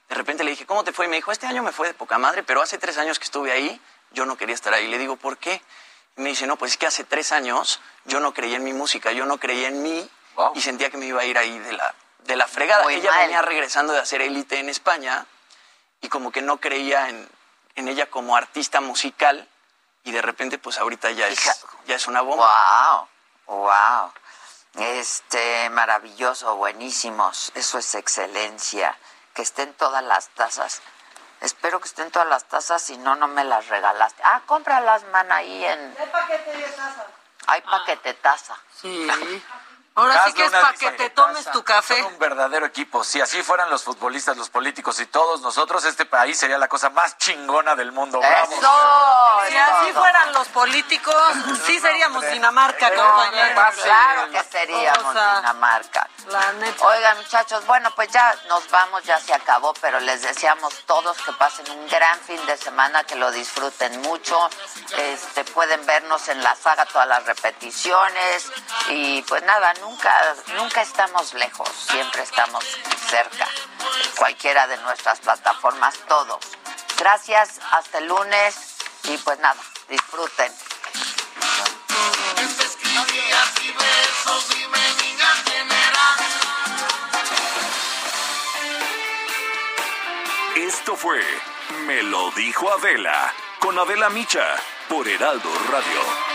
Speaker 16: De repente le dije, ¿cómo te fue? Y me dijo, este año me fue de poca madre, pero hace tres años que estuve ahí, yo no quería estar ahí. Le digo, ¿por qué? Y me dice, no, pues es que hace tres años yo no creía en mi música, yo no creía en mí y sentía que me iba a ir ahí de la, de la fregada.
Speaker 3: Muy
Speaker 16: ella
Speaker 3: mal.
Speaker 16: venía regresando de hacer élite en España y como que no creía en, en ella como artista musical y de repente pues ahorita ya es, ya es una bomba.
Speaker 3: Wow, wow. Este, maravilloso, buenísimos. Eso es excelencia. Que estén todas las tazas. Espero que estén todas las tazas, si no, no me las regalaste. Ah, cómpralas, man, ahí en...
Speaker 12: ¿Qué paquete de taza?
Speaker 3: Hay paquete taza.
Speaker 12: Sí. Ahora sí que es para que te tomes tu café.
Speaker 13: Son un verdadero equipo. Si así fueran los futbolistas, los políticos y todos nosotros, este país sería la cosa más chingona del mundo. ¡Bravo!
Speaker 3: ¡Eso!
Speaker 12: Si así fueran los políticos, sí seríamos Dinamarca, compañeros.
Speaker 3: Claro que seríamos
Speaker 12: O sea,
Speaker 3: Dinamarca.
Speaker 12: La neta.
Speaker 3: Oigan, muchachos, bueno, pues ya nos vamos, ya se acabó, pero les deseamos todos que pasen un gran fin de semana, que lo disfruten mucho. Este, pueden vernos en la saga todas las repeticiones y pues nada, nunca nunca estamos lejos, siempre estamos cerca. Cualquiera de nuestras plataformas, todos. Gracias, hasta el lunes y pues nada, disfruten.
Speaker 2: Esto fue Me lo dijo Adela con Adela Micha por Heraldo Radio.